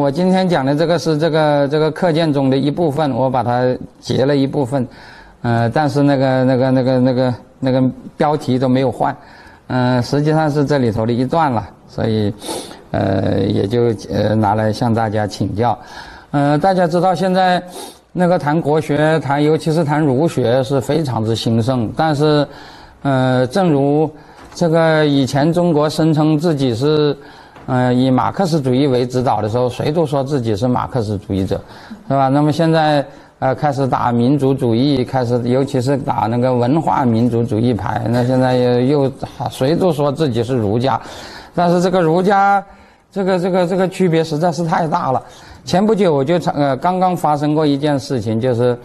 我今天讲的这个是这个这个课件中的一部分，我把它截了一部分，呃，但是那个那个那个那个那个标题都没有换，嗯，实际上是这里头的一段了，所以，呃，也就呃拿来向大家请教。呃，大家知道现在那个谈国学，谈尤其是谈儒学是非常之兴盛，但是，呃，正如这个以前中国声称自己是。嗯，以马克思主义为指导的时候，谁都说自己是马克思主义者，是吧？那么现在，呃，开始打民族主义，开始尤其是打那个文化民族主义牌。那现在又又谁都说自己是儒家，但是这个儒家，这个这个这个区别实在是太大了。前不久我就呃刚刚发生过一件事情，就是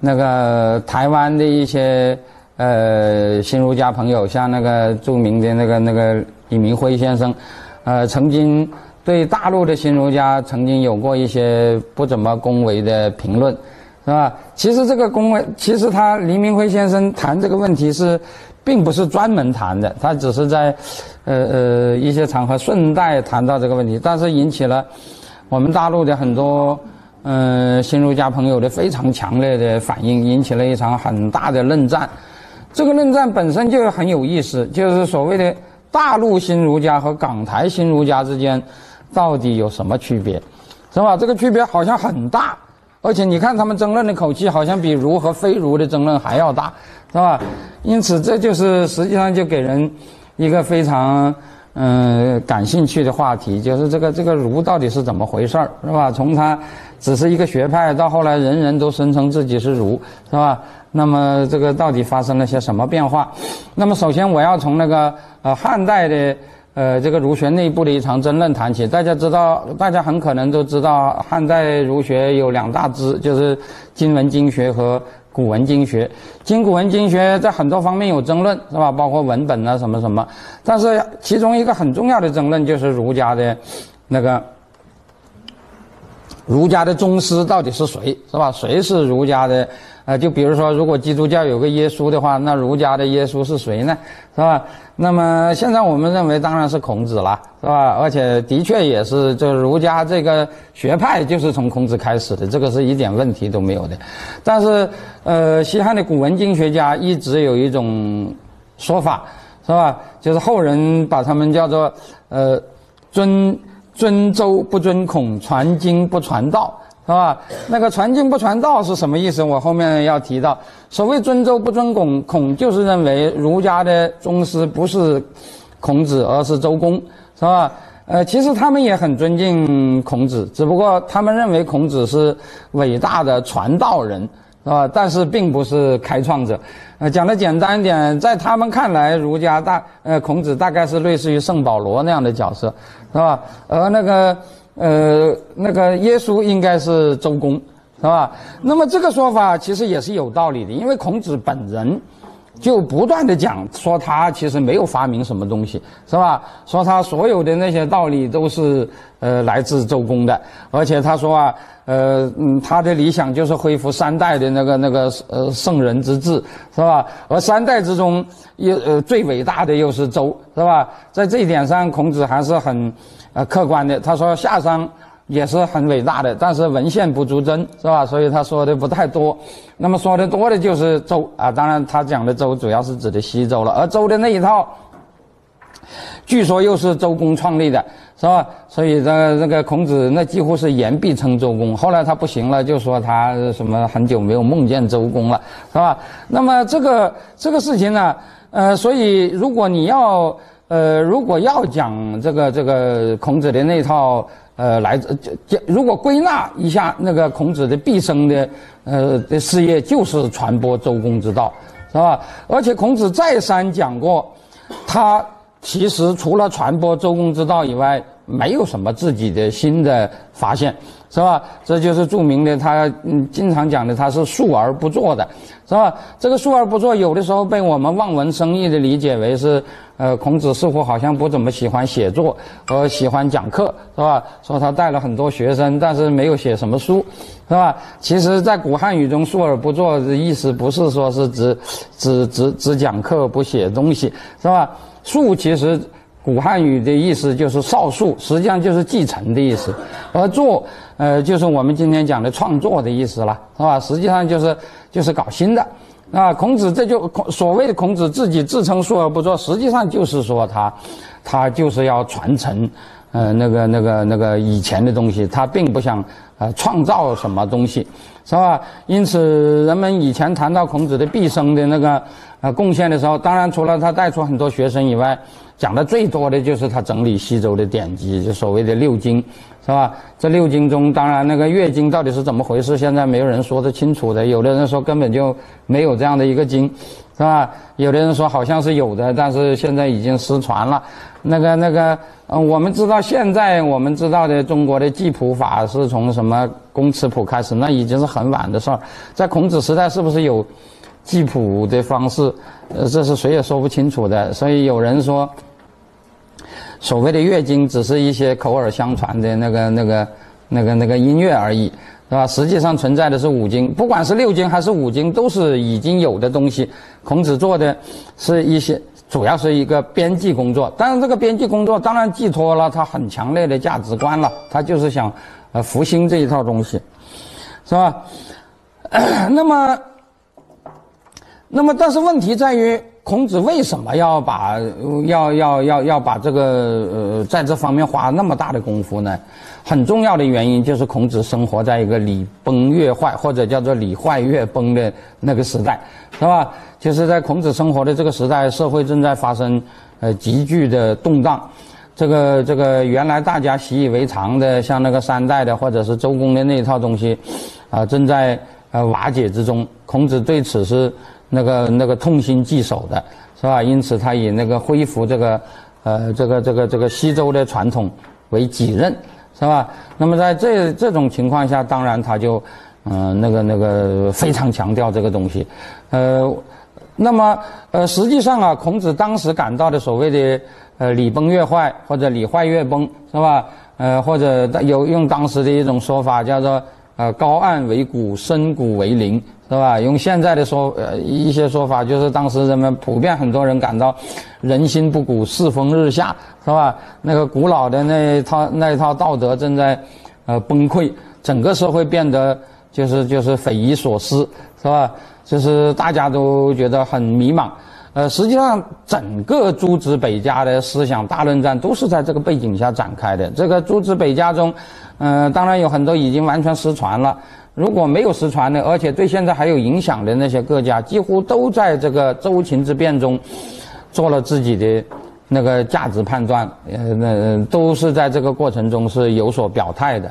那个台湾的一些呃新儒家朋友，像那个著名的那个那个李明辉先生。呃，曾经对大陆的新儒家曾经有过一些不怎么恭维的评论，是吧？其实这个恭维，其实他黎明辉先生谈这个问题是，并不是专门谈的，他只是在，呃呃一些场合顺带谈到这个问题，但是引起了我们大陆的很多嗯新儒家朋友的非常强烈的反应，引起了一场很大的论战。这个论战本身就很有意思，就是所谓的。大陆新儒家和港台新儒家之间到底有什么区别，是吧？这个区别好像很大，而且你看他们争论的口气，好像比儒和非儒的争论还要大，是吧？因此，这就是实际上就给人一个非常嗯感兴趣的话题，就是这个这个儒到底是怎么回事儿，是吧？从它只是一个学派，到后来人人都声称自己是儒，是吧？那么这个到底发生了些什么变化？那么首先我要从那个呃汉代的呃这个儒学内部的一场争论谈起。大家知道，大家很可能都知道，汉代儒学有两大支，就是今文经学和古文经学。今古文经学在很多方面有争论，是吧？包括文本啊什么什么。但是其中一个很重要的争论就是儒家的那个儒家的宗师到底是谁，是吧？谁是儒家的？啊，就比如说，如果基督教有个耶稣的话，那儒家的耶稣是谁呢？是吧？那么现在我们认为当然是孔子了，是吧？而且的确也是，这儒家这个学派就是从孔子开始的，这个是一点问题都没有的。但是，呃，西汉的古文经学家一直有一种说法，是吧？就是后人把他们叫做，呃，尊尊周不尊孔，传经不传道。是吧？那个传经不传道是什么意思？我后面要提到。所谓尊周不尊孔，孔就是认为儒家的宗师不是孔子，而是周公，是吧？呃，其实他们也很尊敬孔子，只不过他们认为孔子是伟大的传道人，是吧？但是并不是开创者。呃，讲的简单一点，在他们看来，儒家大呃孔子大概是类似于圣保罗那样的角色，是吧？而那个。呃，那个耶稣应该是周公，是吧？那么这个说法其实也是有道理的，因为孔子本人就不断的讲说他其实没有发明什么东西，是吧？说他所有的那些道理都是呃来自周公的，而且他说啊，呃嗯，他的理想就是恢复三代的那个那个呃圣人之治，是吧？而三代之中又呃最伟大的又是周，是吧？在这一点上，孔子还是很。呃，客观的，他说夏商也是很伟大的，但是文献不足真，是吧？所以他说的不太多。那么说的多的就是周啊，当然他讲的周主要是指的西周了。而周的那一套，据说又是周公创立的，是吧？所以这这个孔子那几乎是言必称周公。后来他不行了，就说他什么很久没有梦见周公了，是吧？那么这个这个事情呢，呃，所以如果你要。呃，如果要讲这个这个孔子的那套，呃，来自如果归纳一下那个孔子的毕生的，呃的事业就是传播周公之道，是吧？而且孔子再三讲过，他其实除了传播周公之道以外，没有什么自己的新的发现。是吧？这就是著名的，他经常讲的，他是述而不作的，是吧？这个述而不作，有的时候被我们望文生义的理解为是，呃，孔子似乎好像不怎么喜欢写作，和喜欢讲课，是吧？说他带了很多学生，但是没有写什么书，是吧？其实，在古汉语中，述而不作的意思不是说是指，只只只讲课不写东西，是吧？述其实。古汉语的意思就是少数，实际上就是继承的意思，而作，呃，就是我们今天讲的创作的意思了，是吧？实际上就是就是搞新的。啊，孔子这就孔所谓的孔子自己自称述而不作，实际上就是说他，他就是要传承，呃，那个那个那个以前的东西，他并不想呃创造什么东西，是吧？因此，人们以前谈到孔子的毕生的那个呃贡献的时候，当然除了他带出很多学生以外。讲的最多的就是他整理西周的典籍，就所谓的六经，是吧？这六经中，当然那个月经到底是怎么回事，现在没有人说得清楚的。有的人说根本就没有这样的一个经，是吧？有的人说好像是有的，但是现在已经失传了。那个那个，嗯，我们知道现在我们知道的中国的记谱法是从什么公尺谱开始，那已经是很晚的事儿。在孔子时代是不是有记谱的方式？呃，这是谁也说不清楚的。所以有人说。所谓的乐经只是一些口耳相传的那个、那个、那个、那个音乐而已，是吧？实际上存在的是五经，不管是六经还是五经，都是已经有的东西。孔子做的是一些，主要是一个编辑工作。但是这个编辑工作当然寄托了他很强烈的价值观了，他就是想呃复兴这一套东西，是吧？那么，那么，但是问题在于。孔子为什么要把要要要要把这个呃在这方面花那么大的功夫呢？很重要的原因就是孔子生活在一个礼崩乐坏或者叫做礼坏乐崩的那个时代，是吧？就是在孔子生活的这个时代，社会正在发生呃急剧的动荡，这个这个原来大家习以为常的像那个三代的或者是周公的那一套东西，啊正在呃瓦解之中。孔子对此是。那个那个痛心疾首的是吧？因此他以那个恢复这个，呃，这个这个这个西周的传统为己任，是吧？那么在这这种情况下，当然他就，嗯，那个那个非常强调这个东西，呃，那么呃，实际上啊，孔子当时感到的所谓的呃礼崩乐坏或者礼坏乐崩，是吧？呃，或者有用当时的一种说法叫做呃高岸为谷，深谷为陵。是吧？用现在的说，呃，一些说法就是当时人们普遍很多人感到人心不古，世风日下，是吧？那个古老的那一套那一套道德正在呃崩溃，整个社会变得就是就是匪夷所思，是吧？就是大家都觉得很迷茫。呃，实际上整个诸子百家的思想大论战都是在这个背景下展开的。这个诸子百家中，嗯，当然有很多已经完全失传了。如果没有失传的，而且对现在还有影响的那些各家，几乎都在这个周秦之变中做了自己的那个价值判断，呃，那都是在这个过程中是有所表态的，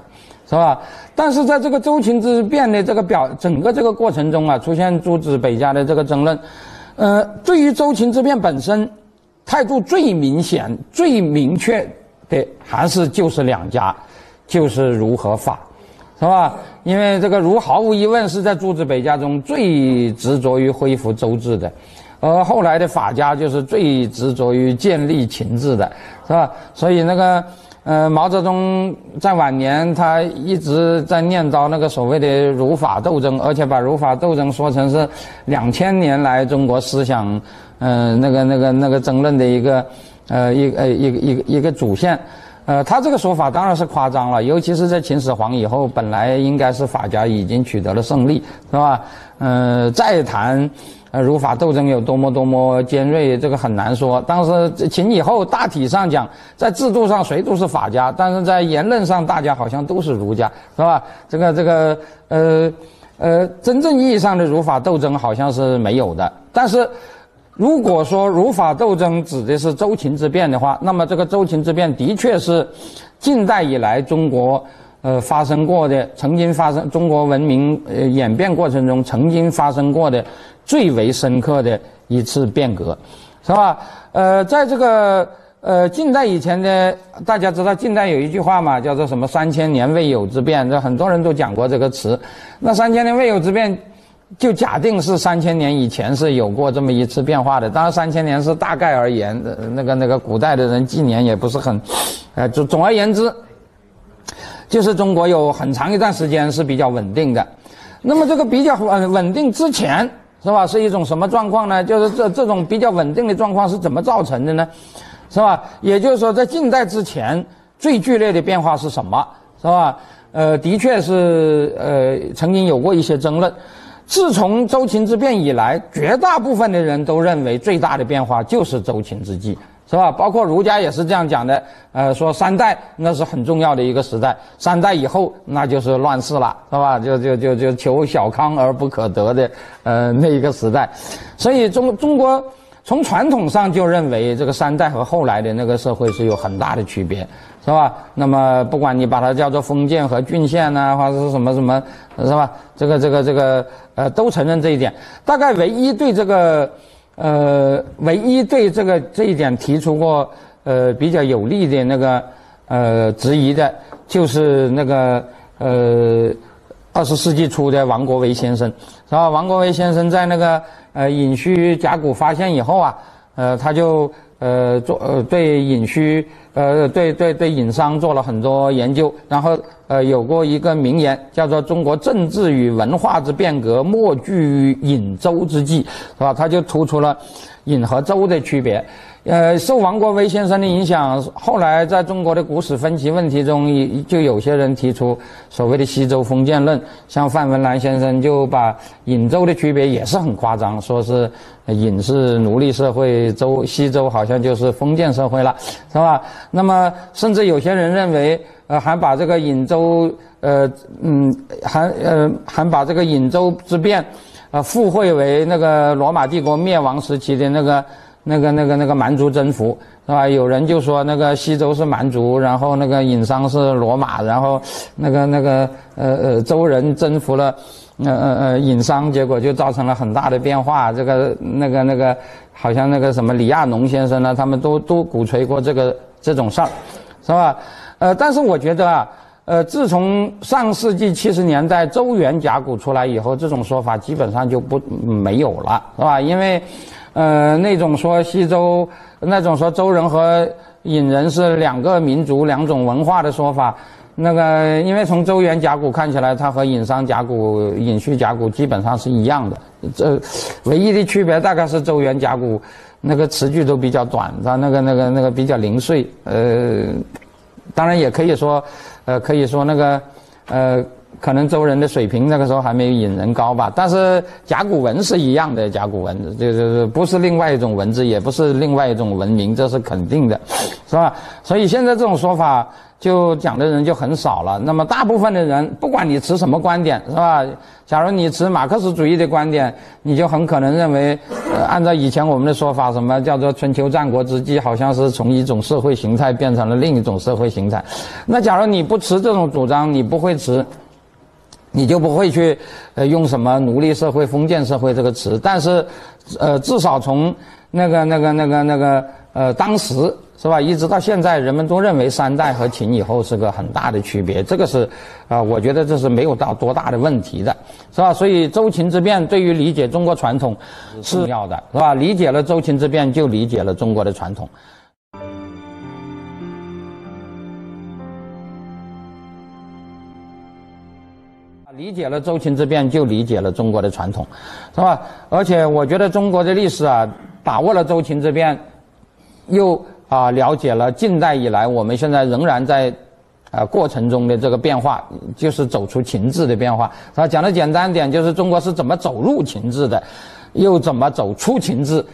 是吧？但是在这个周秦之变的这个表整个这个过程中啊，出现诸子百家的这个争论，呃，对于周秦之变本身态度最明显、最明确的，还是就是两家，就是儒和法。是吧？因为这个儒毫无疑问是在诸子百家中最执着于恢复周制的，而后来的法家就是最执着于建立秦制的，是吧？所以那个，呃，毛泽东在晚年他一直在念叨那个所谓的儒法斗争，而且把儒法斗争说成是两千年来中国思想，嗯，那个那个那个争论的一个，呃，一呃一个一个一个主线。呃，他这个说法当然是夸张了，尤其是在秦始皇以后，本来应该是法家已经取得了胜利，是吧？嗯，再谈，呃，儒法斗争有多么多么尖锐，这个很难说。但是秦以后大体上讲，在制度上谁都是法家，但是在言论上大家好像都是儒家，是吧？这个这个，呃呃，真正意义上的儒法斗争好像是没有的，但是。如果说儒法斗争指的是周秦之变的话，那么这个周秦之变的确是近代以来中国呃发生过的、曾经发生中国文明呃演变过程中曾经发生过的最为深刻的一次变革，是吧？呃，在这个呃近代以前的，大家知道近代有一句话嘛，叫做什么“三千年未有之变”，这很多人都讲过这个词。那三千年未有之变。就假定是三千年以前是有过这么一次变化的，当然三千年是大概而言，那个那个古代的人纪年也不是很，呃，总总而言之，就是中国有很长一段时间是比较稳定的。那么这个比较稳稳定之前是吧？是一种什么状况呢？就是这这种比较稳定的状况是怎么造成的呢？是吧？也就是说，在近代之前，最剧烈的变化是什么？是吧？呃，的确是呃，曾经有过一些争论。自从周秦之变以来，绝大部分的人都认为最大的变化就是周秦之际，是吧？包括儒家也是这样讲的。呃，说三代那是很重要的一个时代，三代以后那就是乱世了，是吧？就就就就求小康而不可得的呃那一个时代。所以中中国从传统上就认为这个三代和后来的那个社会是有很大的区别。是吧？那么不管你把它叫做封建和郡县呢，或者是什么什么，是吧？这个这个这个呃，都承认这一点。大概唯一对这个呃，唯一对这个这一点提出过呃比较有利的那个呃质疑的，就是那个呃二十世纪初的王国维先生，然后？王国维先生在那个呃隐虚甲骨发现以后啊，呃他就。呃，做呃对隐虚，呃对对对隐商做了很多研究，然后呃有过一个名言，叫做“中国政治与文化之变革，莫惧于隐周之际”，是吧？他就突出了隐和周的区别。呃，受王国维先生的影响，后来在中国的古史分歧问题中，就有些人提出所谓的西周封建论。像范文澜先生就把隐周的区别也是很夸张，说是隐是奴隶社会，周西周好像就是封建社会了，是吧？那么甚至有些人认为，呃，还把这个隐周，呃，嗯，还呃还把这个隐周之变，呃，附会为那个罗马帝国灭亡时期的那个。那个、那个、那个蛮族征服是吧？有人就说那个西周是蛮族，然后那个殷商是罗马，然后那个、那个呃呃周人征服了呃呃呃殷商，结果就造成了很大的变化。这个、那个、那个，好像那个什么李亚农先生呢，他们都都鼓吹过这个这种事儿，是吧？呃，但是我觉得啊，呃，自从上世纪七十年代周原甲骨出来以后，这种说法基本上就不没有了，是吧？因为。呃，那种说西周，那种说周人和殷人是两个民族、两种文化的说法，那个因为从周原甲骨看起来，它和殷商甲骨、殷墟甲骨基本上是一样的，这唯一的区别大概是周原甲骨那个词句都比较短，它那个那个那个比较零碎。呃，当然也可以说，呃，可以说那个，呃。可能周人的水平那个时候还没有殷人高吧，但是甲骨文是一样的，甲骨文就是不是另外一种文字，也不是另外一种文明，这是肯定的，是吧？所以现在这种说法就讲的人就很少了。那么大部分的人，不管你持什么观点，是吧？假如你持马克思主义的观点，你就很可能认为，按照以前我们的说法，什么叫做春秋战国之际，好像是从一种社会形态变成了另一种社会形态。那假如你不持这种主张，你不会持。你就不会去，呃，用什么奴隶社会、封建社会这个词，但是，呃，至少从那个、那个、那个、那个，呃，当时是吧，一直到现在，人们都认为三代和秦以后是个很大的区别，这个是，啊，我觉得这是没有到多大的问题的，是吧？所以周秦之变对于理解中国传统是重要的，是吧？理解了周秦之变，就理解了中国的传统。理解了周秦之变，就理解了中国的传统，是吧？而且我觉得中国的历史啊，把握了周秦之变，又啊了解了近代以来我们现在仍然在啊过程中的这个变化，就是走出秦制的变化。啊，讲的简单点，就是中国是怎么走入秦制的，又怎么走出秦制，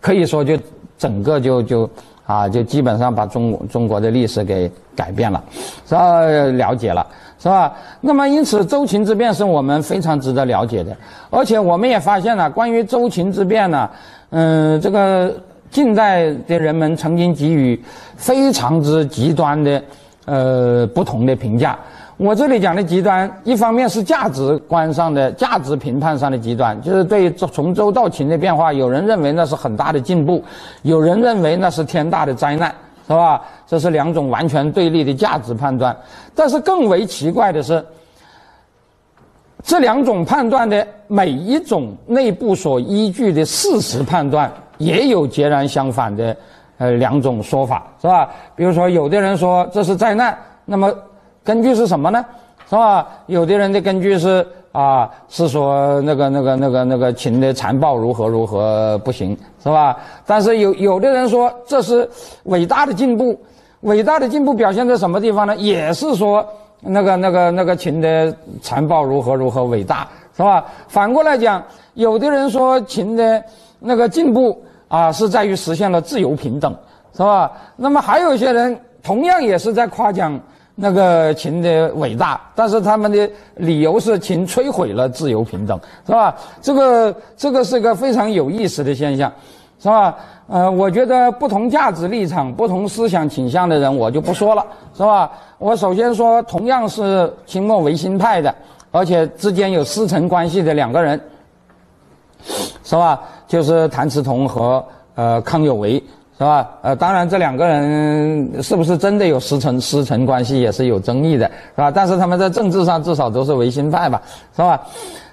可以说就整个就就啊就基本上把中中国的历史给改变了，是吧？了解了。是吧？那么因此，周秦之变是我们非常值得了解的，而且我们也发现了关于周秦之变呢，嗯，这个近代的人们曾经给予非常之极端的，呃，不同的评价。我这里讲的极端，一方面是价值观上的价值评判上的极端，就是对从周到秦的变化，有人认为那是很大的进步，有人认为那是天大的灾难。是吧？这是两种完全对立的价值判断。但是更为奇怪的是，这两种判断的每一种内部所依据的事实判断，也有截然相反的呃两种说法，是吧？比如说，有的人说这是灾难，那么根据是什么呢？是吧？有的人的根据是啊，是说那个那个那个那个秦的残暴如何如何不行，是吧？但是有有的人说这是伟大的进步，伟大的进步表现在什么地方呢？也是说那个那个那个秦的残暴如何如何伟大，是吧？反过来讲，有的人说秦的那个进步啊，是在于实现了自由平等，是吧？那么还有一些人同样也是在夸奖。那个秦的伟大，但是他们的理由是秦摧毁了自由平等，是吧？这个这个是个非常有意思的现象，是吧？呃，我觉得不同价值立场、不同思想倾向的人，我就不说了，是吧？我首先说，同样是清末维新派的，而且之间有师承关系的两个人，是吧？就是谭嗣同和呃康有为。是吧？呃，当然，这两个人是不是真的有师承师承关系也是有争议的，是吧？但是他们在政治上至少都是维新派吧，是吧？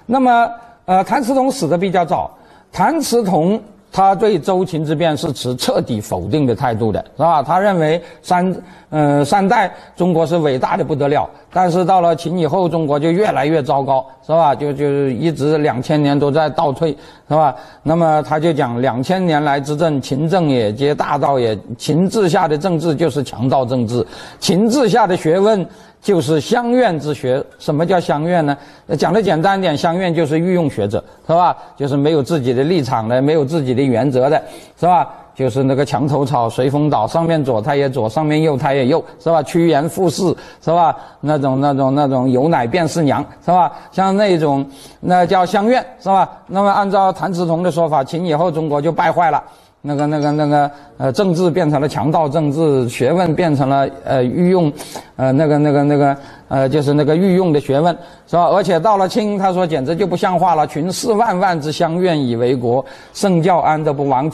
那么，呃，谭嗣同死的比较早，谭嗣同。他对周秦之变是持彻底否定的态度的，是吧？他认为三，呃，三代中国是伟大的不得了，但是到了秦以后，中国就越来越糟糕，是吧？就就一直两千年都在倒退，是吧？那么他就讲两千年来之政，秦政也皆大道也，秦治下的政治就是强盗政治，秦治下的学问。就是乡愿之学，什么叫乡愿呢？讲的简单点，乡愿就是御用学者，是吧？就是没有自己的立场的，没有自己的原则的，是吧？就是那个墙头草随风倒，上面左它也左，上面右它也右，是吧？趋炎附势，是吧？那种那种那种有奶便是娘，是吧？像那种那叫相怨，是吧？那么按照谭嗣同的说法，秦以后中国就败坏了。那个、那个、那个，呃，政治变成了强盗政治，学问变成了呃御用，呃，那个、那个、那个，呃，就是那个御用的学问，是吧？而且到了清，他说简直就不像话了，群士万万之相愿以为国，圣教安得不亡？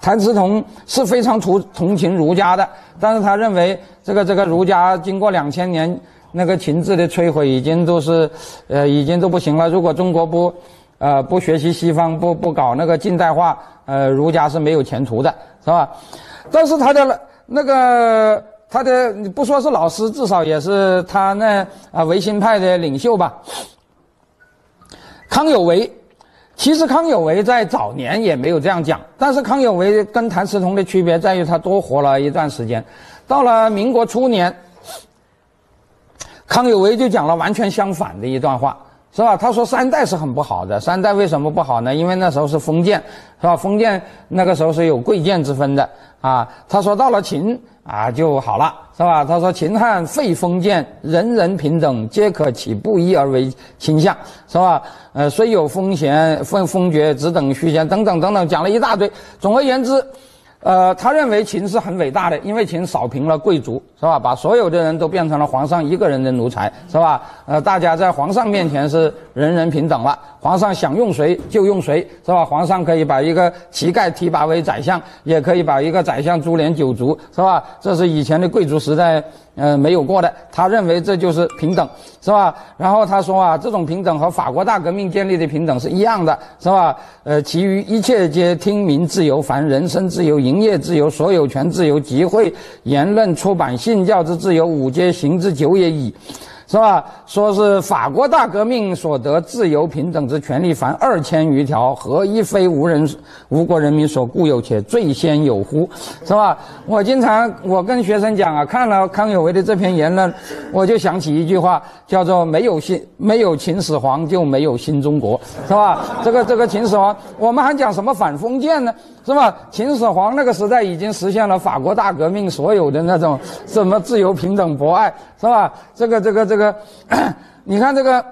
谭嗣同是非常同同情儒家的，但是他认为这个这个儒家经过两千年那个秦制的摧毁，已经都是，呃，已经都不行了。如果中国不。呃，不学习西方，不不搞那个近代化，呃，儒家是没有前途的，是吧？但是他的那个他的不说是老师，至少也是他那啊维新派的领袖吧。康有为，其实康有为在早年也没有这样讲，但是康有为跟谭嗣同的区别在于他多活了一段时间，到了民国初年，康有为就讲了完全相反的一段话。是吧？他说三代是很不好的。三代为什么不好呢？因为那时候是封建，是吧？封建那个时候是有贵贱之分的啊。他说到了秦啊就好了，是吧？他说秦汉废封建，人人平等，皆可起不义而为倾向，是吧？呃，虽有封贤、封封爵，只等虚衔，等等等等，讲了一大堆。总而言之。呃，他认为秦是很伟大的，因为秦扫平了贵族，是吧？把所有的人都变成了皇上一个人的奴才，是吧？呃，大家在皇上面前是人人平等了，皇上想用谁就用谁，是吧？皇上可以把一个乞丐提拔为宰相，也可以把一个宰相株连九族，是吧？这是以前的贵族时代。呃，没有过的，他认为这就是平等，是吧？然后他说啊，这种平等和法国大革命建立的平等是一样的，是吧？呃，其余一切皆听民自由，凡人身自由、营业自由、所有权自由、集会、言论、出版、信教之自由，五皆行之久也矣。是吧？说是法国大革命所得自由平等之权利，凡二千余条，何一非无人无国人民所固有，且最先有乎？是吧？我经常我跟学生讲啊，看了康有为的这篇言论，我就想起一句话，叫做“没有新没有秦始皇就没有新中国”，是吧？这个这个秦始皇，我们还讲什么反封建呢？是吧？秦始皇那个时代已经实现了法国大革命所有的那种什么自由平等博爱，是吧？这个这个这。个，你看这个，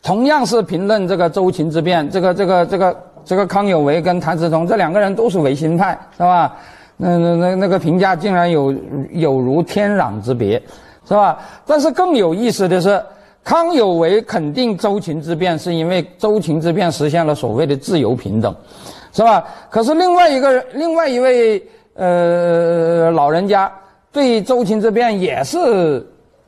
同样是评论这个周秦之变，这个这个这个这个康有为跟谭嗣同这两个人都是维新派，是吧？那那那那个评价竟然有有如天壤之别，是吧？但是更有意思的是，康有为肯定周秦之变是因为周秦之变实现了所谓的自由平等，是吧？可是另外一个人，另外一位呃老人家对周秦之变也是。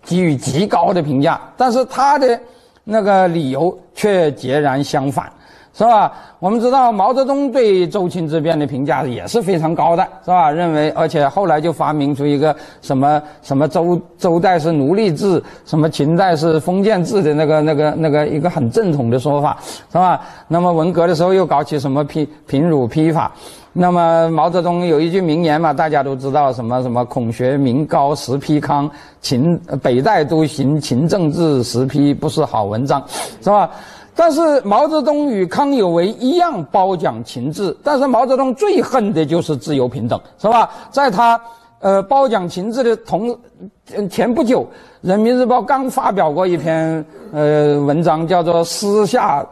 给予极高的评价，但是他的那个理由却截然相反，是吧？我们知道毛泽东对周秦之变的评价也是非常高的，是吧？认为，而且后来就发明出一个什么什么周周代是奴隶制，什么秦代是封建制的那个那个那个一个很正统的说法，是吧？那么文革的时候又搞起什么批贫辱批法，那么毛泽东有一句名言嘛，大家都知道什么什么孔学名高实批康，秦北代都行秦政治实批不是好文章，是吧？但是毛泽东与康有为一样褒奖情志，但是毛泽东最恨的就是自由平等，是吧？在他呃褒奖情志的同前不久，《人民日报》刚发表过一篇呃文章，叫做《私下》。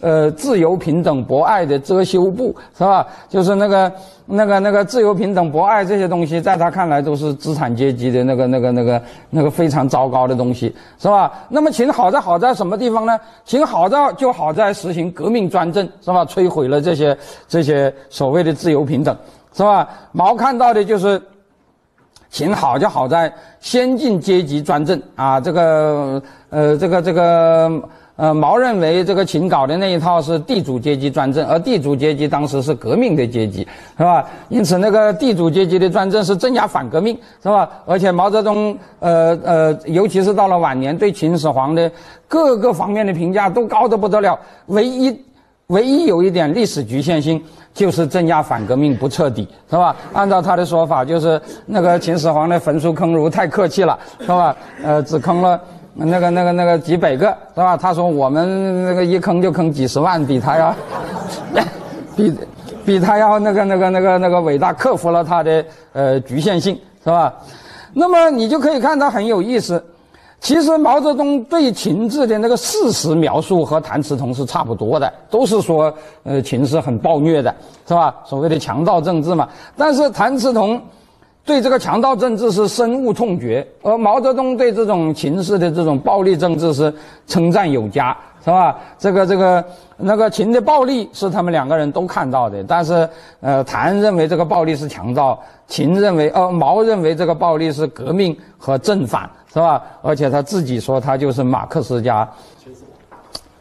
呃，自由、平等、博爱的遮羞布，是吧？就是那个、那个、那个自由、平等、博爱这些东西，在他看来都是资产阶级的那个、那个、那个、那个非常糟糕的东西，是吧？那么秦好在好在什么地方呢？秦好在就好在实行革命专政，是吧？摧毁了这些这些所谓的自由平等，是吧？毛看到的就是秦好就好在先进阶级专政啊，这个呃，这个这个。呃，毛认为这个秦搞的那一套是地主阶级专政，而地主阶级当时是革命的阶级，是吧？因此，那个地主阶级的专政是镇压反革命，是吧？而且毛泽东，呃呃，尤其是到了晚年，对秦始皇的各个方面的评价都高得不得了。唯一，唯一有一点历史局限性，就是镇压反革命不彻底，是吧？按照他的说法，就是那个秦始皇的焚书坑儒太客气了，是吧？呃，只坑了。那个、那个、那个几百个是吧？他说我们那个一坑就坑几十万，比他要，比比他要那个、那个、那个、那个伟大，克服了他的呃局限性，是吧？那么你就可以看到很有意思。其实毛泽东对秦制的那个事实描述和谭嗣同是差不多的，都是说呃秦是很暴虐的，是吧？所谓的强盗政治嘛。但是谭嗣同。对这个强盗政治是深恶痛绝，而毛泽东对这种秦式的这种暴力政治是称赞有加，是吧？这个这个那个秦的暴力是他们两个人都看到的，但是呃，谭认为这个暴力是强盗，秦认为呃毛认为这个暴力是革命和正反，是吧？而且他自己说他就是马克思加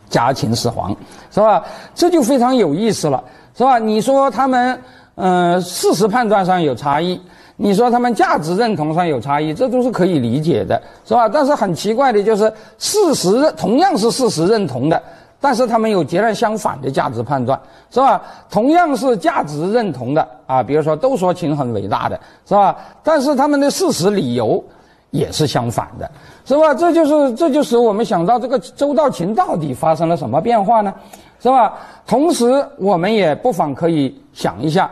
加秦始皇，是吧？这就非常有意思了，是吧？你说他们嗯事实判断上有差异。你说他们价值认同上有差异，这都是可以理解的，是吧？但是很奇怪的就是，事实同样是事实认同的，但是他们有截然相反的价值判断，是吧？同样是价值认同的啊，比如说都说秦很伟大的，是吧？但是他们的事实理由也是相反的，是吧？这就是这就使我们想到这个周到秦到底发生了什么变化呢？是吧？同时，我们也不妨可以想一下。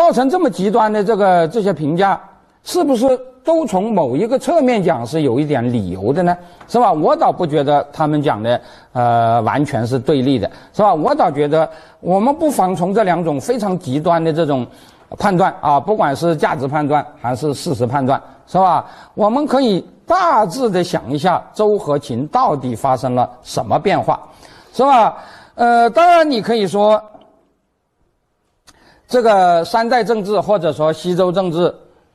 造成这么极端的这个这些评价，是不是都从某一个侧面讲是有一点理由的呢？是吧？我倒不觉得他们讲的呃完全是对立的，是吧？我倒觉得我们不妨从这两种非常极端的这种判断啊，不管是价值判断还是事实判断，是吧？我们可以大致的想一下周和秦到底发生了什么变化，是吧？呃，当然你可以说。这个三代政治或者说西周政治，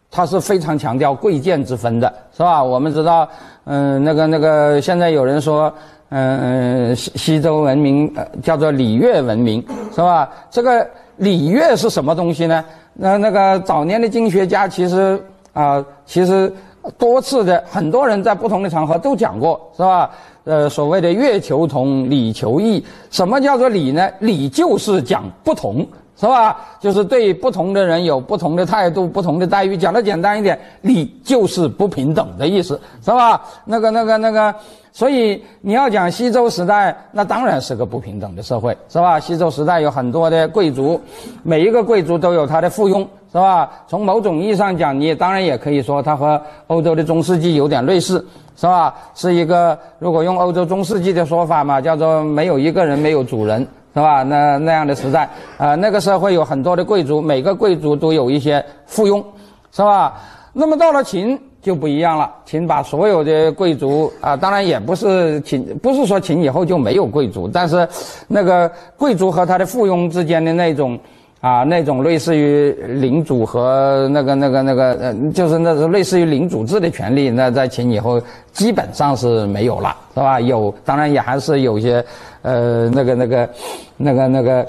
它是非常强调贵贱之分的，是吧？我们知道，嗯，那个那个，现在有人说，嗯，西西周文明叫做礼乐文明，是吧？这个礼乐是什么东西呢？那那个早年的经学家其实啊，其实多次的很多人在不同的场合都讲过，是吧？呃，所谓的乐求同，礼求异。什么叫做礼呢？礼就是讲不同。是吧？就是对不同的人有不同的态度、不同的待遇。讲的简单一点，礼就是不平等的意思，是吧？那个、那个、那个，所以你要讲西周时代，那当然是个不平等的社会，是吧？西周时代有很多的贵族，每一个贵族都有他的附庸，是吧？从某种意义上讲，你当然也可以说他和欧洲的中世纪有点类似，是吧？是一个，如果用欧洲中世纪的说法嘛，叫做没有一个人没有主人。是吧？那那样的时代，啊，那个社会有很多的贵族，每个贵族都有一些附庸，是吧？那么到了秦就不一样了，秦把所有的贵族啊，当然也不是秦，不是说秦以后就没有贵族，但是那个贵族和他的附庸之间的那种啊，那种类似于领主和那个那个那个呃，就是那种类似于领主制的权利，那在秦以后基本上是没有了，是吧？有，当然也还是有些，呃，那个那个，那个那个，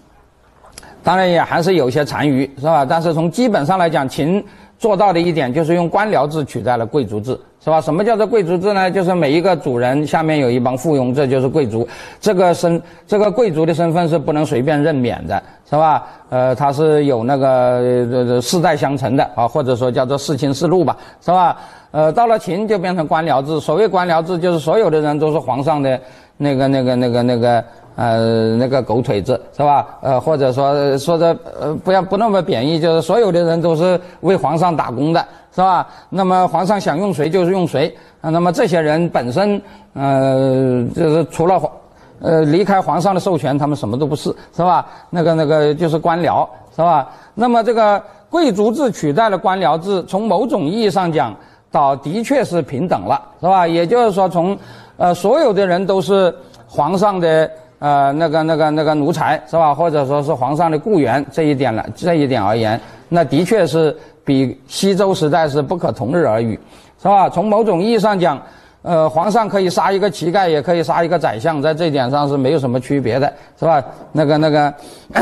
当然也还是有些残余，是吧？但是从基本上来讲，秦做到的一点就是用官僚制取代了贵族制。是吧？什么叫做贵族制呢？就是每一个主人下面有一帮附庸，这就是贵族。这个身，这个贵族的身份是不能随便任免的，是吧？呃，他是有那个这这世代相承的啊，或者说叫做世亲世禄吧，是吧？呃，到了秦就变成官僚制。所谓官僚制，就是所有的人都是皇上的那个那个那个那个呃那个狗腿子，是吧？呃，或者说说的呃不要不那么贬义，就是所有的人都是为皇上打工的。是吧？那么皇上想用谁就是用谁啊。那么这些人本身，呃，就是除了皇，呃，离开皇上的授权，他们什么都不是，是吧？那个那个就是官僚，是吧？那么这个贵族制取代了官僚制，从某种意义上讲，倒的确是平等了，是吧？也就是说，从，呃，所有的人都是皇上的呃那个那个那个奴才，是吧？或者说是皇上的雇员这一点了，这一点而言，那的确是。比西周时代是不可同日而语，是吧？从某种意义上讲，呃，皇上可以杀一个乞丐，也可以杀一个宰相，在这一点上是没有什么区别的，是吧？那个那个，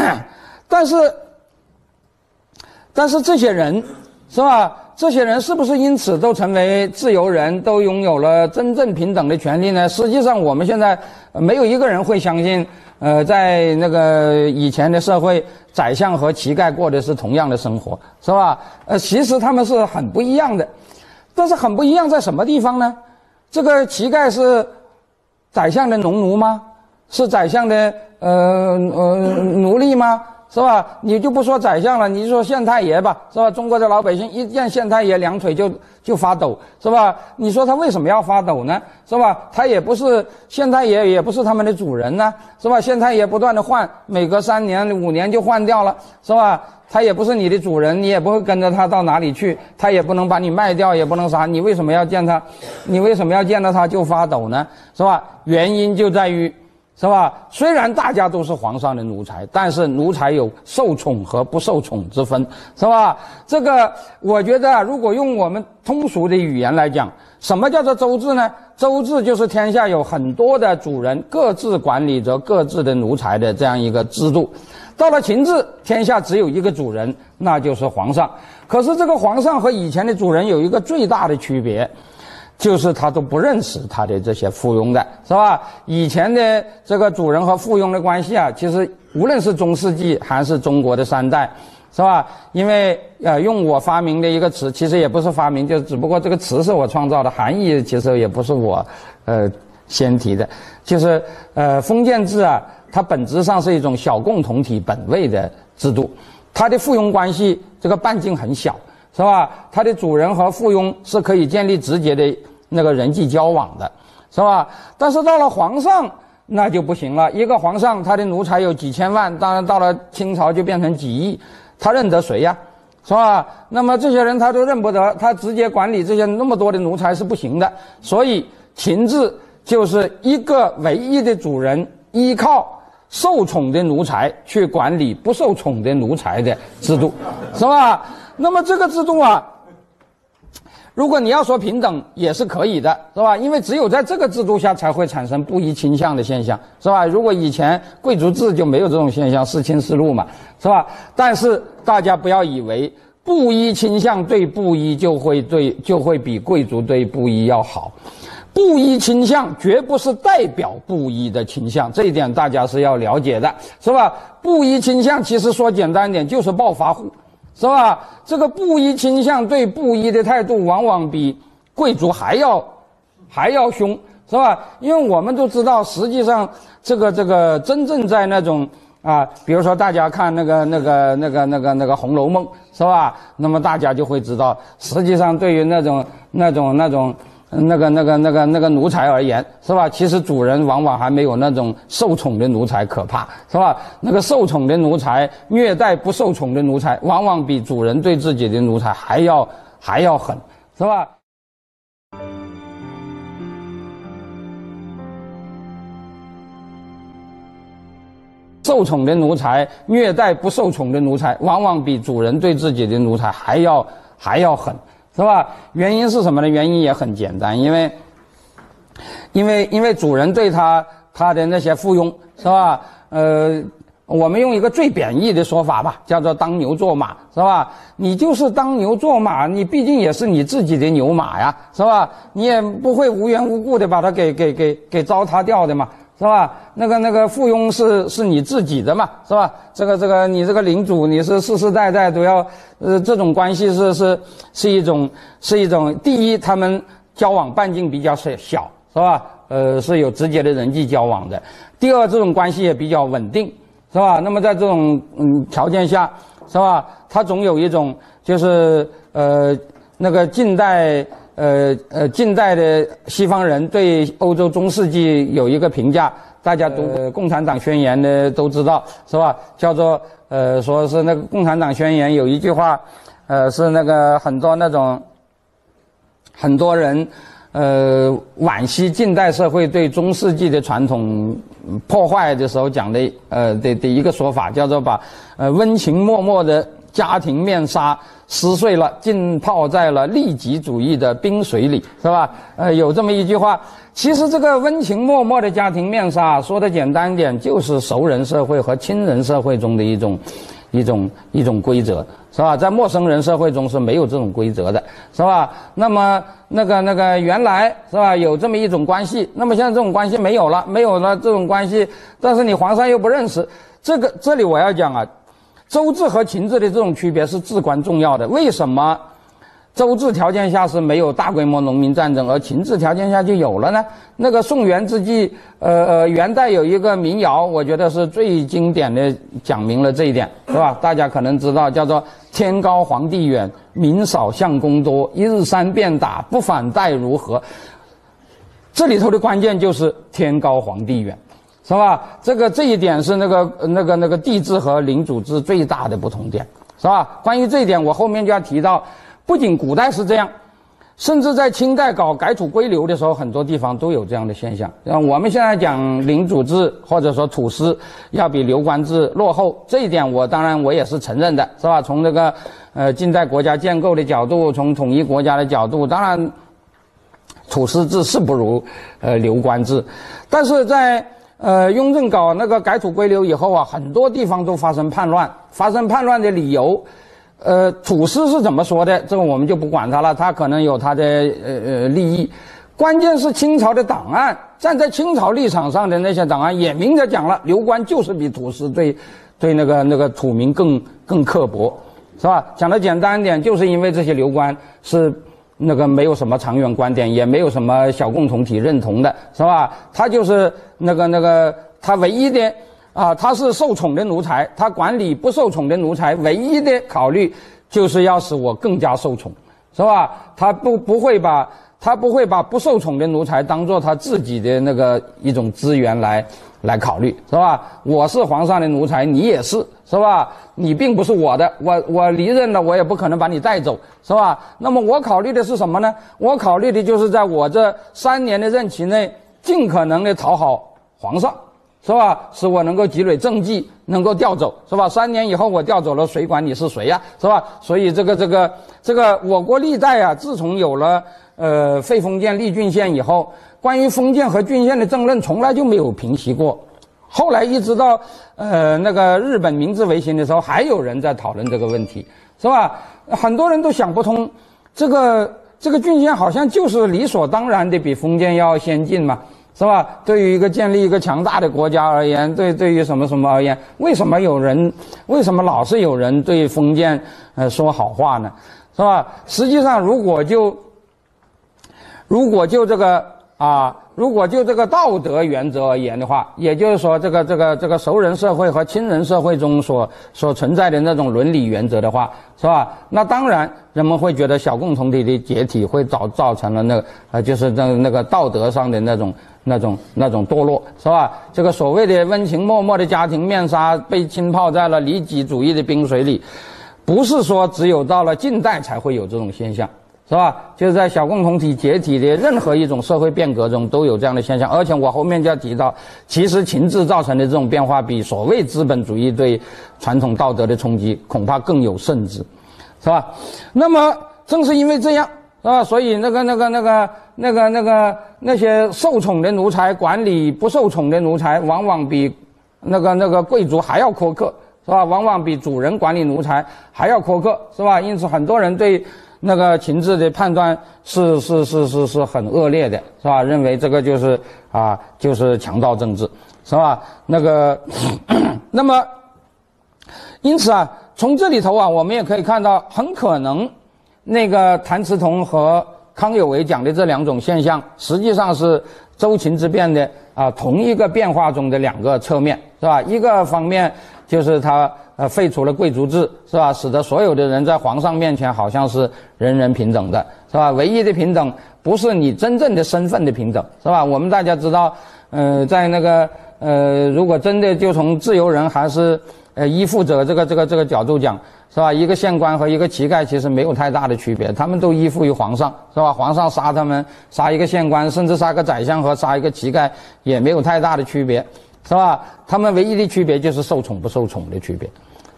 但是，但是这些人，是吧？这些人是不是因此都成为自由人，都拥有了真正平等的权利呢？实际上，我们现在没有一个人会相信。呃，在那个以前的社会，宰相和乞丐过的是同样的生活，是吧？呃，其实他们是很不一样的，但是很不一样在什么地方呢？这个乞丐是宰相的农奴吗？是宰相的呃呃奴隶吗？是吧？你就不说宰相了，你就说县太爷吧，是吧？中国的老百姓一见县太爷，两腿就就发抖，是吧？你说他为什么要发抖呢？是吧？他也不是县太爷，也不是他们的主人呢，是吧？县太爷不断的换，每隔三年五年就换掉了，是吧？他也不是你的主人，你也不会跟着他到哪里去，他也不能把你卖掉，也不能啥，你为什么要见他？你为什么要见到他就发抖呢？是吧？原因就在于。是吧？虽然大家都是皇上的奴才，但是奴才有受宠和不受宠之分，是吧？这个我觉得，如果用我们通俗的语言来讲，什么叫做周制呢？周制就是天下有很多的主人，各自管理着各自的奴才的这样一个制度。到了秦制，天下只有一个主人，那就是皇上。可是这个皇上和以前的主人有一个最大的区别。就是他都不认识他的这些附庸的，是吧？以前的这个主人和附庸的关系啊，其实无论是中世纪还是中国的三代，是吧？因为呃，用我发明的一个词，其实也不是发明，就只不过这个词是我创造的，含义其实也不是我呃先提的，就是呃封建制啊，它本质上是一种小共同体本位的制度，它的附庸关系这个半径很小。是吧？他的主人和附庸是可以建立直接的那个人际交往的，是吧？但是到了皇上那就不行了。一个皇上他的奴才有几千万，当然到了清朝就变成几亿，他认得谁呀？是吧？那么这些人他都认不得，他直接管理这些那么多的奴才是不行的。所以秦制就是一个唯一的主人依靠受宠的奴才去管理不受宠的奴才的制度，是吧？那么这个制度啊，如果你要说平等也是可以的，是吧？因为只有在这个制度下才会产生布衣倾向的现象，是吧？如果以前贵族制就没有这种现象，是亲世禄嘛，是吧？但是大家不要以为布衣倾向对布衣就会对就会比贵族对布衣要好，布衣倾向绝不是代表布衣的倾向，这一点大家是要了解的，是吧？布衣倾向其实说简单点就是暴发户。是吧？这个布衣倾向对布衣的态度，往往比贵族还要还要凶，是吧？因为我们都知道，实际上这个这个真正在那种啊，比如说大家看那个那个那个那个那个《红楼梦》，是吧？那么大家就会知道，实际上对于那种那种那种。那个、那个、那个、那个奴才而言，是吧？其实主人往往还没有那种受宠的奴才可怕，是吧？那个受宠的奴才虐待不受宠的奴才，往往比主人对自己的奴才还要还要狠，是吧？受宠的奴才虐待不受宠的奴才，往往比主人对自己的奴才还要还要狠，是吧？原因是什么呢？原因也很简单，因为因为因为主人对他他的那些附庸，是吧？呃。我们用一个最贬义的说法吧，叫做当牛做马，是吧？你就是当牛做马，你毕竟也是你自己的牛马呀，是吧？你也不会无缘无故的把它给给给给糟蹋掉的嘛，是吧？那个那个附庸是是你自己的嘛，是吧？这个这个你这个领主你是世世代代都要，呃，这种关系是是是一种是一种第一，他们交往半径比较小小，是吧？呃，是有直接的人际交往的。第二，这种关系也比较稳定。是吧？那么在这种嗯条件下，是吧？他总有一种就是呃那个近代呃呃近代的西方人对欧洲中世纪有一个评价，大家读《共产党宣言》的都知道，是吧？叫做呃说是那个《共产党宣言》有一句话，呃是那个很多那种很多人。呃，惋惜近代社会对中世纪的传统破坏的时候讲的，呃的的一个说法，叫做把呃温情脉脉的家庭面纱撕碎了，浸泡在了利己主义的冰水里，是吧？呃，有这么一句话，其实这个温情脉脉的家庭面纱，说的简单点，就是熟人社会和亲人社会中的一种。一种一种规则是吧？在陌生人社会中是没有这种规则的，是吧？那么那个那个原来是吧有这么一种关系，那么现在这种关系没有了，没有了这种关系，但是你皇上又不认识，这个这里我要讲啊，周制和秦制的这种区别是至关重要的。为什么？周制条件下是没有大规模农民战争，而秦制条件下就有了呢。那个宋元之际，呃呃，元代有一个民谣，我觉得是最经典的，讲明了这一点，是吧？大家可能知道，叫做“天高皇帝远，民少相公多。一日三变打，不反待如何？”这里头的关键就是“天高皇帝远”，是吧？这个这一点是那个那个那个帝制和领主制最大的不同点，是吧？关于这一点，我后面就要提到。不仅古代是这样，甚至在清代搞改土归流的时候，很多地方都有这样的现象。像我们现在讲领主制或者说土司要比流官制落后，这一点我当然我也是承认的，是吧？从这个呃近代国家建构的角度，从统一国家的角度，当然土司制是不如呃流官制。但是在呃雍正搞那个改土归流以后啊，很多地方都发生叛乱，发生叛乱的理由。呃，土司是怎么说的？这个我们就不管他了，他可能有他的呃呃利益。关键是清朝的档案，站在清朝立场上的那些档案也明着讲了，刘官就是比土司对，对那个那个土民更更刻薄，是吧？讲的简单一点，就是因为这些流官是那个没有什么长远观点，也没有什么小共同体认同的，是吧？他就是那个那个他唯一的。啊，他是受宠的奴才，他管理不受宠的奴才，唯一的考虑就是要使我更加受宠，是吧？他不不会把，他不会把不受宠的奴才当做他自己的那个一种资源来来考虑，是吧？我是皇上的奴才，你也是，是吧？你并不是我的，我我离任了，我也不可能把你带走，是吧？那么我考虑的是什么呢？我考虑的就是在我这三年的任期内，尽可能的讨好皇上。是吧？使我能够积累政绩，能够调走，是吧？三年以后我调走了，谁管你是谁呀？是吧？所以这个这个这个，我国历代啊，自从有了呃废封建立郡县以后，关于封建和郡县的争论从来就没有平息过。后来一直到呃那个日本明治维新的时候，还有人在讨论这个问题，是吧？很多人都想不通，这个这个郡县好像就是理所当然的比封建要先进嘛。是吧？对于一个建立一个强大的国家而言，对对于什么什么而言，为什么有人，为什么老是有人对封建呃说好话呢？是吧？实际上，如果就，如果就这个啊。如果就这个道德原则而言的话，也就是说，这个这个这个熟人社会和亲人社会中所所存在的那种伦理原则的话，是吧？那当然，人们会觉得小共同体的解体会造造成了那个呃，就是那那个道德上的那种那种那种堕落，是吧？这个所谓的温情脉脉的家庭面纱被浸泡在了利己主义的冰水里，不是说只有到了近代才会有这种现象。是吧？就是在小共同体解体的任何一种社会变革中都有这样的现象，而且我后面就要提到，其实情志造成的这种变化，比所谓资本主义对传统道德的冲击恐怕更有甚之，是吧？那么正是因为这样，是吧？所以那个那个那个那个那个那些受宠的奴才管理不受宠的奴才，往往比那个那个贵族还要苛刻，是吧？往往比主人管理奴才还要苛刻，是吧？因此很多人对。那个情志的判断是是是是是很恶劣的，是吧？认为这个就是啊，就是强盗政治，是吧？那个，那么，因此啊，从这里头啊，我们也可以看到，很可能那个谭嗣同和康有为讲的这两种现象，实际上是周秦之变的啊同一个变化中的两个侧面，是吧？一个方面就是他。呃，废除了贵族制，是吧？使得所有的人在皇上面前好像是人人平等的，是吧？唯一的平等不是你真正的身份的平等，是吧？我们大家知道，呃，在那个呃，如果真的就从自由人还是呃依附者这个这个这个角度讲，是吧？一个县官和一个乞丐其实没有太大的区别，他们都依附于皇上，是吧？皇上杀他们，杀一个县官，甚至杀个宰相和杀一个乞丐也没有太大的区别。是吧？他们唯一的区别就是受宠不受宠的区别，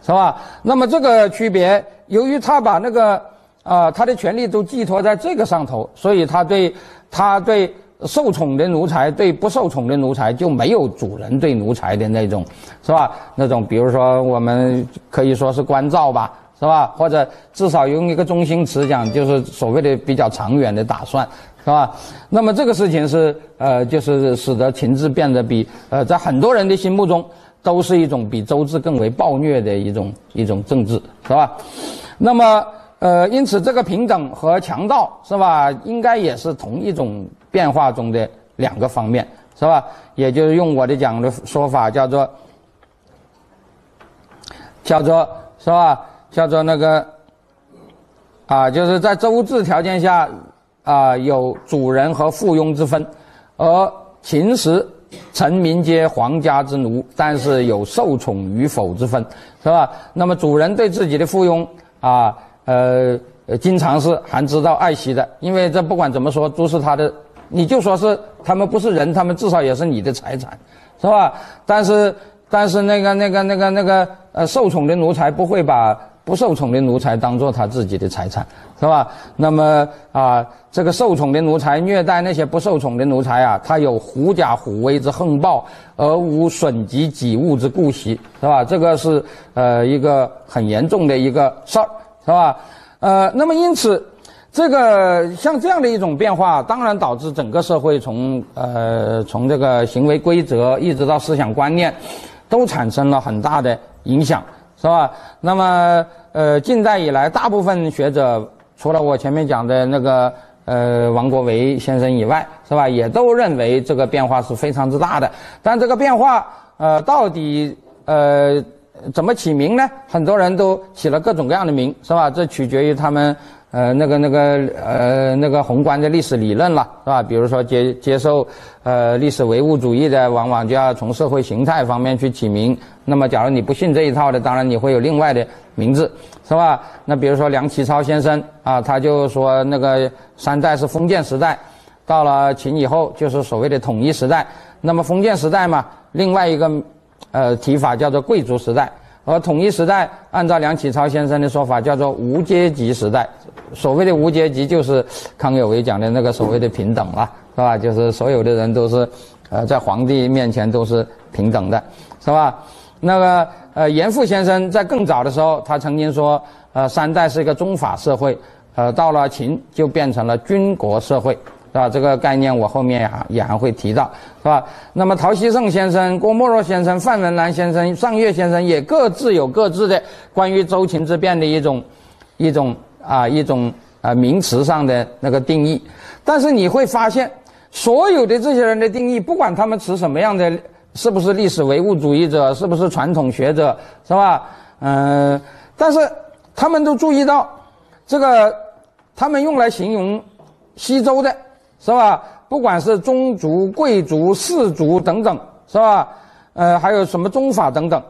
是吧？那么这个区别，由于他把那个啊他的权利都寄托在这个上头，所以他对他对受宠的奴才对不受宠的奴才就没有主人对奴才的那种，是吧？那种比如说我们可以说是关照吧，是吧？或者至少用一个中心词讲，就是所谓的比较长远的打算。是吧？那么这个事情是呃，就是使得情志变得比呃，在很多人的心目中都是一种比周制更为暴虐的一种一种政治，是吧？那么呃，因此这个平等和强盗是吧，应该也是同一种变化中的两个方面，是吧？也就是用我的讲的说法叫做叫做是吧？叫做那个啊，就是在周制条件下。啊，有主人和附庸之分，而秦时臣民皆皇家之奴，但是有受宠与否之分，是吧？那么主人对自己的附庸啊，呃，经常是还知道爱惜的，因为这不管怎么说都是他的，你就说是他们不是人，他们至少也是你的财产，是吧？但是但是那个那个那个那个呃，受宠的奴才不会把。不受宠的奴才当做他自己的财产，是吧？那么啊，这个受宠的奴才虐待那些不受宠的奴才啊，他有狐假虎威之横暴，而无损及己物之顾惜，是吧？这个是呃一个很严重的一个事儿，是吧？呃，那么因此，这个像这样的一种变化，当然导致整个社会从呃从这个行为规则一直到思想观念，都产生了很大的影响。是吧？那么，呃，近代以来，大部分学者，除了我前面讲的那个呃王国维先生以外，是吧，也都认为这个变化是非常之大的。但这个变化，呃，到底呃怎么起名呢？很多人都起了各种各样的名，是吧？这取决于他们。呃，那个、那个、呃，那个宏观的历史理论了，是吧？比如说接接受呃历史唯物主义的，往往就要从社会形态方面去起名。那么，假如你不信这一套的，当然你会有另外的名字，是吧？那比如说梁启超先生啊，他就说那个三代是封建时代，到了秦以后就是所谓的统一时代。那么封建时代嘛，另外一个呃提法叫做贵族时代。而统一时代，按照梁启超先生的说法，叫做无阶级时代。所谓的无阶级，就是康有为讲的那个所谓的平等了，是吧？就是所有的人都是，呃，在皇帝面前都是平等的，是吧？那个呃，严复先生在更早的时候，他曾经说，呃，三代是一个宗法社会，呃，到了秦就变成了军国社会。是吧？这个概念我后面也也还会提到，是吧？那么陶希圣先生、郭沫若先生、范文澜先生、尚岳先生也各自有各自的关于周秦之变的一种、一种啊一种啊名词上的那个定义。但是你会发现，所有的这些人的定义，不管他们持什么样的，是不是历史唯物主义者，是不是传统学者，是吧？嗯，但是他们都注意到，这个他们用来形容西周的。是吧？不管是宗族、贵族、士族等等，是吧？呃，还有什么宗法等等，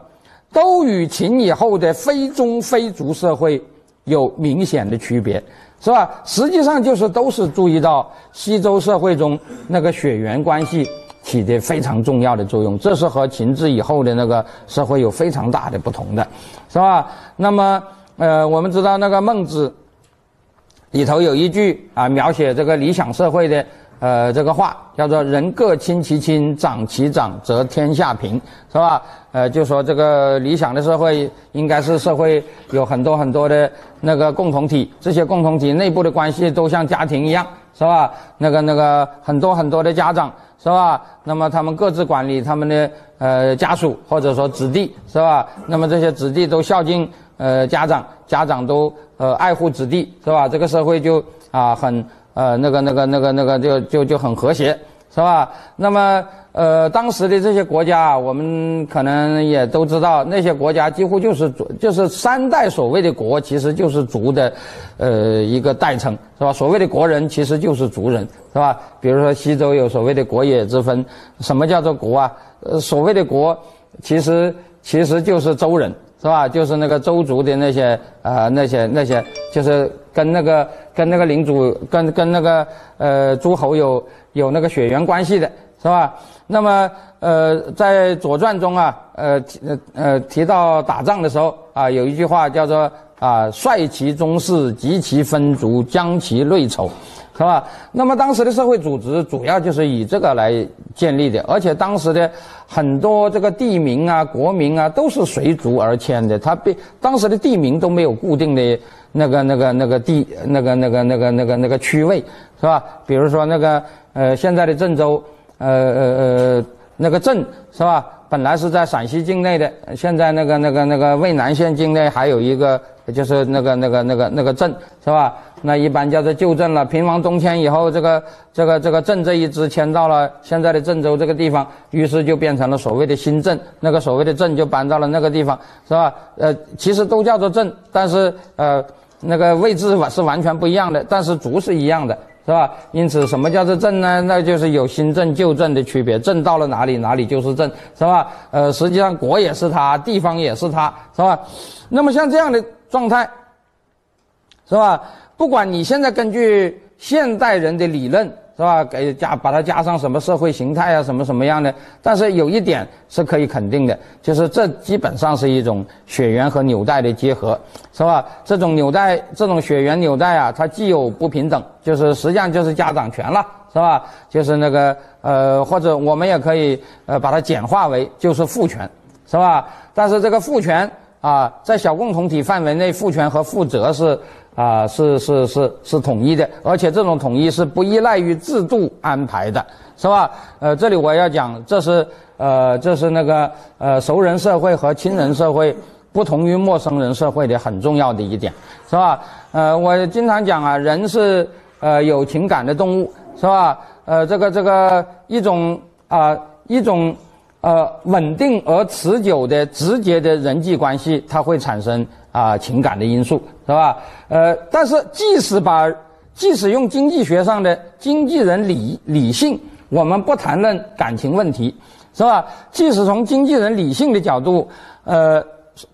都与秦以后的非宗非族社会有明显的区别，是吧？实际上就是都是注意到西周社会中那个血缘关系起的非常重要的作用，这是和秦制以后的那个社会有非常大的不同的，是吧？那么，呃，我们知道那个孟子里头有一句啊，描写这个理想社会的。呃，这个话叫做“人各亲其亲，长其长，则天下平”，是吧？呃，就说这个理想的社会应该是社会有很多很多的那个共同体，这些共同体内部的关系都像家庭一样，是吧？那个那个很多很多的家长，是吧？那么他们各自管理他们的呃家属或者说子弟，是吧？那么这些子弟都孝敬呃家长，家长都呃爱护子弟，是吧？这个社会就啊很。呃，那个、那个、那个、那个，就就就很和谐，是吧？那么，呃，当时的这些国家，我们可能也都知道，那些国家几乎就是族，就是三代所谓的国，其实就是族的，呃，一个代称，是吧？所谓的国人，其实就是族人，是吧？比如说西周有所谓的国野之分，什么叫做国啊？呃，所谓的国，其实其实就是周人。是吧？就是那个周族的那些呃那些那些，就是跟那个跟那个领主跟跟那个呃诸侯有有那个血缘关系的，是吧？那么呃在《左传》中啊，呃呃呃提到打仗的时候啊，有一句话叫做啊率其宗室，及其分族，将其内丑。是吧？那么当时的社会组织主要就是以这个来建立的，而且当时的很多这个地名啊、国名啊都是随族而迁的，它被当时的地名都没有固定的那个、那个、那个地、那个、那个、那个、那个、那个区位，是吧？比如说那个呃，现在的郑州，呃呃呃，那个镇是吧？本来是在陕西境内的，现在那个、那个、那个渭南县境内还有一个。就是那个那个那个那个镇是吧？那一般叫做旧镇了。平王东迁以后，这个这个这个镇这一支迁到了现在的郑州这个地方，于是就变成了所谓的新镇。那个所谓的镇就搬到了那个地方，是吧？呃，其实都叫做镇，但是呃那个位置是完全不一样的，但是族是一样的，是吧？因此，什么叫做镇呢？那就是有新镇旧镇的区别。镇到了哪里，哪里就是镇，是吧？呃，实际上国也是它，地方也是它，是吧？那么像这样的。状态，是吧？不管你现在根据现代人的理论，是吧？给加把它加上什么社会形态啊，什么什么样的？但是有一点是可以肯定的，就是这基本上是一种血缘和纽带的结合，是吧？这种纽带，这种血缘纽带啊，它既有不平等，就是实际上就是家长权了，是吧？就是那个呃，或者我们也可以呃把它简化为就是父权，是吧？但是这个父权。啊，在小共同体范围内，父权和负责是啊，是是是是统一的，而且这种统一是不依赖于制度安排的，是吧？呃，这里我要讲，这是呃，这是那个呃，熟人社会和亲人社会不同于陌生人社会的很重要的一点，是吧？呃，我经常讲啊，人是呃有情感的动物，是吧？呃，这个这个一种啊一种。呃，稳定而持久的直接的人际关系，它会产生啊情感的因素，是吧？呃，但是即使把即使用经济学上的经纪人理理性，我们不谈论感情问题，是吧？即使从经纪人理性的角度，呃，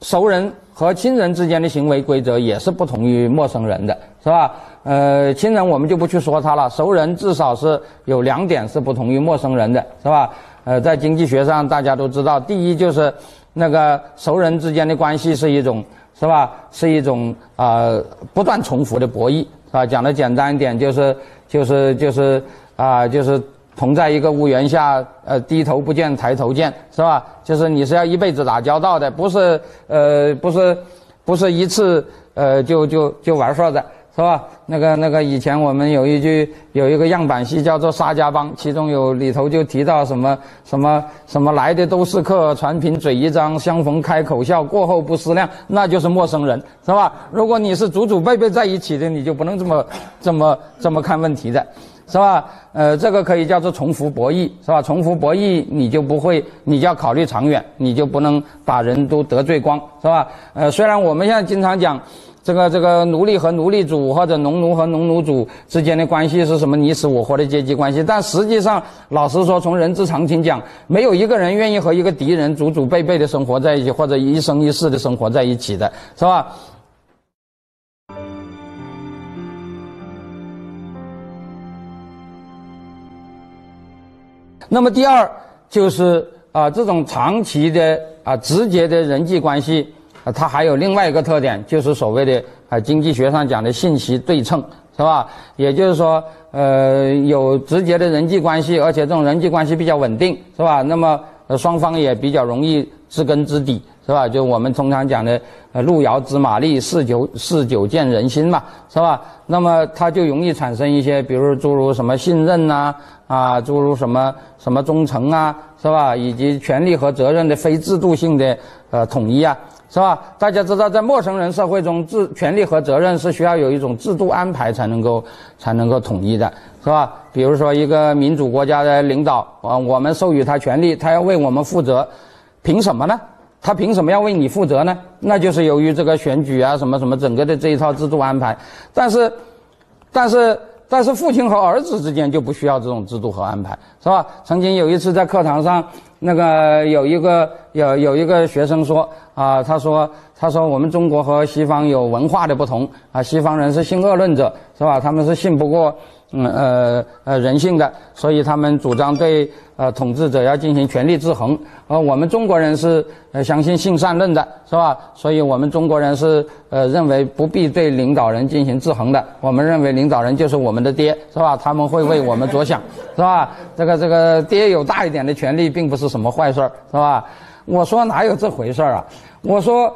熟人和亲人之间的行为规则也是不同于陌生人的，是吧？呃，亲人我们就不去说他了，熟人至少是有两点是不同于陌生人的，是吧？呃，在经济学上，大家都知道，第一就是那个熟人之间的关系是一种，是吧？是一种啊不断重复的博弈，是吧？讲的简单一点，就是就是就是啊，就是同在一个屋檐下，呃，低头不见抬头见，是吧？就是你是要一辈子打交道的，不是呃不是不是一次呃就就就完事儿的。是吧？那个那个，以前我们有一句有一个样板戏叫做《沙家浜》，其中有里头就提到什么什么什么来的都是客，传凭嘴一张，相逢开口笑，过后不思量，那就是陌生人，是吧？如果你是祖祖辈辈在一起的，你就不能这么这么这么看问题的，是吧？呃，这个可以叫做重复博弈，是吧？重复博弈，你就不会，你就要考虑长远，你就不能把人都得罪光，是吧？呃，虽然我们现在经常讲。这个这个奴隶和奴隶主或者农奴和农奴主之间的关系是什么你死我活的阶级关系但实际上老实说从人之常情讲没有一个人愿意和一个敌人祖祖辈辈的生活在一起或者一生一世的生活在一起的是吧？那么第二就是啊这种长期的啊直接的人际关系啊，它还有另外一个特点，就是所谓的啊经济学上讲的信息对称，是吧？也就是说，呃，有直接的人际关系，而且这种人际关系比较稳定，是吧？那么呃双方也比较容易知根知底。是吧？就我们通常讲的，呃，路遥知马力，事久事久见人心嘛，是吧？那么它就容易产生一些，比如诸如什么信任呐，啊，诸如什么什么忠诚啊，是吧？以及权利和责任的非制度性的呃统一啊，是吧？大家知道，在陌生人社会中，制权利和责任是需要有一种制度安排才能够才能够统一的，是吧？比如说一个民主国家的领导啊，我们授予他权利，他要为我们负责，凭什么呢？他凭什么要为你负责呢？那就是由于这个选举啊，什么什么整个的这一套制度安排。但是，但是，但是父亲和儿子之间就不需要这种制度和安排，是吧？曾经有一次在课堂上，那个有一个有有一个学生说啊，他说他说我们中国和西方有文化的不同啊，西方人是性恶论者，是吧？他们是信不过。嗯呃呃人性的，所以他们主张对呃统治者要进行权力制衡，而我们中国人是呃相信性善论的，是吧？所以我们中国人是呃认为不必对领导人进行制衡的，我们认为领导人就是我们的爹，是吧？他们会为我们着想，是吧？这个这个爹有大一点的权利，并不是什么坏事儿，是吧？我说哪有这回事儿啊？我说。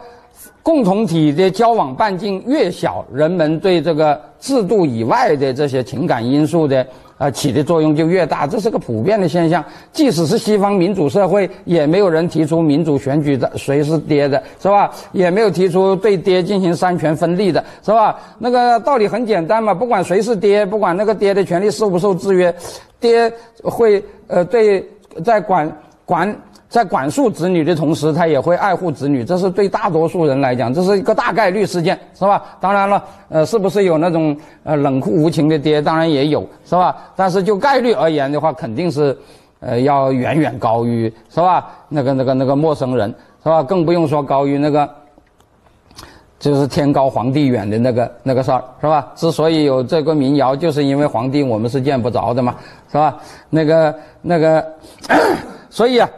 共同体的交往半径越小，人们对这个制度以外的这些情感因素的呃起的作用就越大，这是个普遍的现象。即使是西方民主社会，也没有人提出民主选举的谁是爹的，是吧？也没有提出对爹进行三权分立的，是吧？那个道理很简单嘛，不管谁是爹，不管那个爹的权利受不受制约，爹会呃对在管管。在管束子女的同时，他也会爱护子女，这是对大多数人来讲，这是一个大概率事件，是吧？当然了，呃，是不是有那种呃冷酷无情的爹？当然也有，是吧？但是就概率而言的话，肯定是，呃，要远远高于，是吧？那个、那个、那个陌生人，是吧？更不用说高于那个，就是天高皇帝远的那个那个事儿，是吧？之所以有这个民谣，就是因为皇帝我们是见不着的嘛，是吧？那个、那个，所以啊。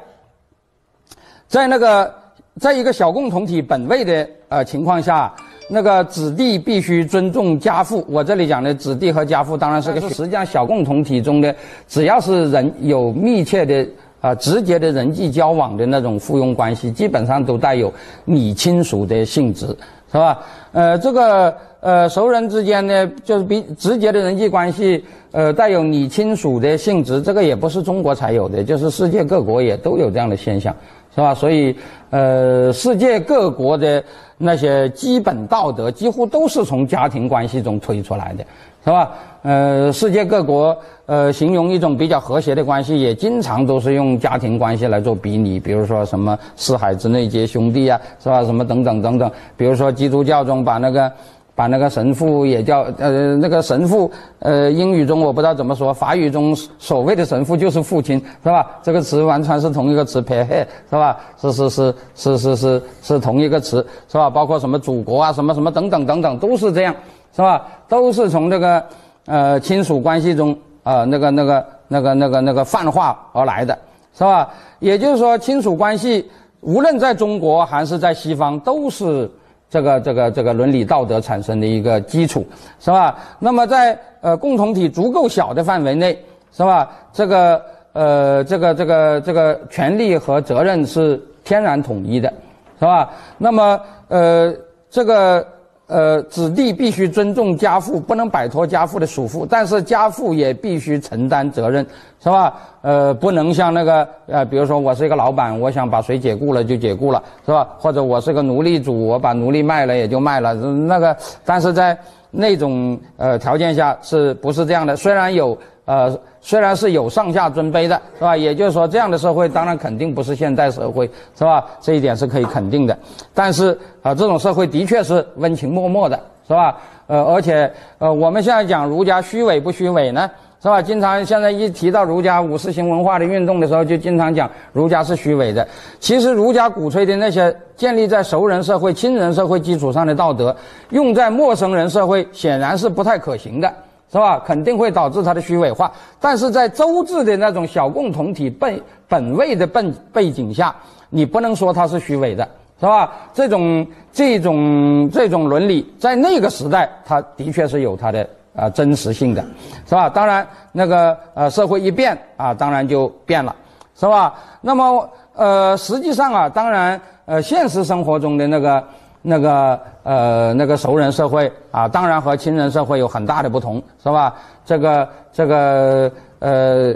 在那个，在一个小共同体本位的呃情况下，那个子弟必须尊重家父。我这里讲的子弟和家父，当然是个实际上小共同体中的，只要是人有密切的啊直接的人际交往的那种附庸关系，基本上都带有拟亲属的性质，是吧？呃，这个呃熟人之间呢，就是比直接的人际关系，呃带有拟亲属的性质，这个也不是中国才有的，就是世界各国也都有这样的现象。是吧？所以，呃，世界各国的那些基本道德几乎都是从家庭关系中推出来的，是吧？呃，世界各国呃形容一种比较和谐的关系，也经常都是用家庭关系来做比拟，比如说什么四海之内皆兄弟啊，是吧？什么等等等等，比如说基督教中把那个。把那个神父也叫呃那个神父呃英语中我不知道怎么说，法语中所谓的神父就是父亲是吧？这个词完全是同一个词 p a 是吧？是是是是是是是同一个词是吧？包括什么祖国啊什么什么等等等等都是这样是吧？都是从这个呃亲属关系中啊那个那个那个那个那个泛化而来的是吧？也就是说亲属关系无论在中国还是在西方都是。这个这个这个伦理道德产生的一个基础，是吧？那么在呃共同体足够小的范围内，是吧？这个呃这个这个这个权利和责任是天然统一的，是吧？那么呃这个。呃，子弟必须尊重家父，不能摆脱家父的束缚，但是家父也必须承担责任，是吧？呃，不能像那个呃，比如说我是一个老板，我想把谁解雇了就解雇了，是吧？或者我是个奴隶主，我把奴隶卖了也就卖了，那个，但是在那种呃条件下是不是这样的？虽然有。呃，虽然是有上下尊卑的，是吧？也就是说，这样的社会当然肯定不是现代社会，是吧？这一点是可以肯定的。但是啊，这种社会的确是温情脉脉的，是吧？呃，而且呃，我们现在讲儒家虚伪不虚伪呢，是吧？经常现在一提到儒家五四新文化的运动的时候，就经常讲儒家是虚伪的。其实儒家鼓吹的那些建立在熟人社会、亲人社会基础上的道德，用在陌生人社会显然是不太可行的。是吧？肯定会导致它的虚伪化。但是在周制的那种小共同体本本位的背背景下，你不能说它是虚伪的，是吧？这种这种这种伦理在那个时代，它的确是有它的啊真实性的，是吧？当然，那个呃社会一变啊，当然就变了，是吧？那么呃，实际上啊，当然呃，现实生活中的那个。那个呃，那个熟人社会啊，当然和亲人社会有很大的不同，是吧？这个这个呃，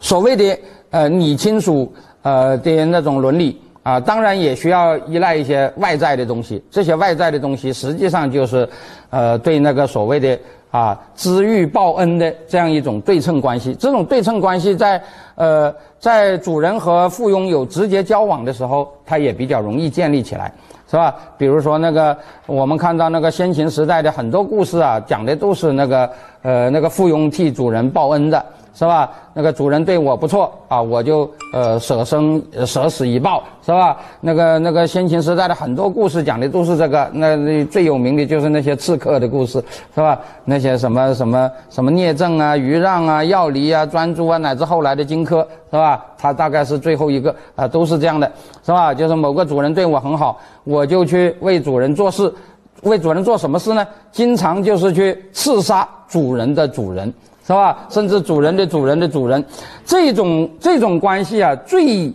所谓的呃你亲属呃的那种伦理啊，当然也需要依赖一些外在的东西。这些外在的东西实际上就是呃对那个所谓的啊知遇报恩的这样一种对称关系。这种对称关系在呃在主人和附庸有直接交往的时候，它也比较容易建立起来。是吧？比如说那个，我们看到那个先秦时代的很多故事啊，讲的都是那个，呃，那个附庸替主人报恩的。是吧？那个主人对我不错啊，我就呃舍生舍死以报，是吧？那个那个先秦时代的很多故事讲的都是这个，那那最有名的就是那些刺客的故事，是吧？那些什么什么什么聂政啊、余让啊、要离啊、专诸啊，乃至后来的荆轲，是吧？他大概是最后一个啊，都是这样的，是吧？就是某个主人对我很好，我就去为主人做事，为主人做什么事呢？经常就是去刺杀主人的主人。是吧？甚至主人的主人的主人，这种这种关系啊，最，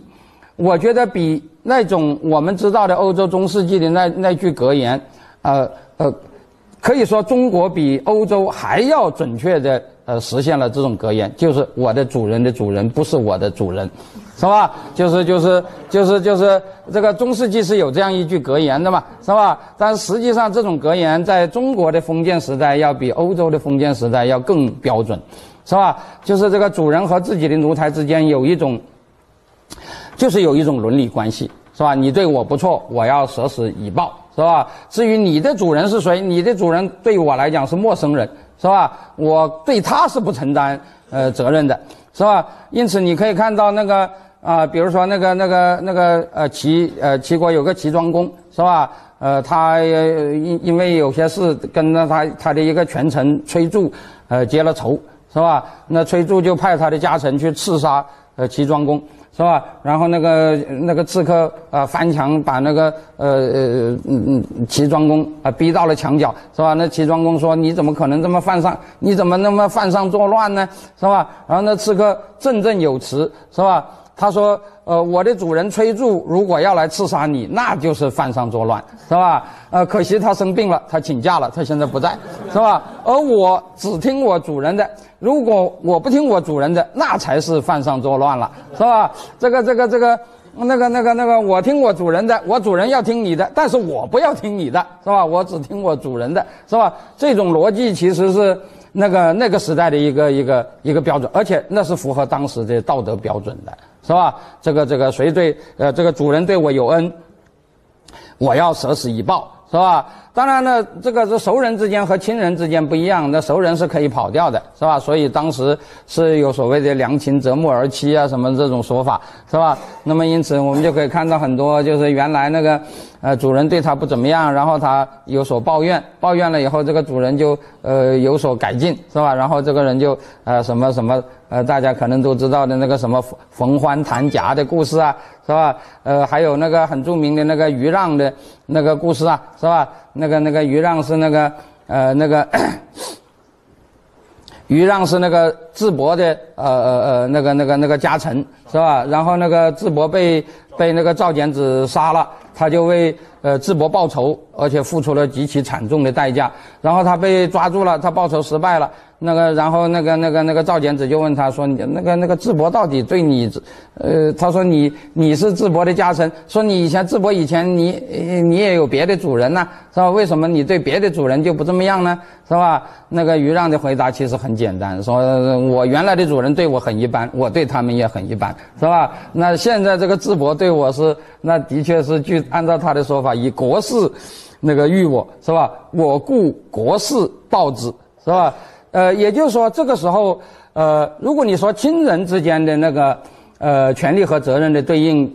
我觉得比那种我们知道的欧洲中世纪的那那句格言，呃呃，可以说中国比欧洲还要准确的呃实现了这种格言，就是我的主人的主人不是我的主人。是吧？就是就是就是就是这个中世纪是有这样一句格言的嘛，是吧？但实际上这种格言在中国的封建时代要比欧洲的封建时代要更标准，是吧？就是这个主人和自己的奴才之间有一种，就是有一种伦理关系，是吧？你对我不错，我要舍死以报，是吧？至于你的主人是谁，你的主人对我来讲是陌生人，是吧？我对他是不承担呃责任的，是吧？因此你可以看到那个。啊，比如说那个、那个、那个，呃，齐呃齐国有个齐庄公，是吧？呃，他因因为有些事跟着他他的一个权臣崔杼，呃，结了仇，是吧？那崔杼就派他的家臣去刺杀呃齐庄公，是吧？然后那个那个刺客啊翻墙把那个呃呃嗯嗯齐庄公啊逼到了墙角，是吧？那齐庄公说：“你怎么可能这么犯上？你怎么那么犯上作乱呢？是吧？”然后那刺客振振有词，是吧？他说：“呃，我的主人崔杼如果要来刺杀你，那就是犯上作乱，是吧？呃，可惜他生病了，他请假了，他现在不在，是吧？而我只听我主人的，如果我不听我主人的，那才是犯上作乱了，是吧？这个、这个、这个，那个、那个、那个，我听我主人的，我主人要听你的，但是我不要听你的，是吧？我只听我主人的，是吧？这种逻辑其实是。”那个那个时代的一个一个一个标准，而且那是符合当时的道德标准的，是吧？这个这个谁对呃这个主人对我有恩，我要舍死以报，是吧？当然呢，这个是熟人之间和亲人之间不一样，那熟人是可以跑掉的，是吧？所以当时是有所谓的良禽择木而栖啊，什么这种说法，是吧？那么因此我们就可以看到很多，就是原来那个呃主人对他不怎么样，然后他有所抱怨，抱怨了以后，这个主人就呃有所改进，是吧？然后这个人就呃什么什么呃大家可能都知道的那个什么逢欢弹夹的故事啊，是吧？呃还有那个很著名的那个余让的那个故事啊，是吧？那个那个于让是那个呃那个于让是那个智伯的呃呃呃那个那个那个家臣是吧？然后那个智伯被被那个赵简子杀了，他就为呃智伯报仇，而且付出了极其惨重的代价。然后他被抓住了，他报仇失败了。那个，然后那个那个那个赵简子就问他说：“你那个那个智伯到底对你，呃，他说你你是智伯的家臣，说你以前智伯以前你你也有别的主人呐，是吧？为什么你对别的主人就不这么样呢？是吧？”那个于让的回答其实很简单，说我原来的主人对我很一般，我对他们也很一般，是吧？那现在这个智伯对我是，那的确是据按照他的说法，以国事那个遇我是吧？我故国事报之，是吧？呃，也就是说，这个时候，呃，如果你说亲人之间的那个，呃，权利和责任的对应，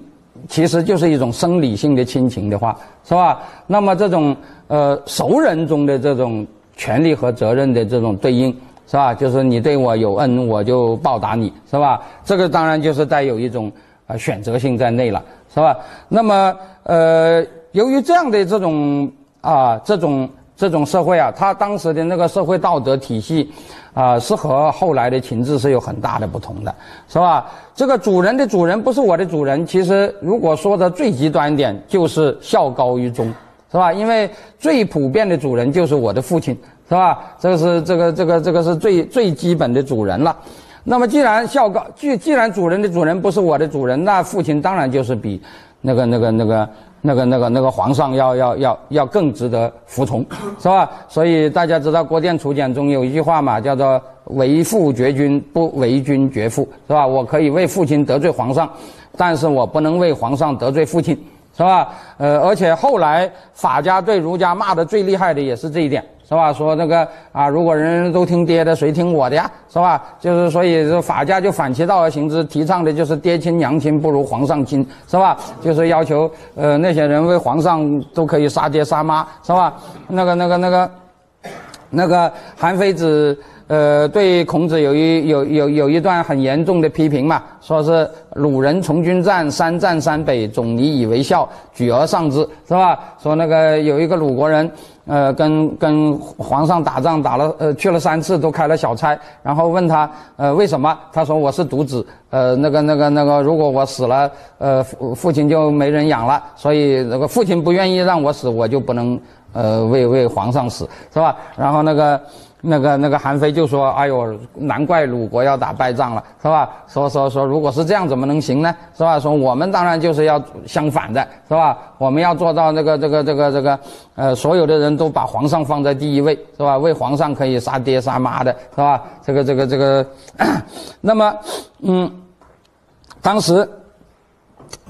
其实就是一种生理性的亲情的话，是吧？那么这种呃熟人中的这种权利和责任的这种对应，是吧？就是你对我有恩，我就报答你，是吧？这个当然就是带有一种呃选择性在内了，是吧？那么呃，由于这样的这种啊这种这种社会啊，他当时的那个社会道德体系啊，是和后来的情志是有很大的不同的，是吧？这个主人的主人不是我的主人，其实如果说的最极端一点，就是孝高于忠。是吧？因为最普遍的主人就是我的父亲，是吧？这个是这个这个这个是最最基本的主人了。那么既然孝高，既既然主人的主人不是我的主人，那父亲当然就是比那个那个那个那个那个那个皇上要要要要更值得服从，是吧？所以大家知道《国典楚简》中有一句话嘛，叫做“为父绝君，不为君绝父”，是吧？我可以为父亲得罪皇上，但是我不能为皇上得罪父亲。是吧？呃，而且后来法家对儒家骂的最厉害的也是这一点，是吧？说那个啊，如果人人都听爹的，谁听我的呀？是吧？就是所以这法家就反其道而行之，提倡的就是爹亲娘亲不如皇上亲，是吧？就是要求呃那些人为皇上都可以杀爹杀妈，是吧？那个那个那个那个韩非子。呃，对孔子有一有有有一段很严重的批评嘛，说是鲁人从军战，三战三北，总拟以为笑，举而上之，是吧？说那个有一个鲁国人，呃，跟跟皇上打仗打了，呃，去了三次都开了小差，然后问他，呃，为什么？他说我是独子，呃，那个那个那个，如果我死了，呃，父父亲就没人养了，所以那个父亲不愿意让我死，我就不能，呃，为为皇上死，是吧？然后那个。那个那个韩非就说：“哎呦，难怪鲁国要打败仗了，是吧？说说说，如果是这样，怎么能行呢？是吧？说我们当然就是要相反的，是吧？我们要做到那个这个这个这个，呃，所有的人都把皇上放在第一位，是吧？为皇上可以杀爹杀妈的，是吧？这个这个这个，那么，嗯，当时。”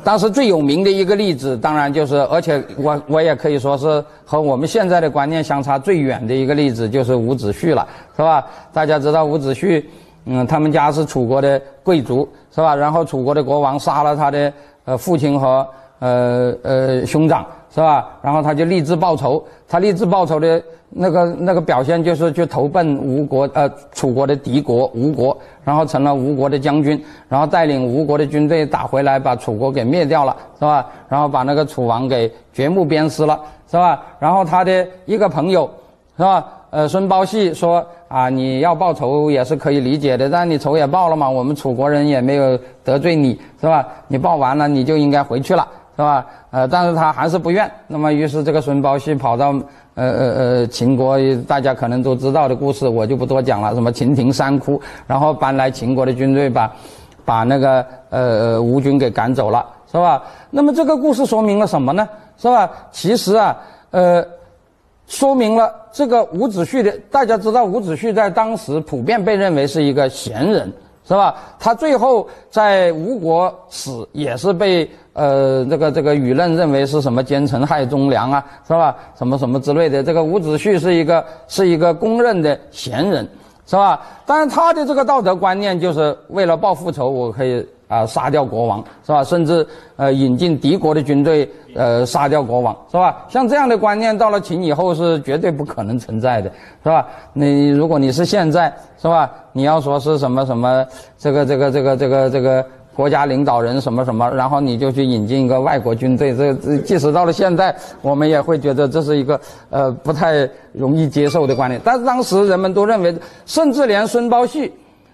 当时最有名的一个例子，当然就是，而且我我也可以说是和我们现在的观念相差最远的一个例子，就是伍子胥了，是吧？大家知道伍子胥，嗯，他们家是楚国的贵族，是吧？然后楚国的国王杀了他的呃父亲和呃呃兄长。是吧？然后他就立志报仇。他立志报仇的那个那个表现，就是去投奔吴国，呃，楚国的敌国吴国，然后成了吴国的将军，然后带领吴国的军队打回来，把楚国给灭掉了，是吧？然后把那个楚王给掘墓鞭尸了，是吧？然后他的一个朋友，是吧？呃，孙包戏说啊，你要报仇也是可以理解的，但你仇也报了嘛，我们楚国人也没有得罪你，是吧？你报完了，你就应该回去了。是吧？呃，但是他还是不愿。那么，于是这个孙包胥跑到，呃呃呃，秦国，大家可能都知道的故事，我就不多讲了。什么秦庭三哭，然后搬来秦国的军队，把，把那个呃吴军给赶走了，是吧？那么这个故事说明了什么呢？是吧？其实啊，呃，说明了这个伍子胥的，大家知道伍子胥在当时普遍被认为是一个贤人。是吧？他最后在吴国死，也是被呃这个这个舆论认为是什么奸臣害忠良啊，是吧？什么什么之类的。这个伍子胥是一个是一个公认的贤人，是吧？但是他的这个道德观念就是为了报复仇，我可以。啊，杀掉国王是吧？甚至呃引进敌国的军队，呃杀掉国王是吧？像这样的观念到了秦以后是绝对不可能存在的，是吧？你如果你是现在是吧？你要说是什么什么这个这个这个这个这个国家领导人什么什么，然后你就去引进一个外国军队，这这即使到了现在，我们也会觉得这是一个呃不太容易接受的观念。但是当时人们都认为，甚至连孙包胥，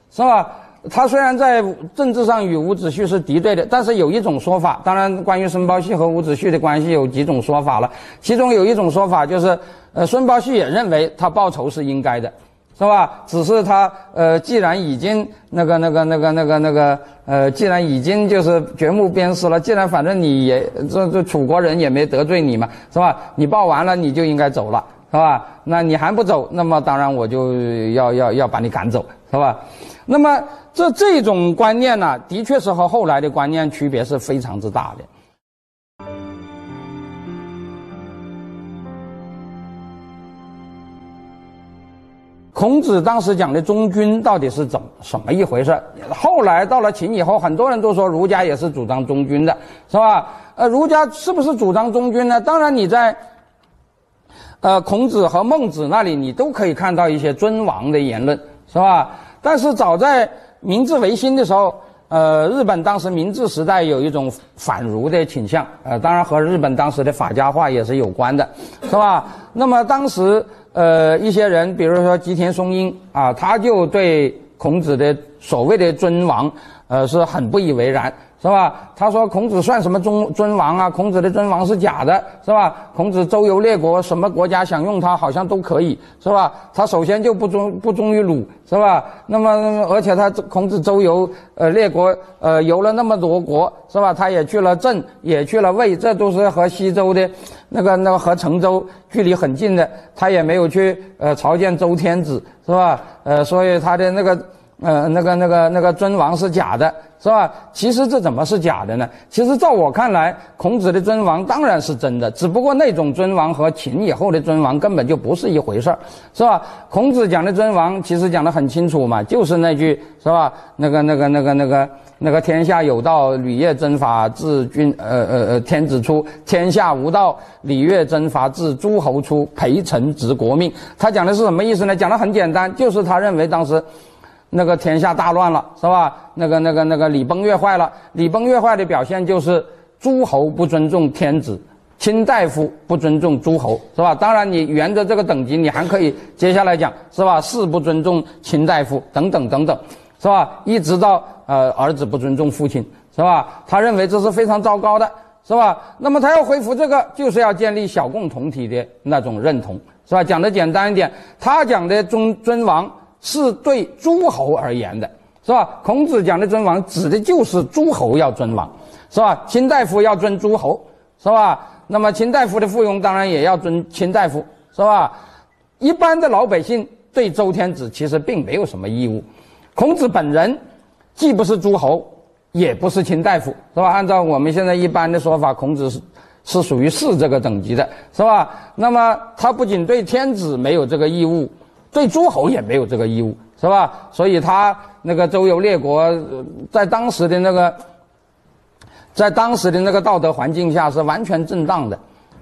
是吧？他虽然在政治上与伍子胥是敌对的，但是有一种说法，当然关于孙包胥和伍子胥的关系有几种说法了。其中有一种说法就是，呃，孙包胥也认为他报仇是应该的，是吧？只是他呃，既然已经那个那个那个那个那个呃，既然已经就是掘墓鞭尸了，既然反正你也这这楚国人也没得罪你嘛，是吧？你报完了你就应该走了，是吧？那你还不走，那么当然我就要要要把你赶走，是吧？那么。这这种观念呢，的确是和后来的观念区别是非常之大的。孔子当时讲的忠君到底是怎什么一回事？后来到了秦以后，很多人都说儒家也是主张忠君的，是吧？呃，儒家是不是主张忠君呢？当然，你在呃，孔子和孟子那里你都可以看到一些尊王的言论，是吧？但是早在明治维新的时候，呃，日本当时明治时代有一种反儒的倾向，呃，当然和日本当时的法家化也是有关的，是吧？那么当时，呃，一些人，比如说吉田松阴啊，他就对孔子的所谓的尊王，呃，是很不以为然。是吧？他说孔子算什么尊尊王啊？孔子的尊王是假的，是吧？孔子周游列国，什么国家想用他好像都可以，是吧？他首先就不忠不忠于鲁，是吧？那么而且他孔子周游呃列国，呃游了那么多国，是吧？他也去了郑，也去了魏，这都是和西周的，那个那个和成周距离很近的，他也没有去呃朝见周天子，是吧？呃，所以他的那个。呃，那个、那个、那个尊王是假的，是吧？其实这怎么是假的呢？其实照我看来，孔子的尊王当然是真的，只不过那种尊王和秦以后的尊王根本就不是一回事儿，是吧？孔子讲的尊王，其实讲得很清楚嘛，就是那句，是吧？那个、那个、那个、那个、那个天下有道，礼乐征伐自君，呃呃呃，天子出；天下无道，礼乐征伐自诸侯出。陪臣执国命。他讲的是什么意思呢？讲得很简单，就是他认为当时。那个天下大乱了，是吧？那个、那个、那个礼崩乐坏了。礼崩乐坏的表现就是诸侯不尊重天子，卿大夫不尊重诸侯，是吧？当然，你沿着这个等级，你还可以接下来讲，是吧？士不尊重卿大夫，等等等等，是吧？一直到呃儿子不尊重父亲，是吧？他认为这是非常糟糕的，是吧？那么他要恢复这个，就是要建立小共同体的那种认同，是吧？讲的简单一点，他讲的尊尊王。是对诸侯而言的，是吧？孔子讲的尊王，指的就是诸侯要尊王，是吧？卿大夫要尊诸侯，是吧？那么卿大夫的附庸当然也要尊卿大夫，是吧？一般的老百姓对周天子其实并没有什么义务。孔子本人既不是诸侯，也不是卿大夫，是吧？按照我们现在一般的说法，孔子是是属于士这个等级的，是吧？那么他不仅对天子没有这个义务。对诸侯也没有这个义务，是吧？所以他那个周游列国，在当时的那个，在当时的那个道德环境下是完全正当的，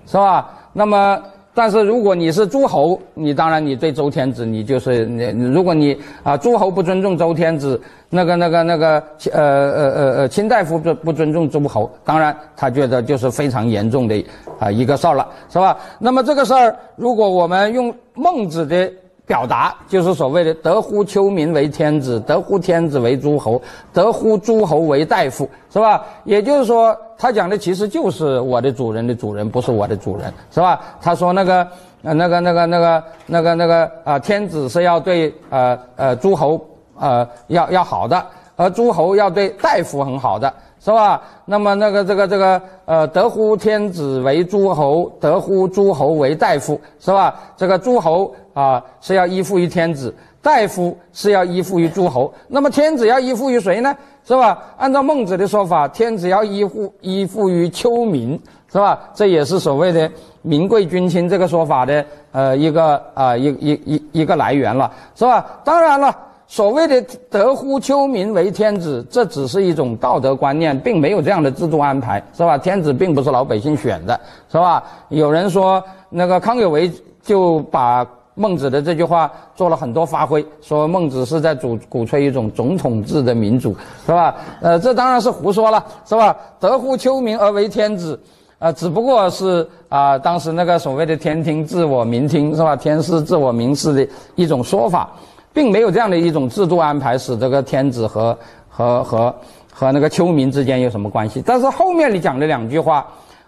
是吧？那么，但是如果你是诸侯，你当然你对周天子，你就是你，如果你啊诸侯不尊重周天子，那个那个那个呃呃呃呃卿大夫不不尊重诸侯，当然他觉得就是非常严重的啊一个事儿了，是吧？那么这个事儿，如果我们用孟子的。表达就是所谓的“得乎丘民为天子，得乎天子为诸侯，得乎诸侯为大夫”，是吧？也就是说，他讲的其实就是我的主人的主人，不是我的主人，是吧？他说那个、那个、那个、那个、那个、那个啊，天子是要对呃呃诸侯呃要要好的，而诸侯要对大夫很好的。是吧？那么那个这个这个呃，得乎天子为诸侯，得乎诸侯为大夫，是吧？这个诸侯啊是要依附于天子，大夫是要依附于诸侯。那么天子要依附于谁呢？是吧？按照孟子的说法，天子要依附依附于丘民，是吧？这也是所谓的民贵君轻这个说法的呃一个啊一一一一个来源了，是吧？当然了。所谓的“得乎丘民为天子”，这只是一种道德观念，并没有这样的制度安排，是吧？天子并不是老百姓选的，是吧？有人说，那个康有为就把孟子的这句话做了很多发挥，说孟子是在主鼓吹一种总统制的民主，是吧？呃，这当然是胡说了，是吧？“得乎丘民而为天子”，啊，只不过是啊，当时那个所谓的“天听自我，民听”，是吧？“天师自我，民师”的一种说法。并没有这样的一种制度安排，使这个天子和和和和那个丘民之间有什么关系？但是后面你讲的两句话，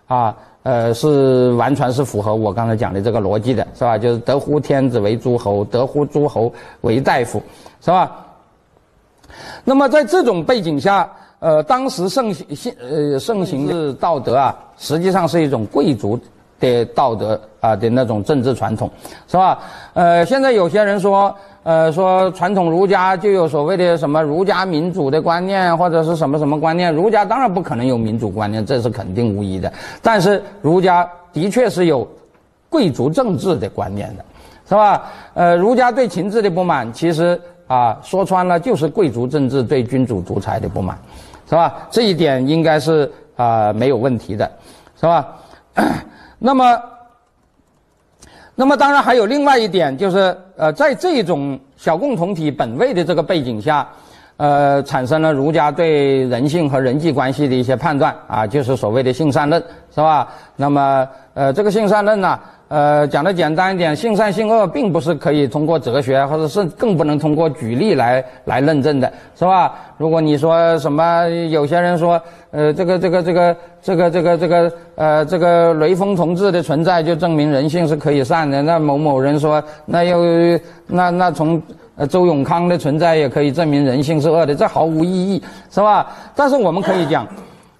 啊，呃，是完全是符合我刚才讲的这个逻辑的，是吧？就是得乎天子为诸侯，得乎诸侯为大夫，是吧？那么在这种背景下，呃，当时盛行呃盛行的道德啊，实际上是一种贵族。的道德啊的那种政治传统，是吧？呃，现在有些人说，呃，说传统儒家就有所谓的什么儒家民主的观念，或者是什么什么观念？儒家当然不可能有民主观念，这是肯定无疑的。但是儒家的确是有贵族政治的观念的，是吧？呃，儒家对秦制的不满，其实啊说穿了就是贵族政治对君主独裁的不满，是吧？这一点应该是啊没有问题的，是吧？那么，那么当然还有另外一点，就是呃，在这种小共同体本位的这个背景下，呃，产生了儒家对人性和人际关系的一些判断啊，就是所谓的性善论，是吧？那么呃，这个性善论呢？呃，讲的简单一点，性善性恶并不是可以通过哲学，或者是更不能通过举例来来论证的，是吧？如果你说什么，有些人说，呃，这个这个这个这个这个这个呃，这个雷锋同志的存在就证明人性是可以善的，那某某人说，那又那那从呃周永康的存在也可以证明人性是恶的，这毫无意义，是吧？但是我们可以讲，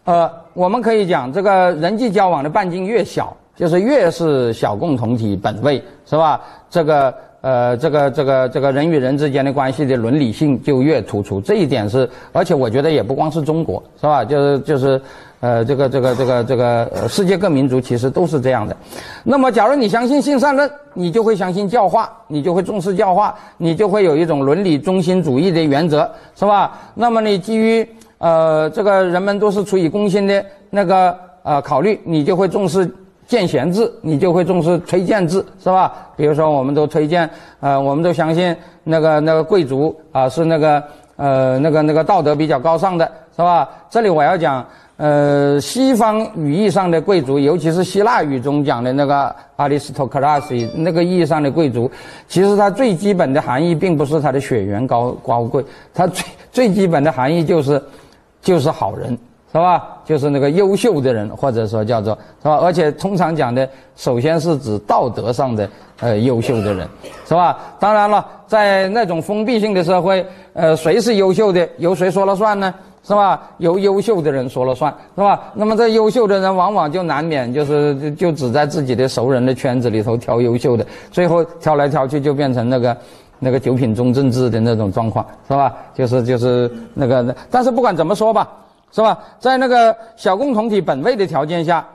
呃，我们可以讲，这个人际交往的半径越小。就是越是小共同体本位，是吧？这个呃，这个这个这个人与人之间的关系的伦理性就越突出。这一点是，而且我觉得也不光是中国，是吧？就是就是，呃，这个这个这个这个世界各民族其实都是这样的。那么，假如你相信性善论，你就会相信教化，你就会重视教化，你就会有一种伦理中心主义的原则，是吧？那么你基于呃这个人们都是出于公心的那个呃考虑，你就会重视。荐贤制，你就会重视推荐制，是吧？比如说，我们都推荐，呃，我们都相信那个那个贵族啊，是那个呃那个那个道德比较高尚的，是吧？这里我要讲，呃，西方语义上的贵族，尤其是希腊语中讲的那个 aristocracy 那个意义上的贵族，其实它最基本的含义并不是它的血缘高高贵，它最最基本的含义就是就是好人。是吧？就是那个优秀的人，或者说叫做是吧？而且通常讲的，首先是指道德上的呃优秀的人，是吧？当然了，在那种封闭性的社会，呃，谁是优秀的，由谁说了算呢？是吧？由优秀的人说了算，是吧？那么这优秀的人往往就难免就是就只在自己的熟人的圈子里头挑优秀的，最后挑来挑去就变成那个那个九品中正制的那种状况，是吧？就是就是那个，但是不管怎么说吧。是吧？在那个小共同体本位的条件下，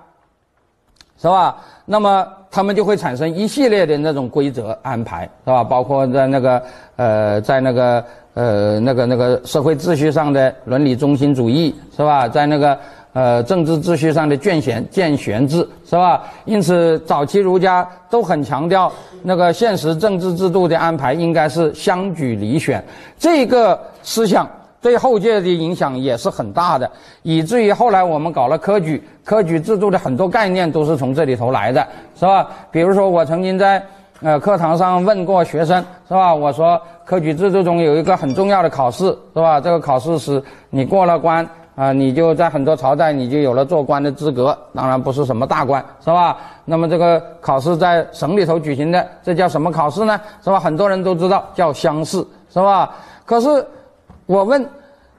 是吧？那么他们就会产生一系列的那种规则安排，是吧？包括在那个呃，在那个呃那个那个社会秩序上的伦理中心主义，是吧？在那个呃政治秩序上的荐贤荐贤制，是吧？因此，早期儒家都很强调那个现实政治制度的安排应该是相举离选这个思想。对后届的影响也是很大的，以至于后来我们搞了科举，科举制度的很多概念都是从这里头来的，是吧？比如说，我曾经在呃课堂上问过学生，是吧？我说科举制度中有一个很重要的考试，是吧？这个考试是你过了关啊，你就在很多朝代你就有了做官的资格，当然不是什么大官，是吧？那么这个考试在省里头举行的，这叫什么考试呢？是吧？很多人都知道叫乡试，是吧？可是。我问，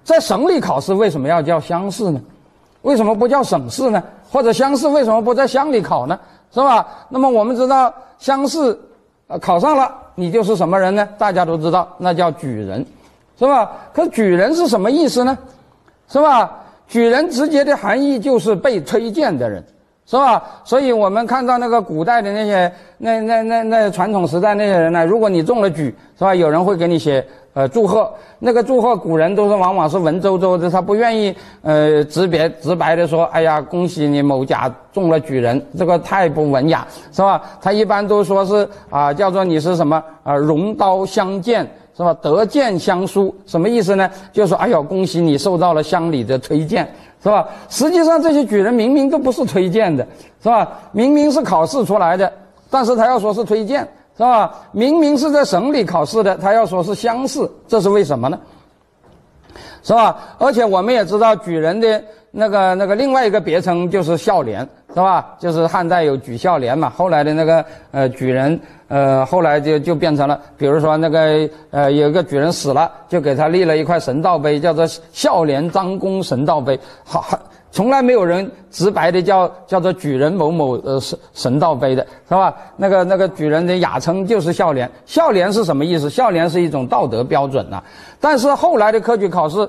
在省里考试为什么要叫乡试呢？为什么不叫省试呢？或者乡试为什么不在乡里考呢？是吧？那么我们知道乡试，呃，考上了你就是什么人呢？大家都知道，那叫举人，是吧？可举人是什么意思呢？是吧？举人直接的含义就是被推荐的人，是吧？所以我们看到那个古代的那些那那那那传统时代那些人呢，如果你中了举，是吧？有人会给你写。呃，祝贺那个祝贺，古人都是往往是文绉绉的，他不愿意呃直别直白的说，哎呀，恭喜你某甲中了举人，这个太不文雅，是吧？他一般都说是啊，叫做你是什么啊，荣刀相见，是吧？得见相书，什么意思呢？就是说哎呦，恭喜你受到了乡里的推荐，是吧？实际上这些举人明明都不是推荐的，是吧？明明是考试出来的，但是他要说是推荐。是吧？明明是在省里考试的，他要说是乡试，这是为什么呢？是吧？而且我们也知道，举人的那个那个另外一个别称就是孝廉，是吧？就是汉代有举孝廉嘛。后来的那个呃举人，呃后来就就变成了，比如说那个呃有一个举人死了，就给他立了一块神道碑，叫做孝廉张公神道碑。好好。从来没有人直白的叫叫做举人某某呃神神道碑的是吧？那个那个举人的雅称就是孝廉，孝廉是什么意思？孝廉是一种道德标准呐。但是后来的科举考试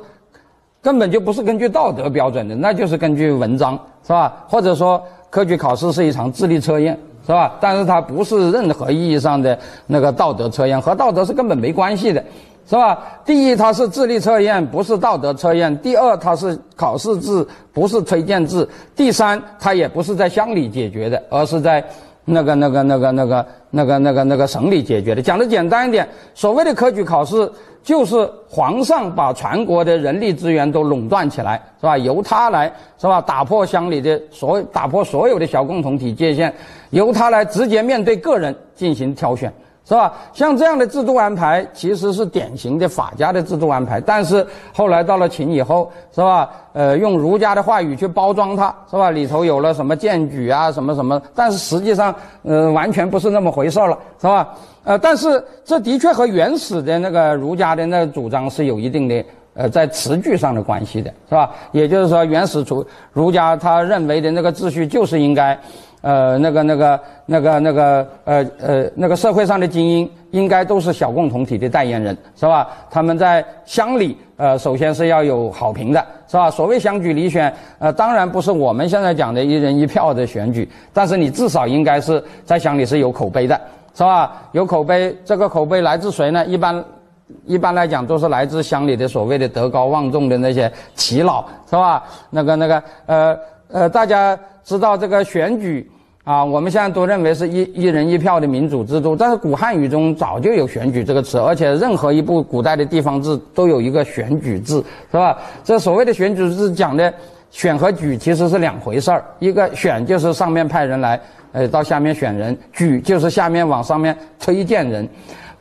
根本就不是根据道德标准的，那就是根据文章是吧？或者说科举考试是一场智力测验是吧？但是它不是任何意义上的那个道德测验，和道德是根本没关系的。是吧？第一，它是智力测验，不是道德测验；第二，它是考试制，不是推荐制；第三，它也不是在乡里解决的，而是在那个、那个、那个、那个、那个、那个、那个省里解决的。讲的简单一点，所谓的科举考试，就是皇上把全国的人力资源都垄断起来，是吧？由他来，是吧？打破乡里的所，打破所有的小共同体界限，由他来直接面对个人进行挑选。是吧？像这样的制度安排，其实是典型的法家的制度安排。但是后来到了秦以后，是吧？呃，用儒家的话语去包装它，是吧？里头有了什么荐举啊，什么什么，但是实际上，呃，完全不是那么回事了，是吧？呃，但是这的确和原始的那个儒家的那个主张是有一定的呃在词句上的关系的，是吧？也就是说，原始儒儒家他认为的那个秩序就是应该。呃，那个、那个、那个、那个，呃呃，那个社会上的精英应该都是小共同体的代言人，是吧？他们在乡里，呃，首先是要有好评的，是吧？所谓乡举里选，呃，当然不是我们现在讲的一人一票的选举，但是你至少应该是在乡里是有口碑的，是吧？有口碑，这个口碑来自谁呢？一般，一般来讲都是来自乡里的所谓的德高望重的那些耆老，是吧？那个、那个，呃呃，大家知道这个选举。啊，我们现在都认为是一一人一票的民主制度，但是古汉语中早就有选举这个词，而且任何一部古代的地方志都有一个选举制，是吧？这所谓的选举制讲的选和举其实是两回事儿，一个选就是上面派人来，呃，到下面选人；举就是下面往上面推荐人，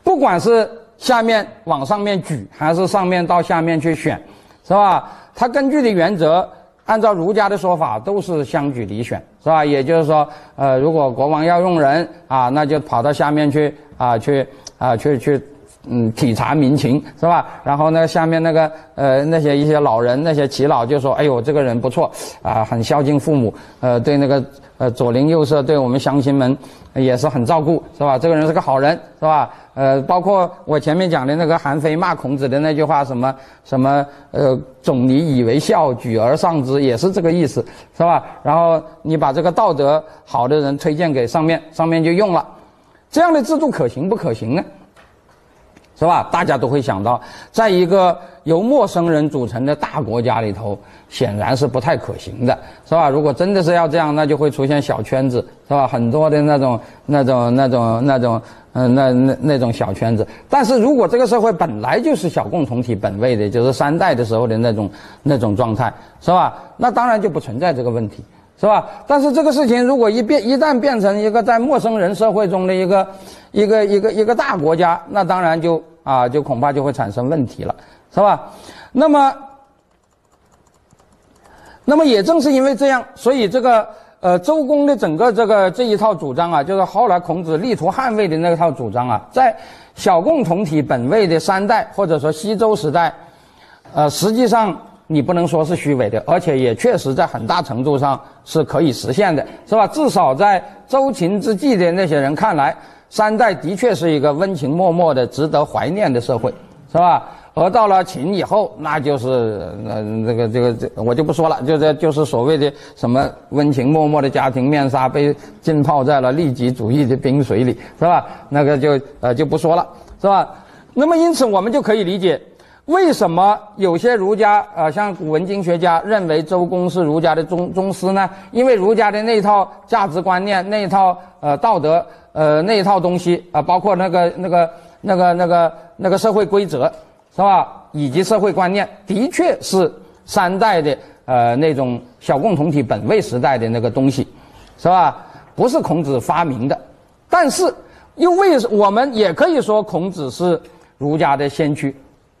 不管是下面往上面举，还是上面到下面去选，是吧？它根据的原则。按照儒家的说法，都是相举离选，是吧？也就是说，呃，如果国王要用人啊，那就跑到下面去啊，去啊，去去，嗯，体察民情，是吧？然后呢，下面那个呃，那些一些老人，那些耆老就说：“哎呦，这个人不错啊，很孝敬父母，呃，对那个。”呃，左邻右舍对我们乡亲们也是很照顾，是吧？这个人是个好人，是吧？呃，包括我前面讲的那个韩非骂孔子的那句话，什么什么呃，总理以为孝，举而上之，也是这个意思，是吧？然后你把这个道德好的人推荐给上面，上面就用了，这样的制度可行不可行呢？是吧？大家都会想到，在一个由陌生人组成的大国家里头，显然是不太可行的，是吧？如果真的是要这样，那就会出现小圈子，是吧？很多的那种、那种、那种、那种，嗯，那那那种小圈子。但是如果这个社会本来就是小共同体本位的，就是三代的时候的那种那种状态，是吧？那当然就不存在这个问题。是吧？但是这个事情如果一变，一旦变成一个在陌生人社会中的一个，一个一个一个大国家，那当然就啊，就恐怕就会产生问题了，是吧？那么，那么也正是因为这样，所以这个呃周公的整个这个这一套主张啊，就是后来孔子力图捍卫的那套主张啊，在小共同体本位的三代或者说西周时代，呃，实际上。你不能说是虚伪的，而且也确实在很大程度上是可以实现的，是吧？至少在周秦之际的那些人看来，三代的确是一个温情脉脉的、值得怀念的社会，是吧？而到了秦以后，那就是呃这个这个这我就不说了，就这就是所谓的什么温情脉脉的家庭面纱被浸泡在了利己主义的冰水里，是吧？那个就呃就不说了，是吧？那么因此我们就可以理解。为什么有些儒家啊，像古文经学家认为周公是儒家的宗宗师呢？因为儒家的那套价值观念、那套呃道德呃那一套东西啊，包括那个那个那个那个那个社会规则，是吧？以及社会观念，的确是三代的呃那种小共同体本位时代的那个东西，是吧？不是孔子发明的，但是又为我们也可以说孔子是儒家的先驱。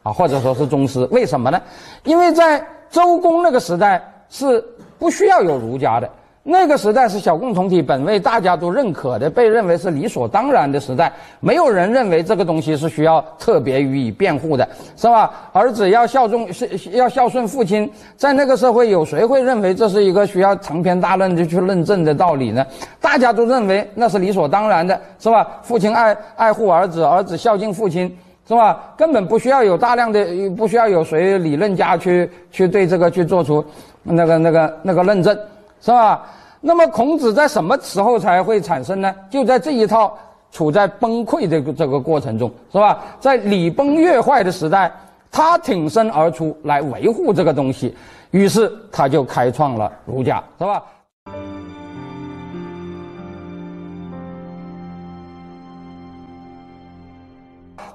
啊，或者说是宗师，为什么呢？因为在周公那个时代是不需要有儒家的，那个时代是小共同体本位，大家都认可的，被认为是理所当然的时代，没有人认为这个东西是需要特别予以辩护的，是吧？儿子要效忠，要孝顺父亲，在那个社会，有谁会认为这是一个需要长篇大论的去论证的道理呢？大家都认为那是理所当然的，是吧？父亲爱爱护儿子，儿子孝敬父亲。是吧？根本不需要有大量的，不需要有谁理论家去去对这个去做出那个那个那个论证，是吧？那么孔子在什么时候才会产生呢？就在这一套处在崩溃这个这个过程中是吧？在礼崩乐坏的时代他挺身而出来维护这个东西于是他就开创了儒家是吧？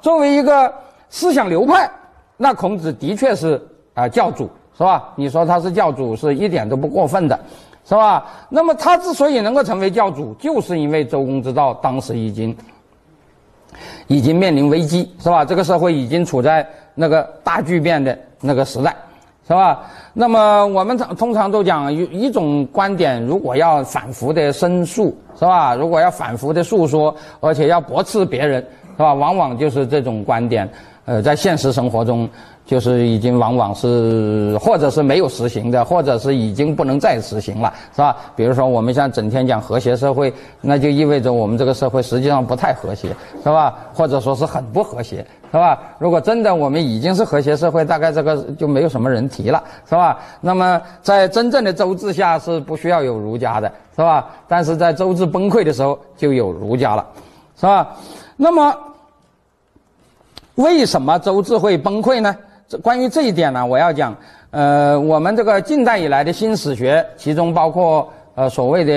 作为一个思想流派那孔子的确是啊教主是吧？你说他是教主是一点都不过分的。是吧？那么他之所以能够成为教主，就是因为周公之道当时已经已经面临危机，是吧？这个社会已经处在那个大巨变的那个时代。是吧？那么我们常通常都讲一一种观点，如果要反复的申诉，是吧？如果要反复的诉说，而且要驳斥别人，是吧？往往就是这种观点，呃，在现实生活中。就是已经往往是，或者是没有实行的，或者是已经不能再实行了，是吧？比如说我们现在整天讲和谐社会，那就意味着我们这个社会实际上不太和谐，是吧？或者说是很不和谐，是吧？如果真的我们已经是和谐社会，大概这个就没有什么人提了，是吧？那么在真正的周制下是不需要有儒家的，是吧？但是在周制崩溃的时候就有儒家了，是吧？那么为什么周制会崩溃呢？这关于这一点呢，我要讲，呃，我们这个近代以来的新史学，其中包括呃所谓的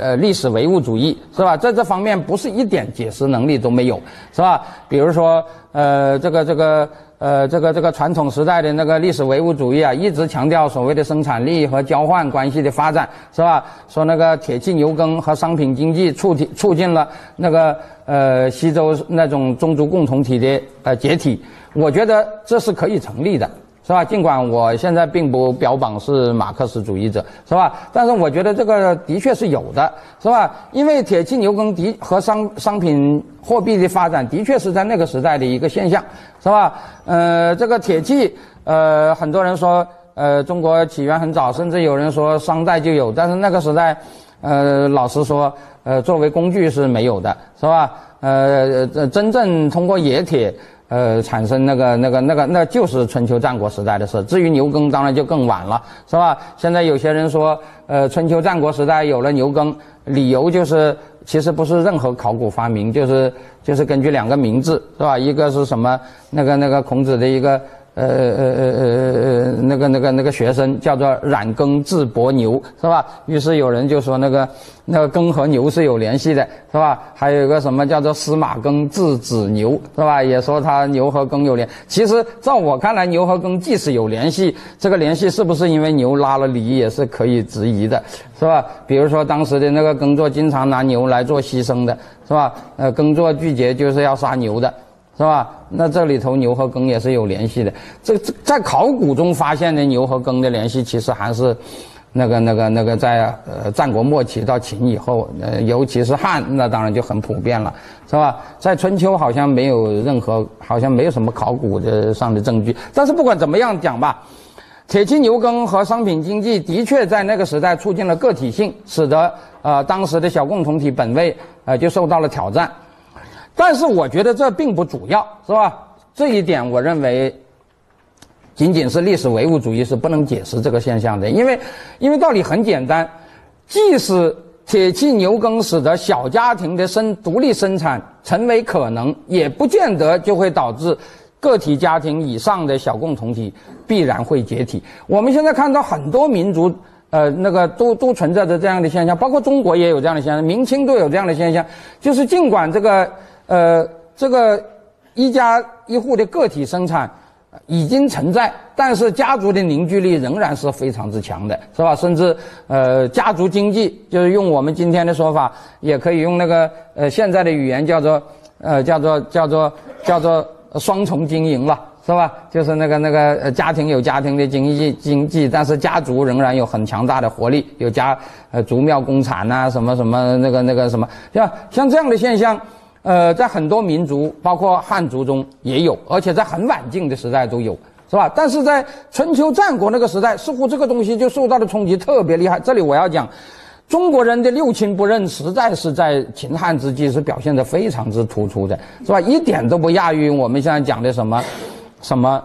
呃历史唯物主义，是吧？在这方面不是一点解释能力都没有，是吧？比如说，呃，这个这个呃这个这个传统时代的那个历史唯物主义啊，一直强调所谓的生产力和交换关系的发展，是吧？说那个铁器牛耕和商品经济促进促进了那个呃西周那种宗族共同体的呃解体。我觉得这是可以成立的，是吧？尽管我现在并不标榜是马克思主义者，是吧？但是我觉得这个的确是有的，是吧？因为铁器牛耕的和商商品货币的发展的确是在那个时代的一个现象，是吧？呃，这个铁器，呃，很多人说，呃，中国起源很早，甚至有人说商代就有，但是那个时代，呃，老实说，呃，作为工具是没有的，是吧？呃，真正通过冶铁。呃，产生那个、那个、那个，那就是春秋战国时代的事。至于牛耕，当然就更晚了，是吧？现在有些人说，呃，春秋战国时代有了牛耕，理由就是其实不是任何考古发明，就是就是根据两个名字，是吧？一个是什么？那个那个孔子的一个。呃呃呃呃呃那个那个那个学生叫做冉耕字伯牛，是吧？于是有人就说那个那个耕和牛是有联系的，是吧？还有一个什么叫做司马耕字子牛，是吧？也说他牛和耕有联。其实照我看来，牛和耕即使有联系，这个联系是不是因为牛拉了犁也是可以质疑的，是吧？比如说当时的那个耕作经常拿牛来做牺牲的，是吧？呃，耕作季节就是要杀牛的。是吧？那这里头牛和耕也是有联系的。这在考古中发现的牛和耕的联系，其实还是那个那个那个在呃战国末期到秦以后，呃尤其是汉，那当然就很普遍了，是吧？在春秋好像没有任何，好像没有什么考古的上的证据。但是不管怎么样讲吧，铁器牛耕和商品经济的确在那个时代促进了个体性，使得呃当时的小共同体本位呃就受到了挑战。但是我觉得这并不主要，是吧？这一点我认为，仅仅是历史唯物主义是不能解释这个现象的。因为，因为道理很简单，即使铁器牛耕使得小家庭的生独立生产成为可能，也不见得就会导致个体家庭以上的小共同体必然会解体。我们现在看到很多民族，呃，那个都都存在着这样的现象，包括中国也有这样的现象，明清都有这样的现象，就是尽管这个。呃，这个一家一户的个体生产已经存在，但是家族的凝聚力仍然是非常之强的，是吧？甚至呃，家族经济就是用我们今天的说法，也可以用那个呃现在的语言叫做呃叫做叫做叫做双重经营了，是吧？就是那个那个呃家庭有家庭的经济经济，但是家族仍然有很强大的活力，有家呃族庙工厂呐，什么什么那个那个什么，像像这样的现象。呃，在很多民族，包括汉族中也有，而且在很晚近的时代都有，是吧？但是在春秋战国那个时代，似乎这个东西就受到的冲击特别厉害。这里我要讲，中国人的六亲不认，实在是在秦汉之际是表现得非常之突出的，是吧？一点都不亚于我们现在讲的什么，什么。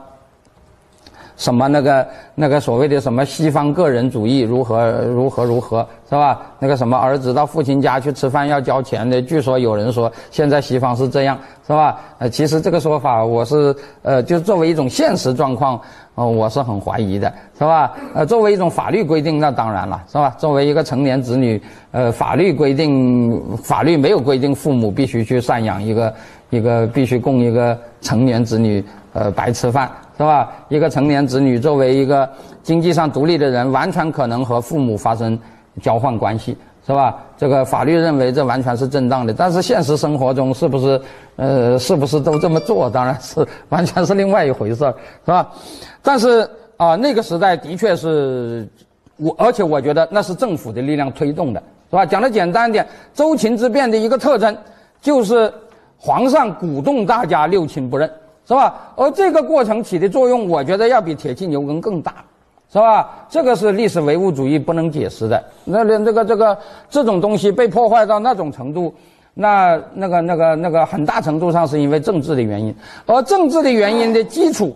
什么那个那个所谓的什么西方个人主义如何如何如何是吧？那个什么儿子到父亲家去吃饭要交钱的，据说有人说现在西方是这样是吧？呃，其实这个说法我是呃，就作为一种现实状况，呃，我是很怀疑的，是吧？呃，作为一种法律规定，那当然了，是吧？作为一个成年子女，呃，法律规定法律没有规定父母必须去赡养一个。一个必须供一个成年子女呃白吃饭，是吧？一个成年子女作为一个经济上独立的人，完全可能和父母发生交换关系，是吧？这个法律认为这完全是正当的，但是现实生活中是不是呃是不是都这么做？当然是完全是另外一回事儿，是吧？但是啊，那个时代的确是。我而且我觉得那是政府的力量推动的，是吧？讲的简单一点，周秦之变的一个特征就是皇上鼓动大家六亲不认，是吧？而这个过程起的作用，我觉得要比铁器牛耕更大，是吧？这个是历史唯物主义不能解释的。那那这个这个这种东西被破坏到那种程度，那那个那个那个很大程度上是因为政治的原因，而政治的原因的基础。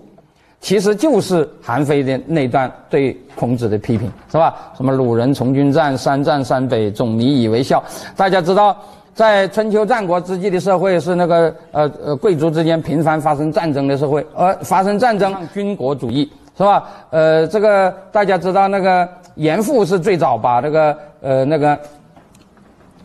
其实就是韩非的那段对孔子的批评，是吧？什么鲁人从军战，三战三北，总尼以为笑。大家知道，在春秋战国之际的社会是那个呃呃贵族之间频繁发生战争的社会，而发生战争，军国主义，是吧？呃，这个大家知道，那个严复是最早把这个呃那个。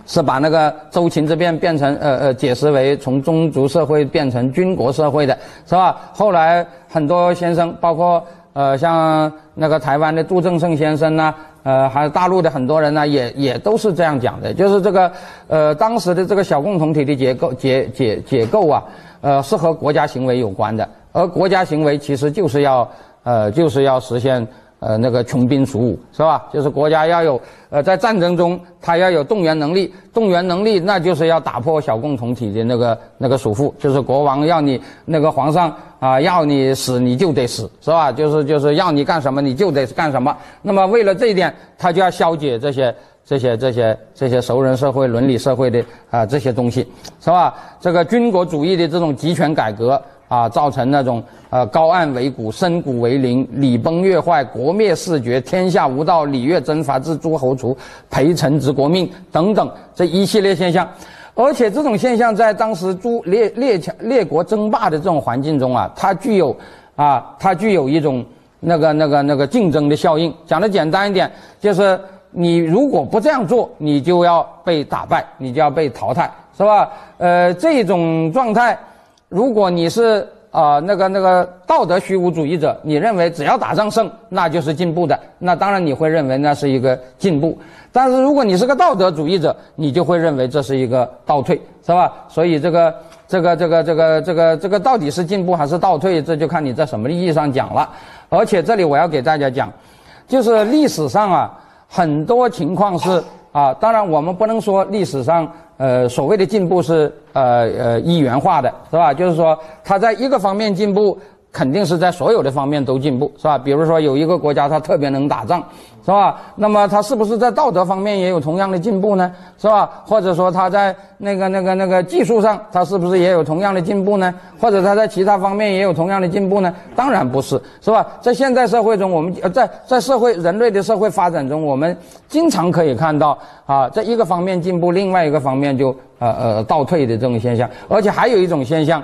是把那个周秦之变变成呃呃解释为从宗族社会变成军国社会的是吧？后来很多先生，包括呃像那个台湾的杜正胜先生呐，呃还有大陆的很多人呢，也也都是这样讲的，就是这个呃当时的这个小共同体的结构结结结构啊，呃是和国家行为有关的，而国家行为其实就是要呃就是要实现。呃，那个穷兵黩武是吧？就是国家要有，呃，在战争中他要有动员能力，动员能力那就是要打破小共同体的那个那个束缚，就是国王要你那个皇上啊，要你死你就得死，是吧？就是就是要你干什么你就得干什么。那么为了这一点，他就要消解这些这些这些这些熟人社会、伦理社会的啊这些东西，是吧？这个军国主义的这种集权改革。啊，造成那种呃高岸为谷，深谷为陵，礼崩乐坏，国灭四绝，天下无道，礼乐征伐至诸侯除，陪臣执国命等等这一系列现象，而且这种现象在当时诸列列强列国争霸的这种环境中啊，它具有啊，它具有一种那个那个那个竞争的效应。讲的简单一点，就是你如果不这样做，你就要被打败，你就要被淘汰，是吧？呃，这种状态。如果你是啊那个那个道德虚无主义者，你认为只要打仗胜，那就是进步的，那当然你会认为那是一个进步。但是如果你是个道德主义者，你就会认为这是一个倒退，是吧？所以这个这个这个这个这个这个到底是进步还是倒退，这就看你在什么意义上讲了。而且这里我要给大家讲，就是历史上啊很多情况是啊，当然我们不能说历史上。呃，所谓的进步是呃呃一元化的，是吧？就是说，它在一个方面进步，肯定是在所有的方面都进步，是吧？比如说，有一个国家它特别能打仗。是吧？那么他是不是在道德方面也有同样的进步呢？是吧？或者说他在那个、那个、那个技术上，他是不是也有同样的进步呢？或者他在其他方面也有同样的进步呢？当然不是，是吧？在现代社会中，我们呃在在社会人类的社会发展中，我们经常可以看到啊，在一个方面进步，另外一个方面就呃呃倒退的这种现象。而且还有一种现象，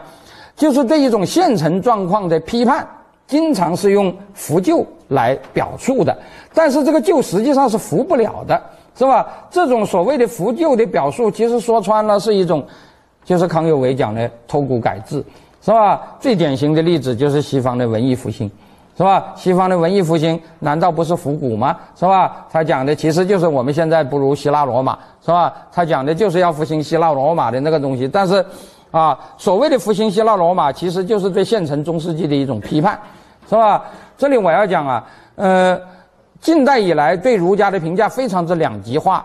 就是对一种现成状况的批判。经常是用扶旧来表述的，但是这个旧实际上是扶不了的，是吧？这种所谓的扶旧的表述，其实说穿了是一种，就是康有为讲的脱古改制，是吧？最典型的例子就是西方的文艺复兴，是吧？西方的文艺复兴难道不是复古吗？是吧？他讲的其实就是我们现在不如希腊罗马，是吧？他讲的就是要复兴希腊罗马的那个东西，但是，啊，所谓的复兴希腊罗马，其实就是对现成中世纪的一种批判。是吧？这里我要讲啊，呃，近代以来对儒家的评价非常之两极化，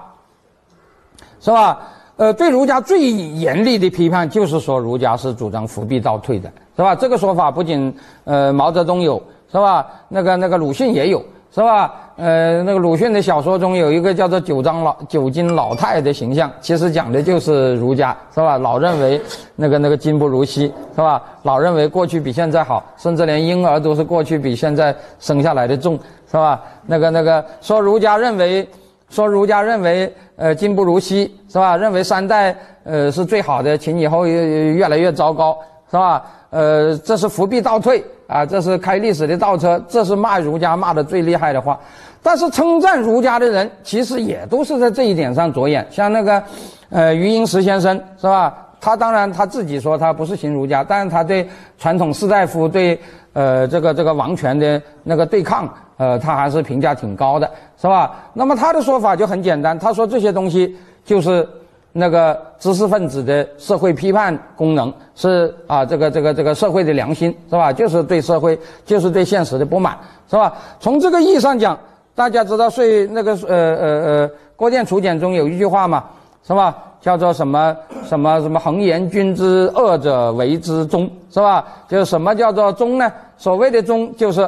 是吧？呃，对儒家最严厉的批判就是说儒家是主张伏必倒退的，是吧？这个说法不仅呃毛泽东有，是吧？那个那个鲁迅也有。是吧？呃，那个鲁迅的小说中有一个叫做“九张老九斤老太”的形象，其实讲的就是儒家，是吧？老认为那个那个今不如昔，是吧？老认为过去比现在好，甚至连婴儿都是过去比现在生下来的重，是吧？那个那个说儒家认为，说儒家认为，呃，今不如昔，是吧？认为三代呃是最好的，秦以后越越来越糟糕，是吧？呃，这是伏必倒退。啊，这是开历史的倒车，这是骂儒家骂的最厉害的话。但是称赞儒家的人，其实也都是在这一点上着眼。像那个，呃，余英时先生是吧？他当然他自己说他不是信儒家，但是他对传统士大夫对呃这个这个王权的那个对抗，呃，他还是评价挺高的，是吧？那么他的说法就很简单，他说这些东西就是那个知识分子的社会批判功能，是啊，这个这个这个社会的良心，是吧？就是对社会，就是对现实的不满，是吧？从这个意义上讲。大家知道税那个呃呃呃《郭店楚简》中有一句话嘛，是吧？叫做什么什么什么“恒言君之恶者为之忠”，是吧？就是什么叫做忠呢？所谓的忠，就是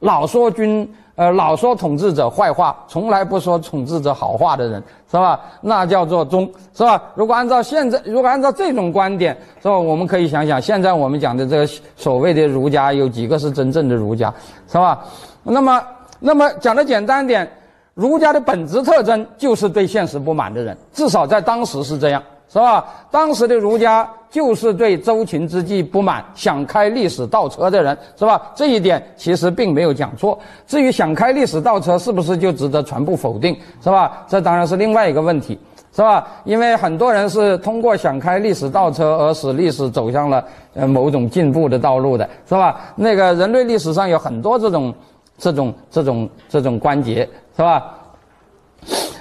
老说君呃老说统治者坏话，从来不说统治者好话的人，是吧？那叫做忠，是吧？如果按照现在，如果按照这种观点，是吧？我们可以想想，现在我们讲的这个所谓的儒家，有几个是真正的儒家，是吧？那么。那么讲的简单点，儒家的本质特征就是对现实不满的人，至少在当时是这样，是吧？当时的儒家就是对周秦之际不满，想开历史倒车的人，是吧？这一点其实并没有讲错。至于想开历史倒车是不是就值得全部否定，是吧？这当然是另外一个问题，是吧？因为很多人是通过想开历史倒车而使历史走向了呃某种进步的道路的，是吧？那个人类历史上有很多这种。这种这种这种关节是吧？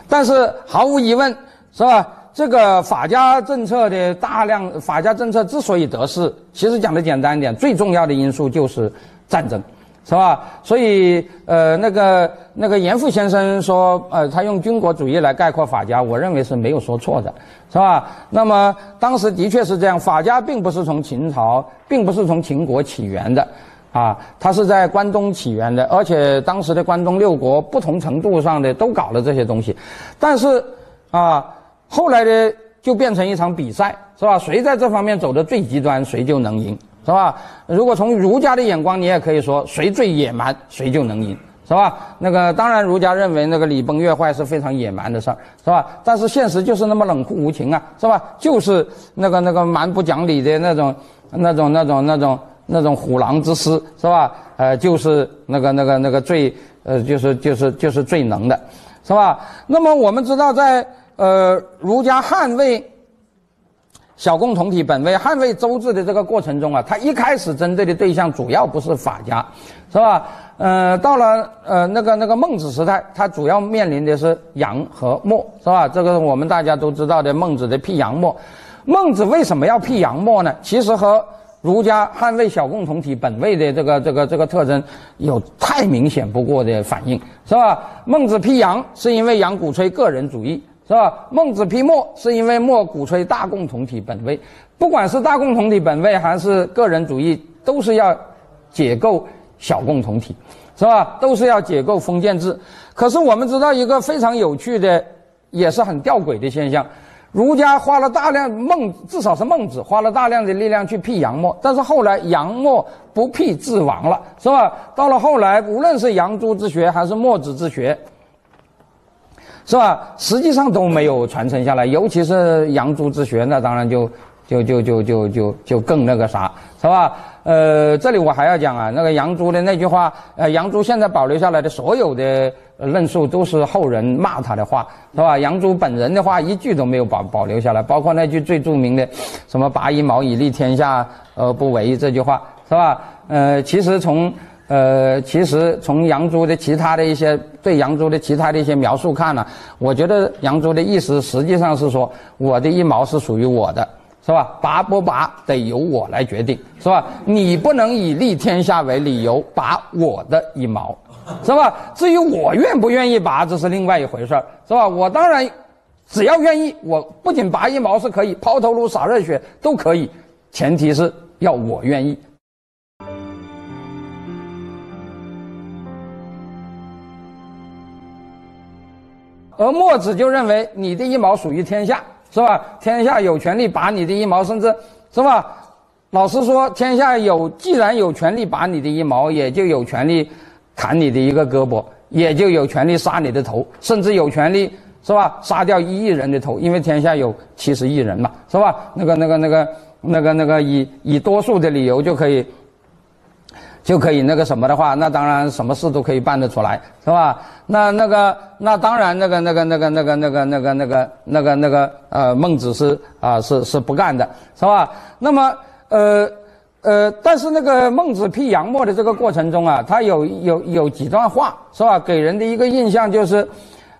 但是毫无疑问，是吧？这个法家政策的大量法家政策之所以得势，其实讲的简单一点，最重要的因素就是战争，是吧？所以，呃，那个那个严复先生说，呃，他用军国主义来概括法家，我认为是没有说错的，是吧？那么当时的确是这样，法家并不是从秦朝，并不是从秦国起源的。啊，它是在关东起源的，而且当时的关东六国不同程度上的都搞了这些东西，但是啊，后来呢就变成一场比赛，是吧？谁在这方面走的最极端，谁就能赢，是吧？如果从儒家的眼光，你也可以说谁最野蛮，谁就能赢，是吧？那个当然，儒家认为那个礼崩乐坏是非常野蛮的事儿，是吧？但是现实就是那么冷酷无情啊，是吧？就是那个那个蛮不讲理的那种那种那种那种。那种虎狼之师是吧？呃，就是那个那个那个最呃，就是就是就是最能的，是吧？那么我们知道，在呃儒家捍卫小共同体本位、捍卫周制的这个过程中啊，他一开始针对的对象主要不是法家，是吧？呃，到了呃那个那个孟子时代，他主要面临的是杨和墨，是吧？这个我们大家都知道的孟子的辟杨墨。孟子为什么要辟杨墨呢？其实和儒家捍卫小共同体本位的这个这个这个特征，有太明显不过的反应，是吧？孟子辟杨，是因为杨鼓吹个人主义，是吧？孟子批墨，是因为墨鼓吹大共同体本位。不管是大共同体本位还是个人主义，都是要解构小共同体，是吧？都是要解构封建制。可是我们知道一个非常有趣的，也是很吊诡的现象。儒家花了大量孟，至少是孟子花了大量的力量去辟杨墨，但是后来杨墨不辟自亡了，是吧？到了后来，无论是杨朱之学还是墨子之学，是吧？实际上都没有传承下来，尤其是杨朱之学，那当然就就就就就就就更那个啥，是吧？呃，这里我还要讲啊，那个杨朱的那句话，呃，杨朱现在保留下来的所有的论述都是后人骂他的话，是吧？杨朱本人的话一句都没有保保留下来，包括那句最著名的“什么拔一毛以利天下而不为”这句话，是吧？呃，其实从呃，其实从杨朱的其他的一些对杨朱的其他的一些描述看呢，我觉得杨朱的意思实际上是说，我的一毛是属于我的。是吧？拔不拔得由我来决定，是吧？你不能以利天下为理由拔我的一毛，是吧？至于我愿不愿意拔，这是另外一回事，是吧？我当然只要愿意，我不仅拔一毛是可以，抛头颅洒热血都可以，前提是要我愿意。而墨子就认为你的一毛属于天下。是吧？天下有权利拔你的一毛，甚至是吧？老实说，天下有既然有权利拔你的一毛，也就有权利砍你的一个胳膊，也就有权利杀你的头，甚至有权利是吧？杀掉一亿人的头，因为天下有七十亿人嘛，是吧？那个、那个、那个、那个、那个，以以多数的理由就可以。就可以那个什么的话，那当然什么事都可以办得出来，是吧？那那个那当然那个那个那个那个那个那个那个那个那个呃孟子是啊是是不干的，是吧？那么呃呃，但是那个孟子辟杨墨的这个过程中啊，他有有有几段话，是吧？给人的一个印象就是，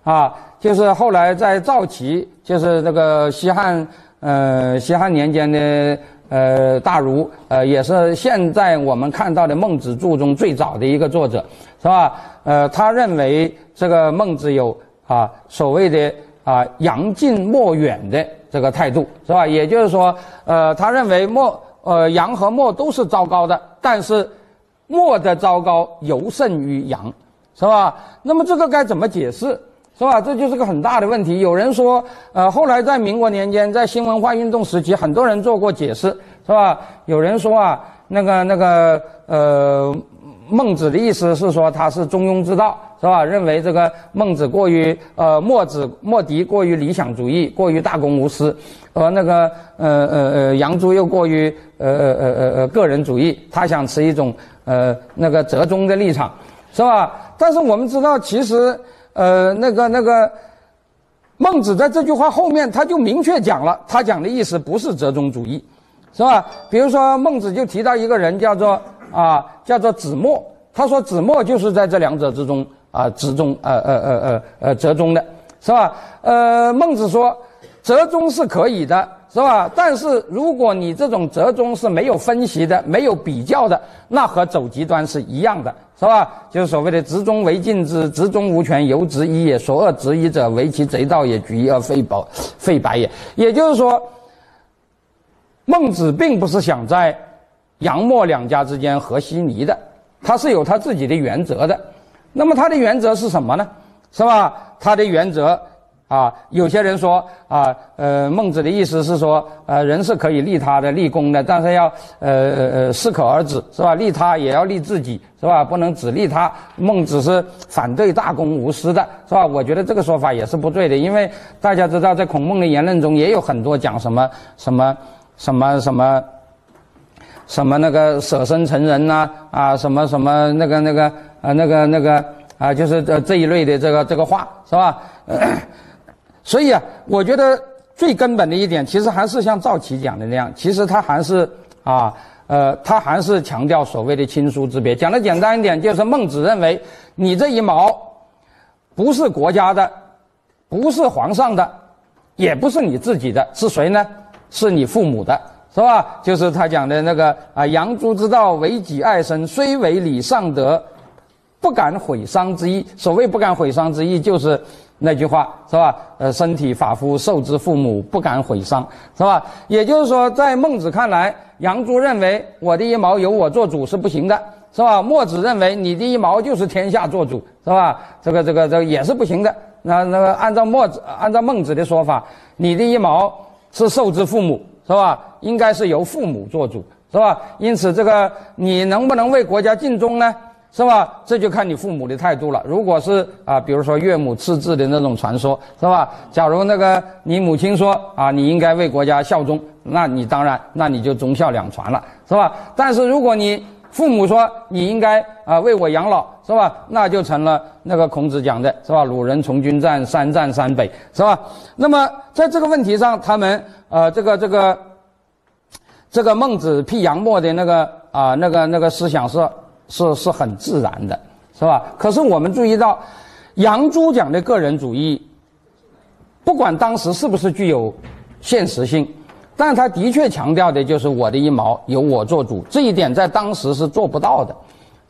啊，就是后来在赵齐，就是那个西汉呃西汉年间的。呃，大儒，呃，也是现在我们看到的孟子注中最早的一个作者，是吧？呃，他认为这个孟子有啊所谓的啊扬近莫远的这个态度，是吧？也就是说，呃，他认为莫呃杨和莫都是糟糕的，但是莫的糟糕尤甚于杨，是吧？那么这个该怎么解释？是吧？这就是个很大的问题。有人说，呃，后来在民国年间，在新文化运动时期，很多人做过解释，是吧？有人说啊，那个那个，呃，孟子的意思是说他是中庸之道，是吧？认为这个孟子过于呃，墨子墨翟过于理想主义，过于大公无私，而那个呃呃呃杨朱又过于呃呃呃呃个人主义，他想持一种呃那个折中的立场，是吧？但是我们知道，其实。呃，那个那个，孟子在这句话后面，他就明确讲了，他讲的意思不是折中主义，是吧？比如说，孟子就提到一个人叫做啊，叫做子墨，他说子墨就是在这两者之中啊，之中呃呃呃呃呃折中的，是吧？呃，孟子说，折中是可以的。是吧？但是如果你这种折中是没有分析的、没有比较的，那和走极端是一样的，是吧？就是所谓的“执中为禁之，执中无权，由执一也。所恶执一者，为其贼道也，举一而废宝，废白也。”也就是说，孟子并不是想在杨墨两家之间和稀泥的，他是有他自己的原则的。那么他的原则是什么呢？是吧？他的原则。啊，有些人说啊，呃，孟子的意思是说，呃，人是可以利他的、立功的，但是要呃呃适可而止，是吧？利他也要利自己，是吧？不能只利他。孟子是反对大公无私的，是吧？我觉得这个说法也是不对的，因为大家知道，在孔孟的言论中也有很多讲什么什么什么什么什么那个舍身成仁呐，啊，什么什么那个那个啊那个那个啊，就是这这一类的这个这个话，是吧？所以啊，我觉得最根本的一点，其实还是像赵齐讲的那样，其实他还是啊，呃，他还是强调所谓的亲疏之别。讲的简单一点，就是孟子认为，你这一毛不是国家的，不是皇上的，也不是你自己的，是谁呢？是你父母的，是吧？就是他讲的那个啊，养猪之道，为己爱身，虽为礼尚德，不敢毁伤之意。所谓不敢毁伤之意，就是。那句话是吧？呃，身体发肤受之父母，不敢毁伤，是吧？也就是说，在孟子看来，杨朱认为我的一毛由我做主是不行的，是吧？墨子认为你的一毛就是天下做主，是吧？这个这个这个也是不行的。那那个按照墨子按照孟子的说法，你的一毛是受之父母，是吧？应该是由父母做主，是吧？因此，这个你能不能为国家尽忠呢？是吧？这就看你父母的态度了。如果是啊，比如说岳母刺字的那种传说，是吧？假如那个你母亲说啊，你应该为国家效忠，那你当然，那你就忠孝两全了，是吧？但是如果你父母说你应该啊为我养老，是吧？那就成了那个孔子讲的是吧？鲁人从军战，三战三北，是吧？那么在这个问题上，他们呃，这个这个这个孟子辟杨墨的那个啊，那个那个思想是。是是很自然的，是吧？可是我们注意到，杨朱讲的个人主义，不管当时是不是具有现实性，但他的确强调的就是我的一毛由我做主，这一点在当时是做不到的，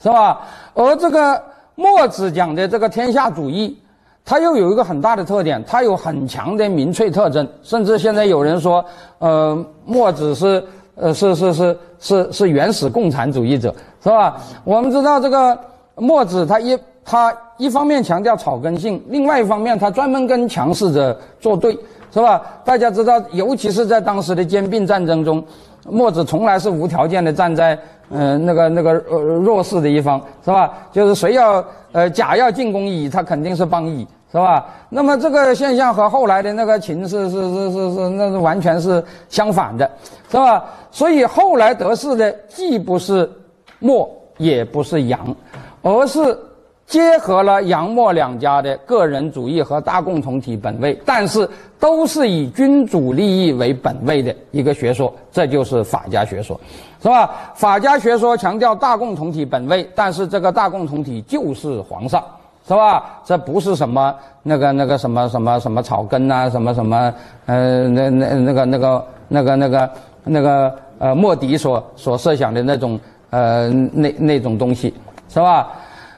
是吧？而这个墨子讲的这个天下主义，它又有一个很大的特点，它有很强的民粹特征，甚至现在有人说，呃，墨子是。呃，是是是是是原始共产主义者，是吧？我们知道这个墨子，他一他一方面强调草根性，另外一方面他专门跟强势者作对，是吧？大家知道，尤其是在当时的兼并战争中，墨子从来是无条件的站在嗯那个那个呃弱势的一方，是吧？就是谁要呃甲要进攻乙，他肯定是帮乙。是吧？那么这个现象和后来的那个秦是是是是是，那是完全是相反的，是吧？所以后来得势的既不是墨，也不是杨，而是结合了杨墨两家的个人主义和大共同体本位，但是都是以君主利益为本位的一个学说，这就是法家学说，是吧？法家学说强调大共同体本位，但是这个大共同体就是皇上。是吧？这不是什么那个那个什么什么什么草根呐，什么什么呃那那那个那个那个那个那个呃莫迪所所设想的那种呃那那种东西，是吧？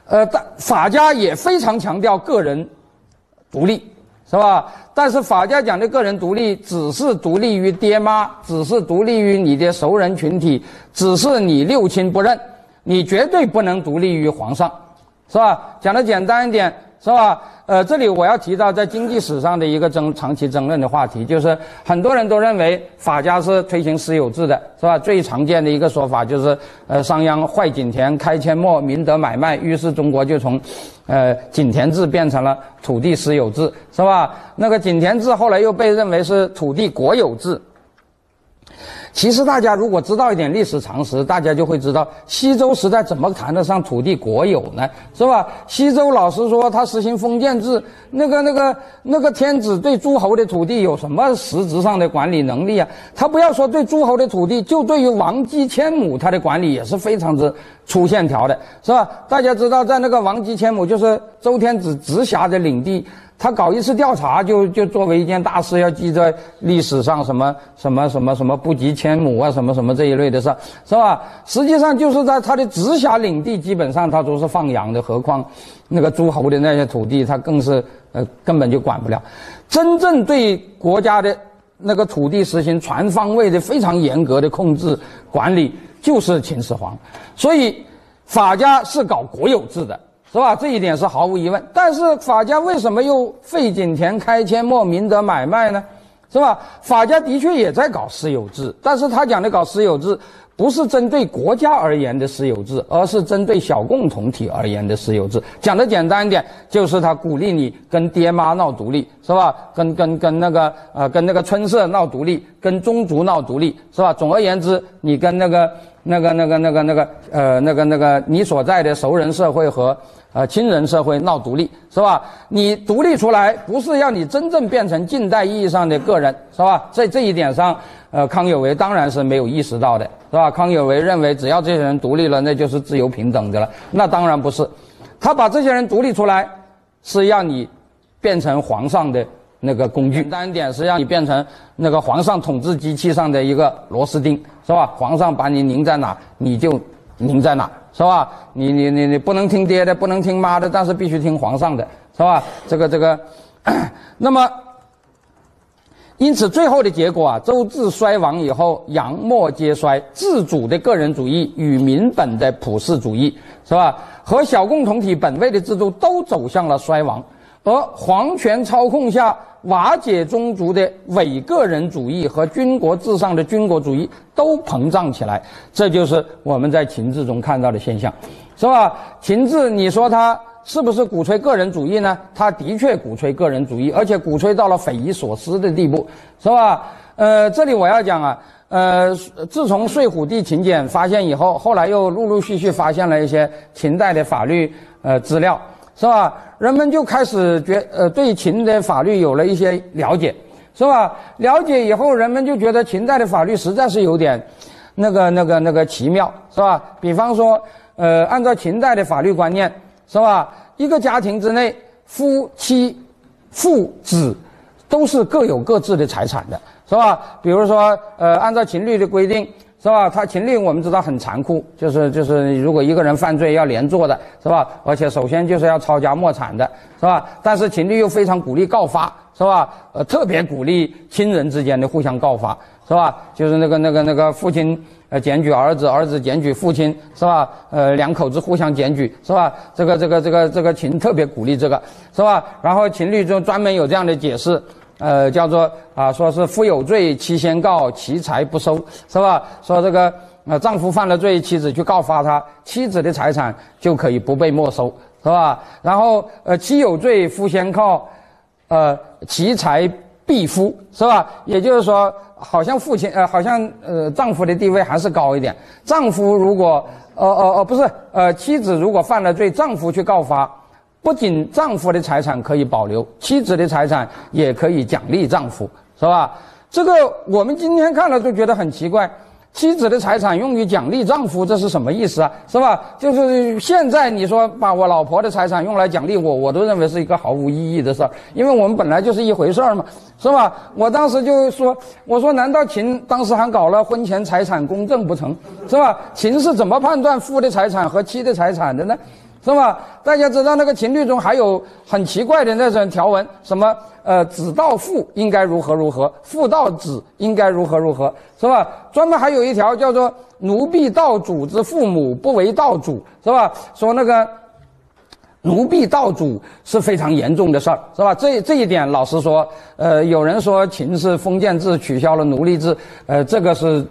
呃，但法家也非常强调个人独立，是吧？但是法家讲的个人独立，只是独立于爹妈，只是独立于你的熟人群体，只是你六亲不认，你绝对不能独立于皇上。是吧？讲的简单一点，是吧？呃，这里我要提到在经济史上的一个争长期争论的话题，就是很多人都认为法家是推行私有制的，是吧？最常见的一个说法就是，呃，商鞅坏井田，开阡陌，民得买卖，于是中国就从，呃，井田制变成了土地私有制，是吧？那个井田制后来又被认为是土地国有制。其实大家如果知道一点历史常识，大家就会知道西周时代怎么谈得上土地国有呢？是吧？西周老师说，他实行封建制，那个、那个、那个天子对诸侯的土地有什么实质上的管理能力啊？他不要说对诸侯的土地，就对于王姬千亩，他的管理也是非常之粗线条的，是吧？大家知道，在那个王姬千亩，就是周天子直辖的领地。他搞一次调查，就就作为一件大事，要记在历史上，什么什么什么什么不及千亩啊，什么什么这一类的事，是吧？实际上就是在他的直辖领地，基本上他都是放养的，何况那个诸侯的那些土地，他更是呃根本就管不了。真正对国家的那个土地实行全方位的、非常严格的控制管理，就是秦始皇。所以法家是搞国有制的。是吧？这一点是毫无疑问。但是法家为什么又废井田、开阡陌、民得买卖呢？是吧？法家的确也在搞私有制，但是他讲的搞私有制，不是针对国家而言的私有制，而是针对小共同体而言的私有制。讲的简单一点，就是他鼓励你跟爹妈闹独立，是吧？跟跟跟那个呃，跟那个村社闹独立，跟宗族闹独立，是吧？总而言之，你跟那个那个那个那个那个呃那个那个你所在的熟人社会和。呃，亲人社会闹独立是吧？你独立出来，不是要你真正变成近代意义上的个人是吧？在这一点上，呃，康有为当然是没有意识到的，是吧？康有为认为，只要这些人独立了，那就是自由平等的了。那当然不是，他把这些人独立出来，是让你变成皇上的那个工具。单点是让你变成那个皇上统治机器上的一个螺丝钉，是吧？皇上把你拧在哪，你就拧在哪。是吧？你你你你不能听爹的，不能听妈的，但是必须听皇上的，是吧？这个这个，那么，因此最后的结果啊，周至衰亡以后，杨墨皆衰，自主的个人主义与民本的普世主义，是吧？和小共同体本位的制度都走向了衰亡，而皇权操控下。瓦解宗族的伪个人主义和军国至上的军国主义都膨胀起来，这就是我们在秦制中看到的现象，是吧？秦制，你说他是不是鼓吹个人主义呢？他的确鼓吹个人主义，而且鼓吹到了匪夷所思的地步，是吧？呃，这里我要讲啊，呃，自从睡虎地秦简发现以后，后来又陆陆续续发现了一些秦代的法律呃资料。是吧？人们就开始觉呃对秦的法律有了一些了解，是吧？了解以后，人们就觉得秦代的法律实在是有点那个那个那个奇妙，是吧？比方说，呃，按照秦代的法律观念，是吧？一个家庭之内，夫妻、父子都是各有各自的财产的，是吧？比如说，呃，按照秦律的规定。是吧？他秦律我们知道很残酷，就是就是如果一个人犯罪要连坐的，是吧？而且首先就是要抄家没产的，是吧？但是秦律又非常鼓励告发，是吧？呃，特别鼓励亲人之间的互相告发，是吧？就是那个那个那个父亲呃检举儿子，儿子检举父亲，是吧？呃，两口子互相检举，是吧？这个这个这个这个秦特别鼓励这个，是吧？然后秦律中专门有这样的解释。呃，叫做啊，说是夫有罪，妻先告，其财不收，是吧？说这个呃，丈夫犯了罪，妻子去告发他，妻子的财产就可以不被没收，是吧？然后呃，妻有罪，夫先告，呃，其财。必夫，是吧？也就是说，好像父亲呃，好像呃，丈夫的地位还是高一点。丈夫如果呃呃呃，不是呃，妻子如果犯了罪，丈夫去告发，不仅丈夫的财产可以保留，妻子的财产也可以奖励丈夫，是吧？这个我们今天看了都觉得很奇怪。妻子的财产用于奖励丈夫，这是什么意思啊？是吧？就是现在你说把我老婆的财产用来奖励我，我都认为是一个毫无意义的事儿，因为我们本来就是一回事儿嘛，是吧？我当时就说，我说难道秦当时还搞了婚前财产公证不成？是吧？秦是怎么判断夫的财产和妻的财产的呢？是吧？大家知道那个秦律中还有很奇怪的那种条文，什么呃子到父应该如何如何，父到子应该如何如何，是吧？专门还有一条叫做奴婢到主之父母不为道主，是吧？说那个奴婢到主是非常严重的事儿，是吧？这这一点，老实说，呃，有人说秦是封建制取消了奴隶制，呃，这个是。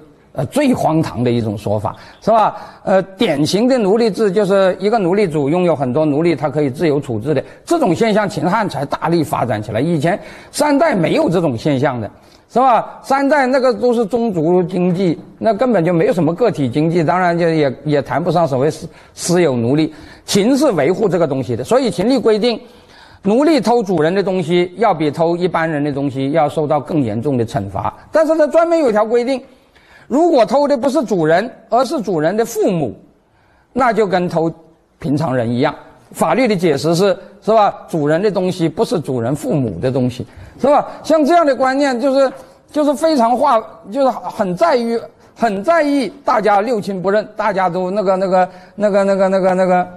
最荒唐的一种说法，是吧？呃，典型的奴隶制就是一个奴隶主拥有很多奴隶，他可以自由处置的这种现象，秦汉才大力发展起来。以前三代没有这种现象的，是吧？三代那个都是宗族经济，那根本就没有什么个体经济，当然就也也谈不上所谓私私有奴隶。秦是维护这个东西的，所以秦律规定，奴隶偷主人的东西，要比偷一般人的东西要受到更严重的惩罚。但是他专门有条规定。如果偷的不是主人，而是主人的父母，那就跟偷平常人一样。法律的解释是，是吧？主人的东西不是主人父母的东西，是吧？像这样的观念，就是就是非常化，就是很在于很在意大家六亲不认，大家都那个那个那个那个那个那个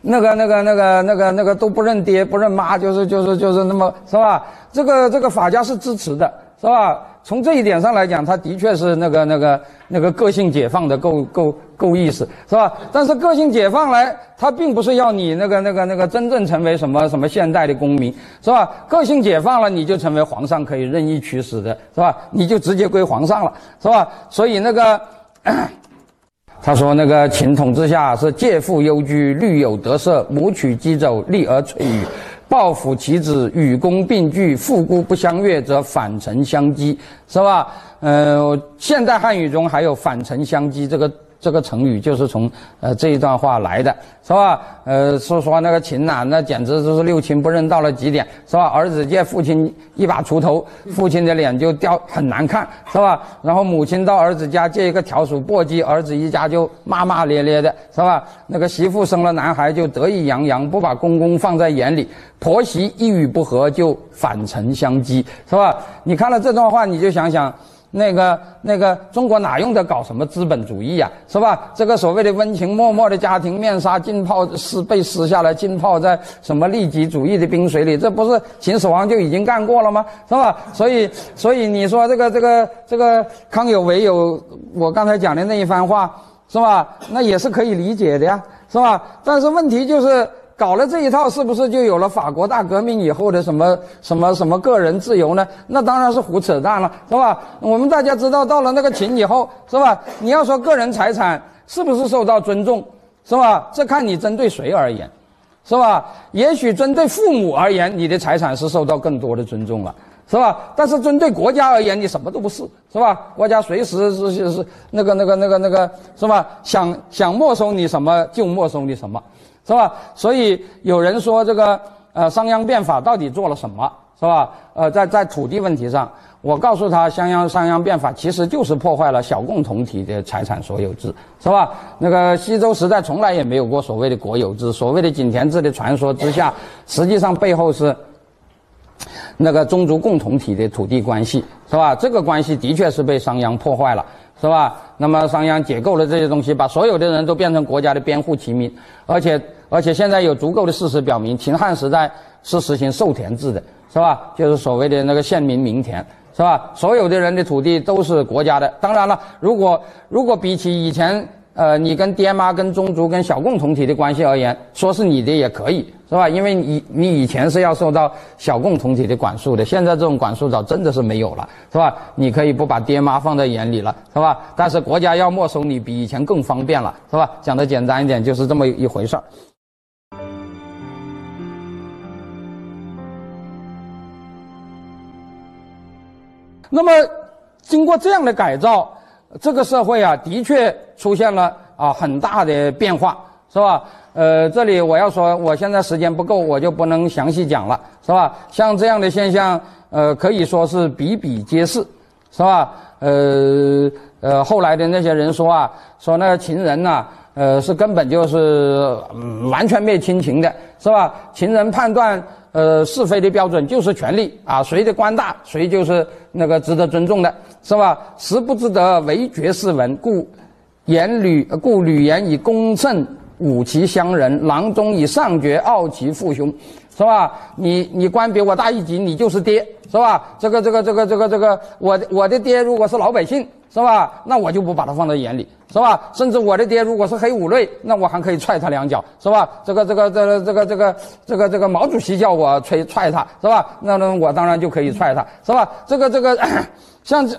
那个那个那个那个那个都不认爹不认妈，就是就是就是那么是吧？这个这个法家是支持的，是吧？从这一点上来讲，他的确是那个、那个、那个个性解放的够够够意思，是吧？但是个性解放来，他并不是要你那个、那个、那个真正成为什么什么现代的公民，是吧？个性解放了，你就成为皇上可以任意驱使的，是吧？你就直接归皇上了，是吧？所以那个，他说那个秦统治下是借腹幽居，虑有得色，谋取击走，立而垂羽。抱负其子，与公并举，父姑不相悦，则反臣相讥，是吧？呃，现代汉语中还有反臣相讥这个。这个成语就是从呃这一段话来的，是吧？呃，说说那个秦呐，那简直就是六亲不认到了极点，是吧？儿子见父亲一把锄头，父亲的脸就掉很难看，是吧？然后母亲到儿子家借一个笤帚簸箕，儿子一家就骂骂咧咧的，是吧？那个媳妇生了男孩就得意洋洋，不把公公放在眼里，婆媳一语不合就反臣相讥，是吧？你看了这段话，你就想想。那个那个，中国哪用得搞什么资本主义呀，是吧？这个所谓的温情脉脉的家庭面纱浸泡撕被撕下来，浸泡在什么利己主义的冰水里，这不是秦始皇就已经干过了吗？是吧？所以所以你说这个这个这个康有为有我刚才讲的那一番话，是吧？那也是可以理解的呀，是吧？但是问题就是。搞了这一套，是不是就有了法国大革命以后的什么什么什么个人自由呢？那当然是胡扯淡了，是吧？我们大家知道，到了那个秦以后，是吧？你要说个人财产是不是受到尊重，是吧？这看你针对谁而言，是吧？也许针对父母而言，你的财产是受到更多的尊重了，是吧？但是针对国家而言，你什么都不是，是吧？国家随时是是是那个那个那个那个，是吧？想想没收你什么就没收你什么。是吧？所以有人说这个呃商鞅变法到底做了什么？是吧？呃，在在土地问题上，我告诉他，商鞅商鞅变法其实就是破坏了小共同体的财产所有制，是吧？那个西周时代从来也没有过所谓的国有制，所谓的井田制的传说之下，实际上背后是那个宗族共同体的土地关系，是吧？这个关系的确是被商鞅破坏了。是吧？那么商鞅解构了这些东西，把所有的人都变成国家的编户齐民，而且而且现在有足够的事实表明，秦汉时代是实行授田制的，是吧？就是所谓的那个县民民田，是吧？所有的人的土地都是国家的。当然了，如果如果比起以前。呃，你跟爹妈、跟宗族、跟小共同体的关系而言，说是你的也可以，是吧？因为你你以前是要受到小共同体的管束的，现在这种管束早真的是没有了，是吧？你可以不把爹妈放在眼里了，是吧？但是国家要没收你，比以前更方便了，是吧？讲的简单一点，就是这么一回事儿。那么，经过这样的改造，这个社会啊，的确出现了啊很大的变化，是吧？呃，这里我要说，我现在时间不够，我就不能详细讲了，是吧？像这样的现象，呃，可以说是比比皆是，是吧？呃呃，后来的那些人说啊，说那个秦人呐，呃，是根本就是完全灭亲情的，是吧？秦人判断。呃，是非的标准就是权力啊，谁的官大，谁就是那个值得尊重的，是吧？时不知得为绝世文，故言吕故吕言以功胜武其乡人，郎中以上爵傲其父兄，是吧？你你官比我大一级，你就是爹，是吧？这个这个这个这个这个，我我的爹如果是老百姓。是吧？那我就不把他放在眼里，是吧？甚至我的爹如果是黑五类，那我还可以踹他两脚，是吧？这个这个这个这个这个这个这个毛主席叫我踹踹他，是吧？那那我当然就可以踹他，是吧？这个这个 像这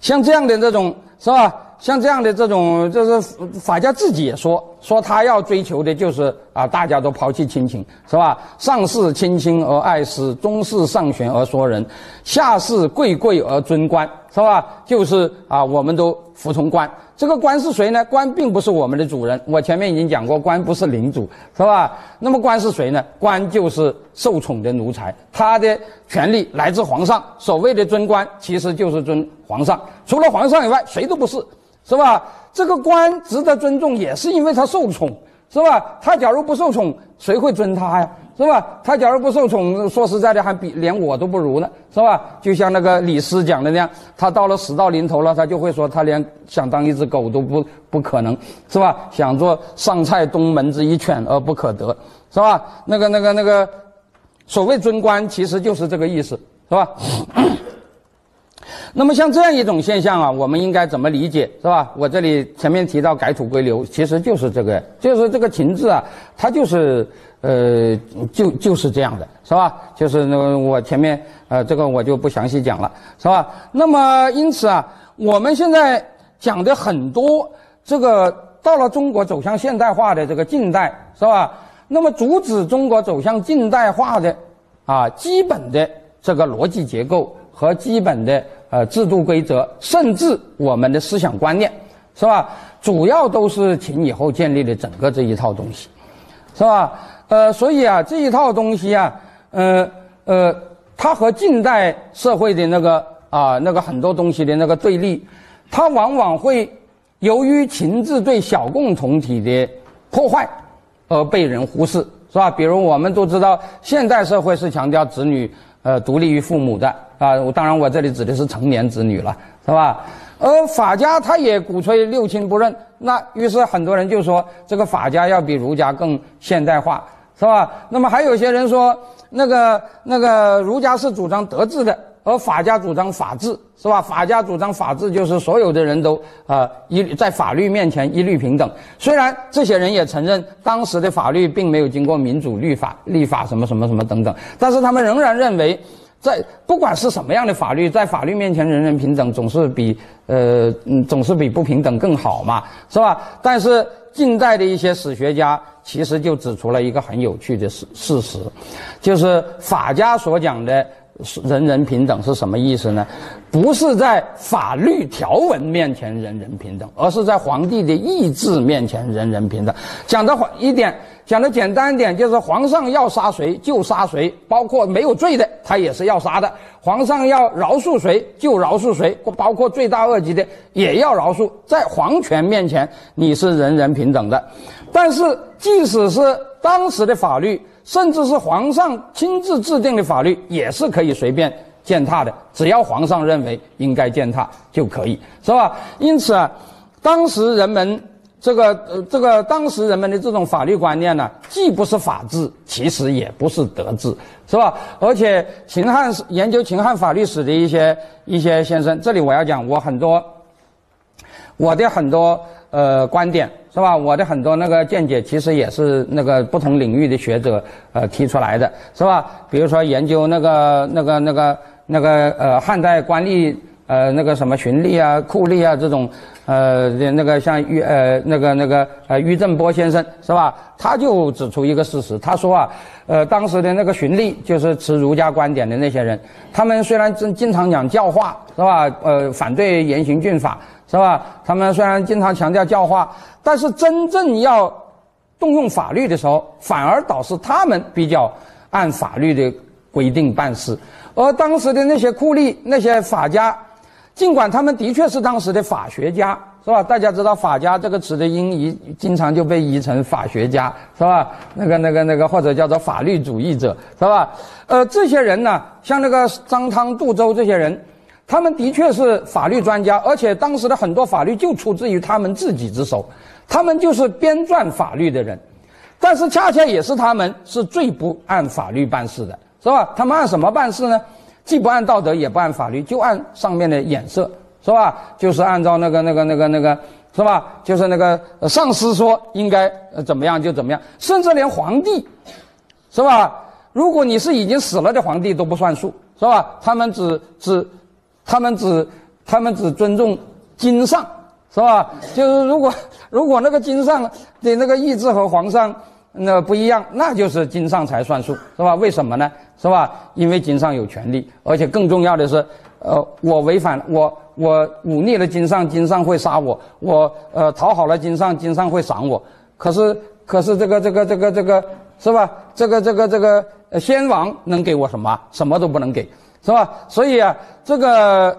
像这样的这种，是吧？像这样的这种，就是法家自己也说，说他要追求的就是啊，大家都抛弃亲情，是吧？上士亲亲而爱师，中士上贤而说人，下士贵贵而尊官，是吧？就是啊，我们都服从官。这个官是谁呢？官并不是我们的主人。我前面已经讲过，官不是领主，是吧？那么官是谁呢？官就是受宠的奴才，他的权利来自皇上。所谓的尊官，其实就是尊皇上。除了皇上以外，谁都不是。是吧？这个官值得尊重，也是因为他受宠，是吧？他假如不受宠，谁会尊他呀？是吧？他假如不受宠，说实在的，还比连我都不如呢，是吧？就像那个李斯讲的那样，他到了死到临头了，他就会说，他连想当一只狗都不不可能，是吧？想做上蔡东门之一犬而不可得，是吧？那个、那个、那个，所谓尊官，其实就是这个意思，是吧？那么像这样一种现象啊，我们应该怎么理解，是吧？我这里前面提到改土归流，其实就是这个，就是这个情字啊，它就是，呃，就就是这样的，是吧？就是那个我前面呃，这个我就不详细讲了，是吧？那么因此啊，我们现在讲的很多这个到了中国走向现代化的这个近代，是吧？那么阻止中国走向近代化的啊，基本的这个逻辑结构和基本的。呃，制度规则，甚至我们的思想观念，是吧？主要都是秦以后建立的整个这一套东西，是吧？呃，所以啊，这一套东西啊，呃呃，它和近代社会的那个啊那个很多东西的那个对立，它往往会由于秦制对小共同体的破坏而被人忽视，是吧？比如我们都知道，现代社会是强调子女呃独立于父母的。啊，我当然我这里指的是成年子女了，是吧？而法家他也鼓吹六亲不认，那于是很多人就说这个法家要比儒家更现代化，是吧？那么还有些人说，那个那个儒家是主张德治的，而法家主张法治，是吧？法家主张法治就是所有的人都啊一在法律面前一律平等。虽然这些人也承认当时的法律并没有经过民主律法立法什么什么什么等等，但是他们仍然认为。在不管是什么样的法律，在法律面前人人平等，总是比呃嗯总是比不平等更好嘛，是吧？但是近代的一些史学家其实就指出了一个很有趣的事事实，就是法家所讲的。人人平等是什么意思呢？不是在法律条文面前人人平等，而是在皇帝的意志面前人人平等。讲的一点，讲的简单一点，就是皇上要杀谁就杀谁，包括没有罪的他也是要杀的。皇上要饶恕谁就饶恕谁，包括罪大恶极的也要饶恕。在皇权面前，你是人人平等的。但是，即使是当时的法律。甚至是皇上亲自制定的法律也是可以随便践踏的，只要皇上认为应该践踏就可以，是吧？因此啊，当时人们这个呃这个当时人们的这种法律观念呢，既不是法治，其实也不是德治，是吧？而且秦汉研究秦汉法律史的一些一些先生，这里我要讲我很多我的很多呃观点。是吧？我的很多那个见解，其实也是那个不同领域的学者呃提出来的，是吧？比如说研究那个那个那个那个呃汉代官吏呃，那个什么循吏啊、酷吏啊这种，呃，那个像于呃那个那个呃于正波先生是吧？他就指出一个事实，他说啊，呃，当时的那个循吏就是持儒家观点的那些人，他们虽然经经常讲教化是吧？呃，反对严刑峻法是吧？他们虽然经常强调教化，但是真正要动用法律的时候，反而导致他们比较按法律的规定办事，而当时的那些酷吏、那些法家。尽管他们的确是当时的法学家，是吧？大家知道“法家”这个词的音译，经常就被译成法学家，是吧？那个、那个、那个，或者叫做法律主义者，是吧？呃，这些人呢，像那个张汤、杜周这些人，他们的确是法律专家，而且当时的很多法律就出自于他们自己之手，他们就是编撰法律的人。但是恰恰也是他们是最不按法律办事的，是吧？他们按什么办事呢？既不按道德，也不按法律，就按上面的眼色，是吧？就是按照那个、那个、那个、那个，是吧？就是那个上司说应该怎么样就怎么样，甚至连皇帝，是吧？如果你是已经死了的皇帝都不算数，是吧？他们只只，他们只他们只尊重金上，是吧？就是如果如果那个金上的那个意志和皇上。那不一样，那就是经上才算数，是吧？为什么呢？是吧？因为经上有权利，而且更重要的是，呃，我违反我我忤逆了经上，经上会杀我；我呃讨好了经上，经上会赏我。可是可是这个这个这个这个是吧？这个这个这个先王能给我什么？什么都不能给，是吧？所以啊，这个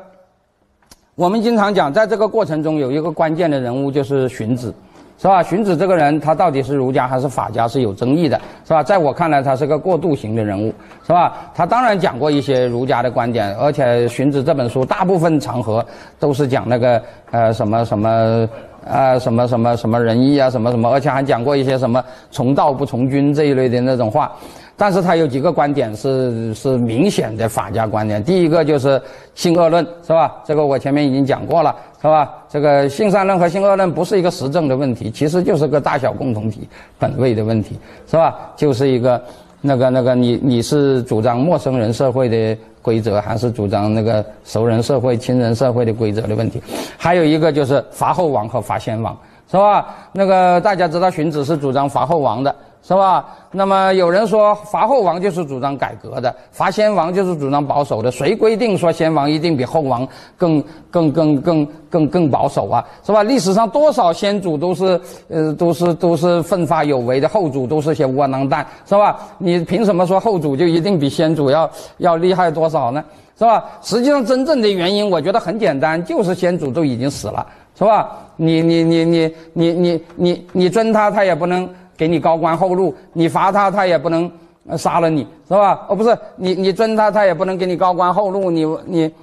我们经常讲，在这个过程中有一个关键的人物就是荀子。是吧？荀子这个人，他到底是儒家还是法家是有争议的，是吧？在我看来，他是个过渡型的人物，是吧？他当然讲过一些儒家的观点，而且荀子这本书大部分场合都是讲那个呃什么什么啊什么什么什么仁义啊什么什么，而且还讲过一些什么从道不从君这一类的那种话。但是他有几个观点是是明显的法家观点。第一个就是性恶论，是吧？这个我前面已经讲过了，是吧？这个性善论和性恶论不是一个实证的问题，其实就是个大小共同体本位的问题，是吧？就是一个那个那个你你是主张陌生人社会的规则，还是主张那个熟人社会、亲人社会的规则的问题？还有一个就是伐后王和伐先王，是吧？那个大家知道荀子是主张伐后王的。是吧？那么有人说伐后王就是主张改革的，伐先王就是主张保守的。谁规定说先王一定比后王更更更更更更保守啊？是吧？历史上多少先祖都是呃都是都是奋发有为的，后主都是些窝囊蛋，是吧？你凭什么说后主就一定比先主要要厉害多少呢？是吧？实际上真正的原因，我觉得很简单，就是先祖都已经死了，是吧？你你你你你你你你尊他，他也不能。给你高官厚禄，你罚他，他也不能杀了你，是吧？哦，不是，你你尊他，他也不能给你高官厚禄，你你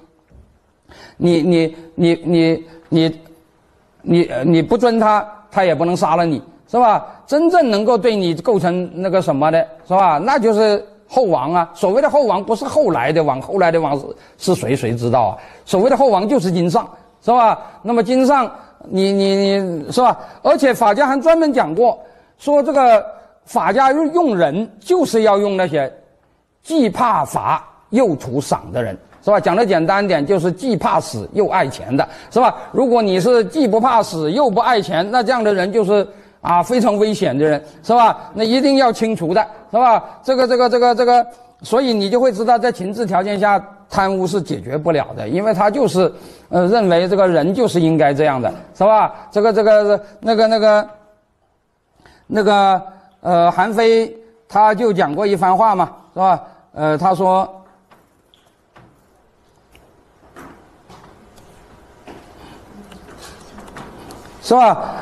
你你你你你你你不尊他，他也不能杀了你，是吧？真正能够对你构成那个什么的，是吧？那就是后王啊。所谓的后王，不是后来的王，后来的王是是谁？谁知道啊？所谓的后王就是金上，是吧？那么金上，你你你是吧？而且法家还专门讲过。说这个法家用人，就是要用那些既怕罚又图赏的人，是吧？讲的简单点，就是既怕死又爱钱的，是吧？如果你是既不怕死又不爱钱，那这样的人就是啊非常危险的人，是吧？那一定要清除的，是吧？这个这个这个这个，所以你就会知道，在情治条件下，贪污是解决不了的，因为他就是呃认为这个人就是应该这样的，是吧？这个这个那个。那个那个呃，韩非他就讲过一番话嘛，是吧？呃，他说，是吧？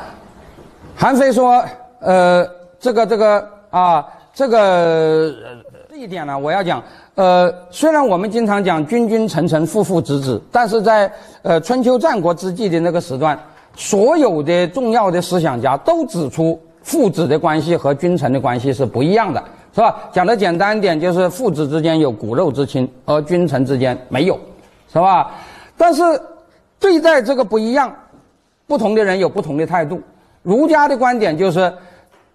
韩非说，呃，这个这个啊，这个这一点呢，我要讲。呃，虽然我们经常讲君君臣臣父父子子，但是在呃春秋战国之际的那个时段，所有的重要的思想家都指出。父子的关系和君臣的关系是不一样的，是吧？讲的简单一点，就是父子之间有骨肉之亲，而君臣之间没有，是吧？但是对待这个不一样，不同的人有不同的态度。儒家的观点就是，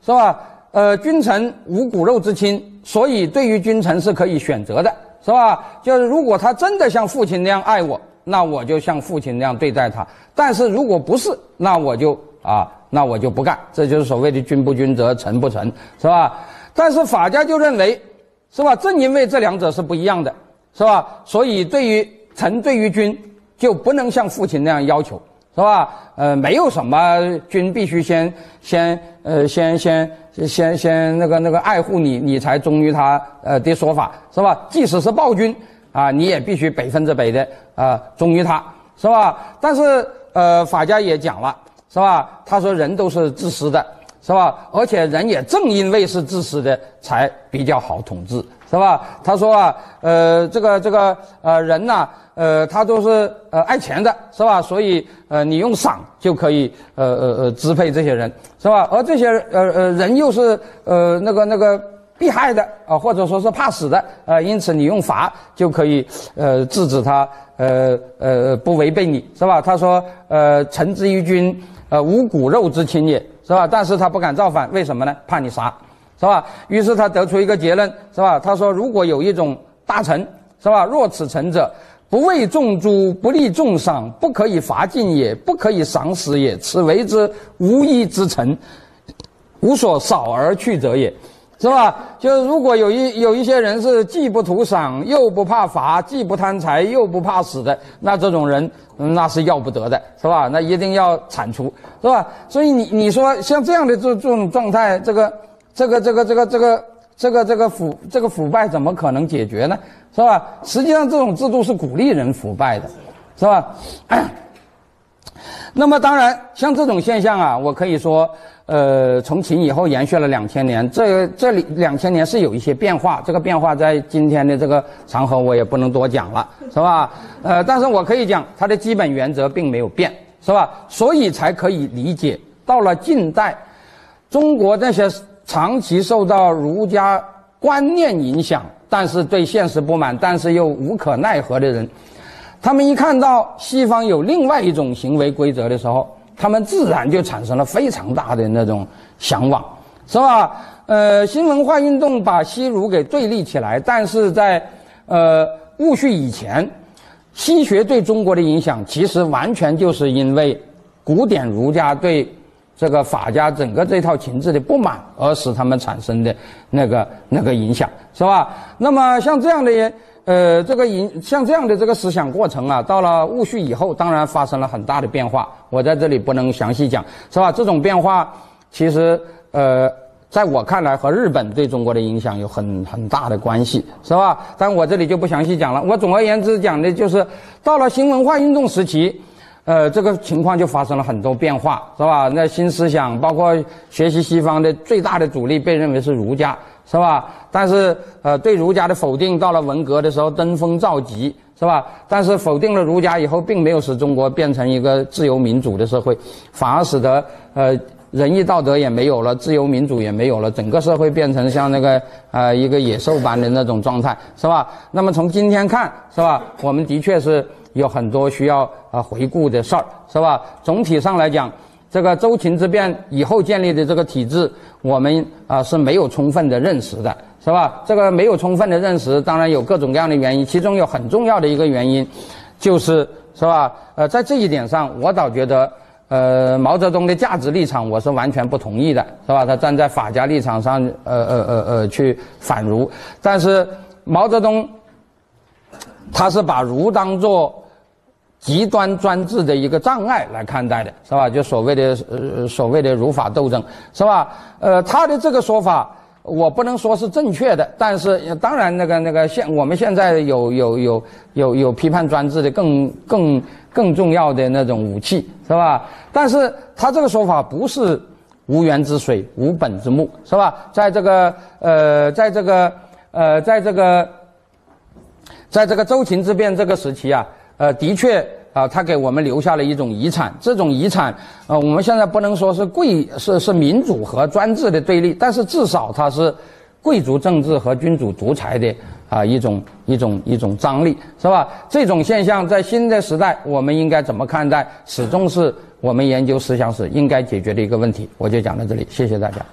是吧？呃，君臣无骨肉之亲，所以对于君臣是可以选择的，是吧？就是如果他真的像父亲那样爱我，那我就像父亲那样对待他；但是如果不是，那我就啊，那我就不干。这就是所谓的君不君则臣不臣，是吧？但是法家就认为，是吧？正因为这两者是不一样的，是吧？所以对于臣对于君，就不能像父亲那样要求。是吧？呃，没有什么君必须先先呃先先先先那个那个爱护你，你才忠于他呃的说法，是吧？即使是暴君啊，你也必须百分之百的啊忠于他，是吧？但是呃，法家也讲了，是吧？他说人都是自私的，是吧？而且人也正因为是自私的，才比较好统治。是吧？他说啊，呃，这个这个呃人呐，呃，他都是呃爱钱的，是吧？所以呃，你用赏就可以呃呃呃支配这些人，是吧？而这些呃呃人又是呃那个那个避害的啊，或者说是怕死的啊，因此你用罚就可以呃制止他呃呃不违背你，是吧？他说呃，臣之于君，呃，无骨肉之亲也是吧？但是他不敢造反，为什么呢？怕你杀。是吧？于是他得出一个结论，是吧？他说：“如果有一种大臣，是吧？若此臣者，不为众诛，不立众赏，不可以罚尽也，不可以赏死也。此为之无义之臣，无所少而去者也，是吧？就是如果有一有一些人是既不图赏，又不怕罚，既不贪财，又不怕死的，那这种人那是要不得的，是吧？那一定要铲除，是吧？所以你你说像这样的这这种状态，这个。”这个这个这个这个这个这个腐这个腐败怎么可能解决呢？是吧？实际上这种制度是鼓励人腐败的，是吧？那么当然，像这种现象啊，我可以说，呃，从秦以后延续了两千年，这这里两千年是有一些变化。这个变化在今天的这个场合我也不能多讲了，是吧？呃，但是我可以讲，它的基本原则并没有变，是吧？所以才可以理解，到了近代，中国那些。长期受到儒家观念影响，但是对现实不满，但是又无可奈何的人，他们一看到西方有另外一种行为规则的时候，他们自然就产生了非常大的那种向往，是吧？呃，新文化运动把西儒给对立起来，但是在呃戊戌以前，西学对中国的影响其实完全就是因为古典儒家对。这个法家整个这套情志的不满，而使他们产生的那个那个影响，是吧？那么像这样的呃，这个影像这样的这个思想过程啊，到了戊戌以后，当然发生了很大的变化。我在这里不能详细讲，是吧？这种变化其实呃，在我看来和日本对中国的影响有很很大的关系，是吧？但我这里就不详细讲了。我总而言之讲的就是，到了新文化运动时期。呃，这个情况就发生了很多变化，是吧？那新思想，包括学习西方的最大的阻力，被认为是儒家，是吧？但是，呃，对儒家的否定，到了文革的时候登峰造极，是吧？但是否定了儒家以后，并没有使中国变成一个自由民主的社会，反而使得呃仁义道德也没有了，自由民主也没有了，整个社会变成像那个呃一个野兽般的那种状态，是吧？那么从今天看，是吧？我们的确是。有很多需要啊回顾的事儿，是吧？总体上来讲，这个周秦之变以后建立的这个体制，我们啊是没有充分的认识的，是吧？这个没有充分的认识，当然有各种各样的原因，其中有很重要的一个原因，就是是吧？呃，在这一点上，我倒觉得，呃，毛泽东的价值立场我是完全不同意的，是吧？他站在法家立场上，呃呃呃呃去反儒，但是毛泽东他是把儒当做。极端专制的一个障碍来看待的是吧？就所谓的呃所谓的儒法斗争是吧？呃，他的这个说法我不能说是正确的，但是当然那个那个现我们现在有有有有有批判专制的更更更重要的那种武器是吧？但是他这个说法不是无源之水无本之木是吧？在这个呃在这个呃在这个在这个周秦之变这个时期啊。呃，的确啊，他给我们留下了一种遗产。这种遗产，呃，我们现在不能说是贵是是民主和专制的对立，但是至少它是贵族政治和君主独裁的啊一种一种一种张力，是吧？这种现象在新的时代，我们应该怎么看待？始终是我们研究思想史应该解决的一个问题。我就讲到这里，谢谢大家。